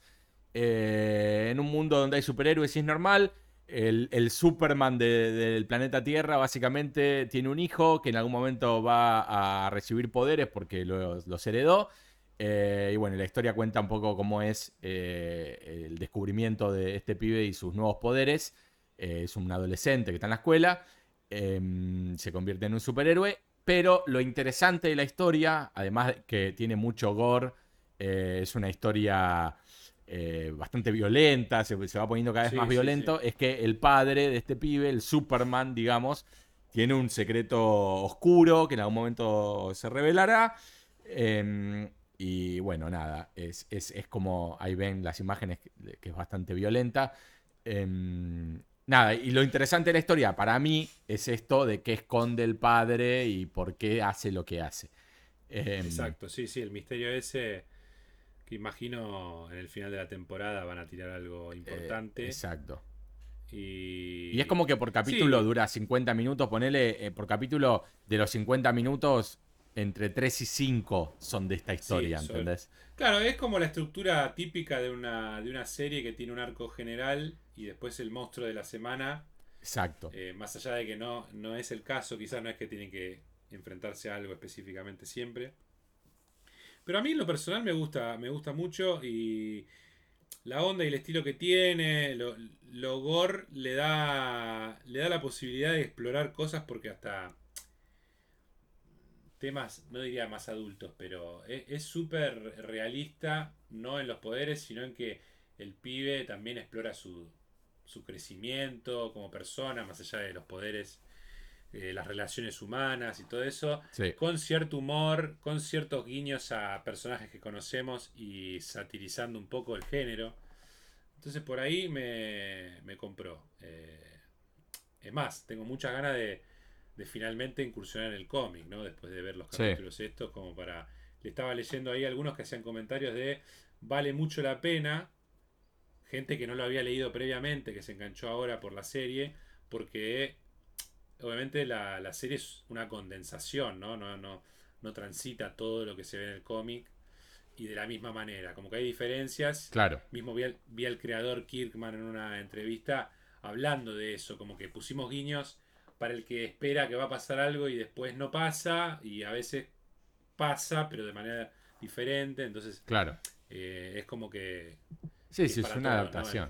Eh, en un mundo donde hay superhéroes y es normal, el, Superman de- del planeta Tierra básicamente tiene un hijo que en algún momento va a recibir poderes porque lo- los heredó. Eh, y bueno, la historia cuenta un poco cómo es eh, el descubrimiento de este pibe y sus nuevos poderes. Es un adolescente que está en la escuela, em, se convierte en un superhéroe, pero lo interesante de la historia, además de que tiene mucho gore, es una historia bastante violenta, se, va poniendo cada vez más violento, es que el padre de este pibe, el Superman, digamos, tiene un secreto oscuro que en algún momento se revelará. Em, y bueno, nada, es, como ahí ven las imágenes que, es bastante violenta. Em, nada, y lo interesante de la historia para mí es esto de qué esconde el padre y por qué hace lo que hace. Em, Exacto, sí, sí, el misterio ese que imagino en el final de la temporada van a tirar algo importante. Eh, exacto. Y... es como que por capítulo dura 50 minutos, ponele, eh, por capítulo de los 50 minutos, entre 3 y 5 son de esta historia, ¿entendés? Claro, es como la estructura típica de una, de una serie que tiene un arco general y después el monstruo de la semana. Exacto. Eh, más allá de que no, no es el caso, quizás no es que tienen que enfrentarse a algo específicamente siempre. Pero a mí en lo personal me gusta, me gusta mucho y la onda y el estilo que tiene, lo, lo gore le da, le da la posibilidad de explorar cosas porque hasta temas, no diría más adultos, pero e, es súper realista, no en los poderes, sino en que el pibe también explora su, su crecimiento como persona, más allá de los poderes, eh, las relaciones humanas y todo eso, con cierto humor, con ciertos guiños a personajes que conocemos y satirizando un poco el género. Entonces por ahí me, me compró. Eh, es más, tengo muchas ganas de, finalmente incursionar en el cómic, ¿no? Después de ver los capítulos estos, como para... Le estaba leyendo ahí algunos que hacían comentarios de vale mucho la pena. Gente que no lo había leído previamente, que se enganchó ahora por la serie, porque obviamente la, la serie es una condensación, ¿no? No, no, no transita todo lo que se ve en el cómic y de la misma manera. Como que hay diferencias. Claro. Mismo vi al, vi al creador Kirkman en una entrevista hablando de eso, como que pusimos guiños para el que espera que va a pasar algo y después no pasa, y a veces pasa, pero de manera diferente. Entonces, claro. Eh, es como que. Sí, sí, es una adaptación.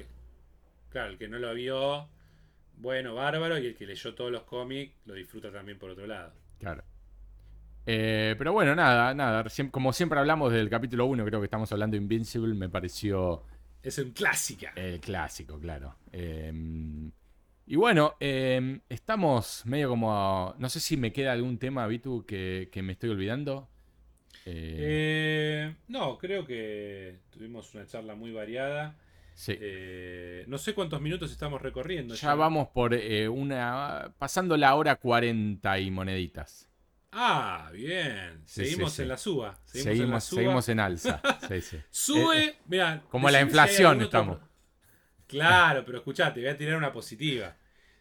claro, el que no lo vio, bueno, bárbaro, y el que leyó todos los cómics lo disfruta también por otro lado. Claro. Eh, pero bueno, nada, nada. Como siempre hablamos del capítulo 1, creo que estamos hablando de Invincible, me pareció. Es un clásico. El clásico, claro. Em, y bueno, em, estamos medio como. No sé si me queda algún tema, Vitu, que, que me estoy olvidando. Eh, eh, no, creo que tuvimos una charla muy variada. Sí. no sé cuántos minutos estamos recorriendo. Ya, ya. vamos por una. pasando la hora 40 y moneditas. Ah, bien. seguimos en la suba. Seguimos, en, alza. Sube, eh, mira. Como la inflación estamos. Claro, pero escuchate, voy a tirar una positiva.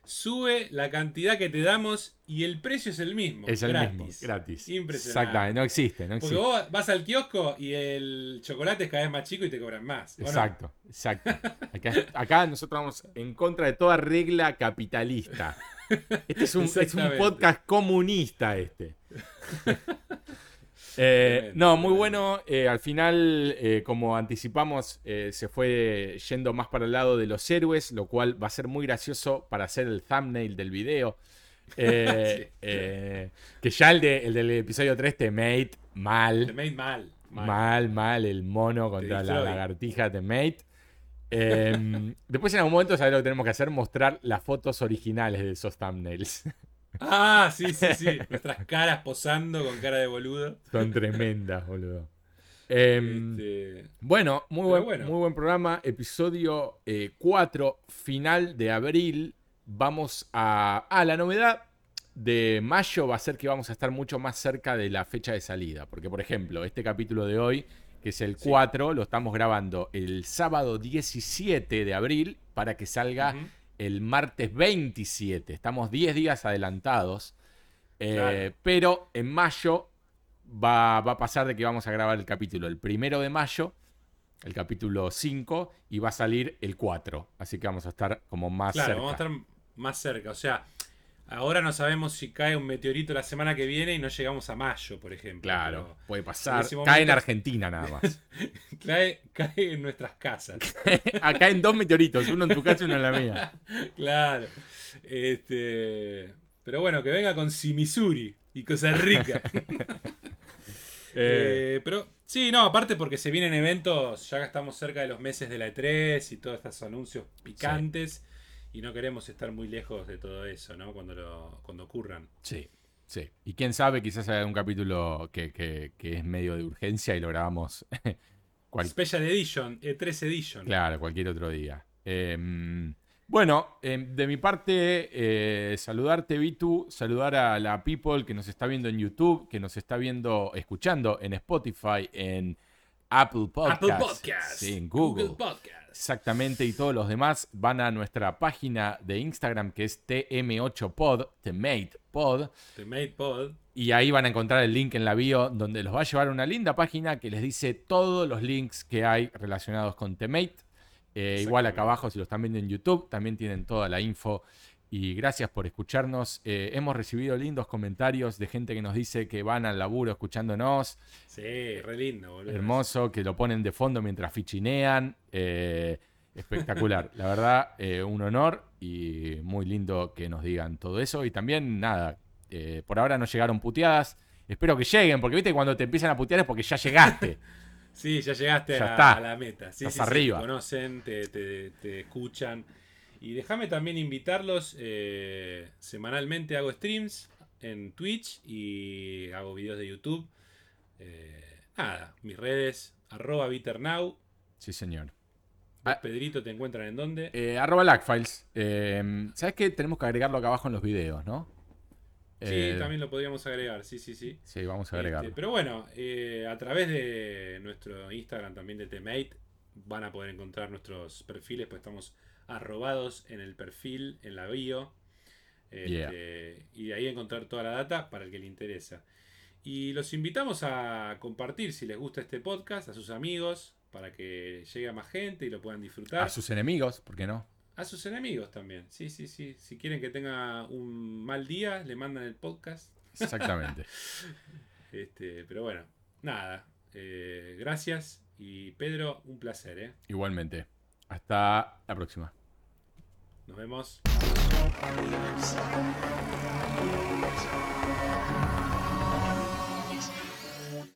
Sube la cantidad que te damos y el precio es el mismo. Es el mismo, gratis. Impresionante. Exactamente, no existe, no existe. Porque vos vas al kiosco y el chocolate es cada vez más chico y te cobran más. Exacto, exacto. acá, nosotros vamos en contra de toda regla capitalista. Este es un, podcast comunista este. Eh, no, muy bueno. Eh, al final, eh, como anticipamos, se fue yendo más para el lado de los héroes, lo cual va a ser muy gracioso para hacer el thumbnail del video. que ya el, del episodio 3 te made mal. Te made mal. Mal, mal, el mono contra la lagartija te made. Em, después en algún momento, ¿sabes lo que tenemos que hacer? Mostrar las fotos originales de esos thumbnails. Ah, sí, sí, sí. Nuestras caras posando con cara de boludo. Son tremendas, boludo. Em, este, bueno, muy buen, muy buen programa. Episodio 4, eh, final de abril. Vamos a... Ah, la novedad de mayo va a ser que vamos a estar mucho más cerca de la fecha de salida. Porque, por ejemplo, este capítulo de hoy que es el 4, lo estamos grabando el sábado 17 de abril para que salga el martes 27. Estamos 10 días adelantados. Eh, pero en mayo va, a pasar de que vamos a grabar el capítulo el primero de mayo, el capítulo 5, y va a salir el 4. Así que vamos a estar como más cerca. Vamos a estar más cerca. O sea, Ahora no sabemos si cae un meteorito la semana que viene y no llegamos a mayo, por ejemplo. Claro, puede pasar. Cae en Argentina nada más. Cae, cae en nuestras casas. Acá en dos meteoritos, uno en tu casa y uno en la mía. claro. Este, pero bueno, que venga con Simisuri y Costa Rica. Eh, pero sí, no, aparte porque se vienen eventos, ya estamos cerca de los meses de la E3 y todos estos anuncios picantes y no queremos estar muy lejos de todo eso, ¿no? Cuando, lo, cuando ocurran. sí, sí. Y quién sabe, quizás haya un capítulo que, que- que es medio de urgencia y lo grabamos cual- Special Edition, E3 Edition. Claro, cualquier otro día. Eh, bueno, eh, de mi parte, eh, saludarte, Vitu, saludar a la people que nos está viendo en YouTube, que nos está viendo, escuchando en Spotify, en Apple Podcasts, Apple Podcasts, sí, en Google. Podcasts. Exactamente, y todos los demás van a nuestra página de Instagram que es TM8Pod, Temate Pod, The Made Pod. y ahí van a encontrar el link en la bio donde los va a llevar a una linda página que les dice todos los links que hay relacionados con Temate. Eh, igual acá abajo, si lo están viendo en YouTube, también tienen toda la info. Y gracias por escucharnos. Eh, hemos recibido lindos comentarios de gente que nos dice que van al laburo escuchándonos. Sí, re lindo, boludo. Hermoso, que lo ponen de fondo mientras fichinean. Eh, espectacular. La verdad, eh, un honor y muy lindo que nos digan todo eso. Y también, nada, por ahora no llegaron puteadas. Espero que lleguen, porque viste, cuando te empiezan a putear es porque ya llegaste. Sí, ya llegaste Ya a, está. a la meta. Sí, Estás sí, sí, arriba. te conocen, te, te- te escuchan. Y déjame también invitarlos. eh, semanalmente hago streams en Twitch y hago videos de YouTube. Eh, nada, mis redes, arroba bitternow. Sí, señor. Ah. Pedrito, ¿te encuentran en dónde? Eh, arroba Lagfiles. Eh, ¿Sabes qué? Tenemos que agregarlo acá abajo en los videos, ¿no? sí, también lo podríamos agregar, sí, sí, sí. Sí, vamos a Este, agregarlo. pero bueno, a través de nuestro Instagram también de Temate van a poder encontrar nuestros perfiles, pues estamos arrobados en el perfil, en la bio. Este, Y de ahí encontrar toda la data para el que le interesa. Y los invitamos a compartir si les gusta este podcast a sus amigos para que llegue a más gente y lo puedan disfrutar. A sus enemigos, ¿por qué no? A sus enemigos también. Sí, sí, sí. Si quieren que tenga un mal día, le mandan el podcast. Exactamente. Este, pero bueno, nada. eh, gracias. Y Pedro, un placer, ¿eh? Igualmente. Hasta la próxima. Nos vemos.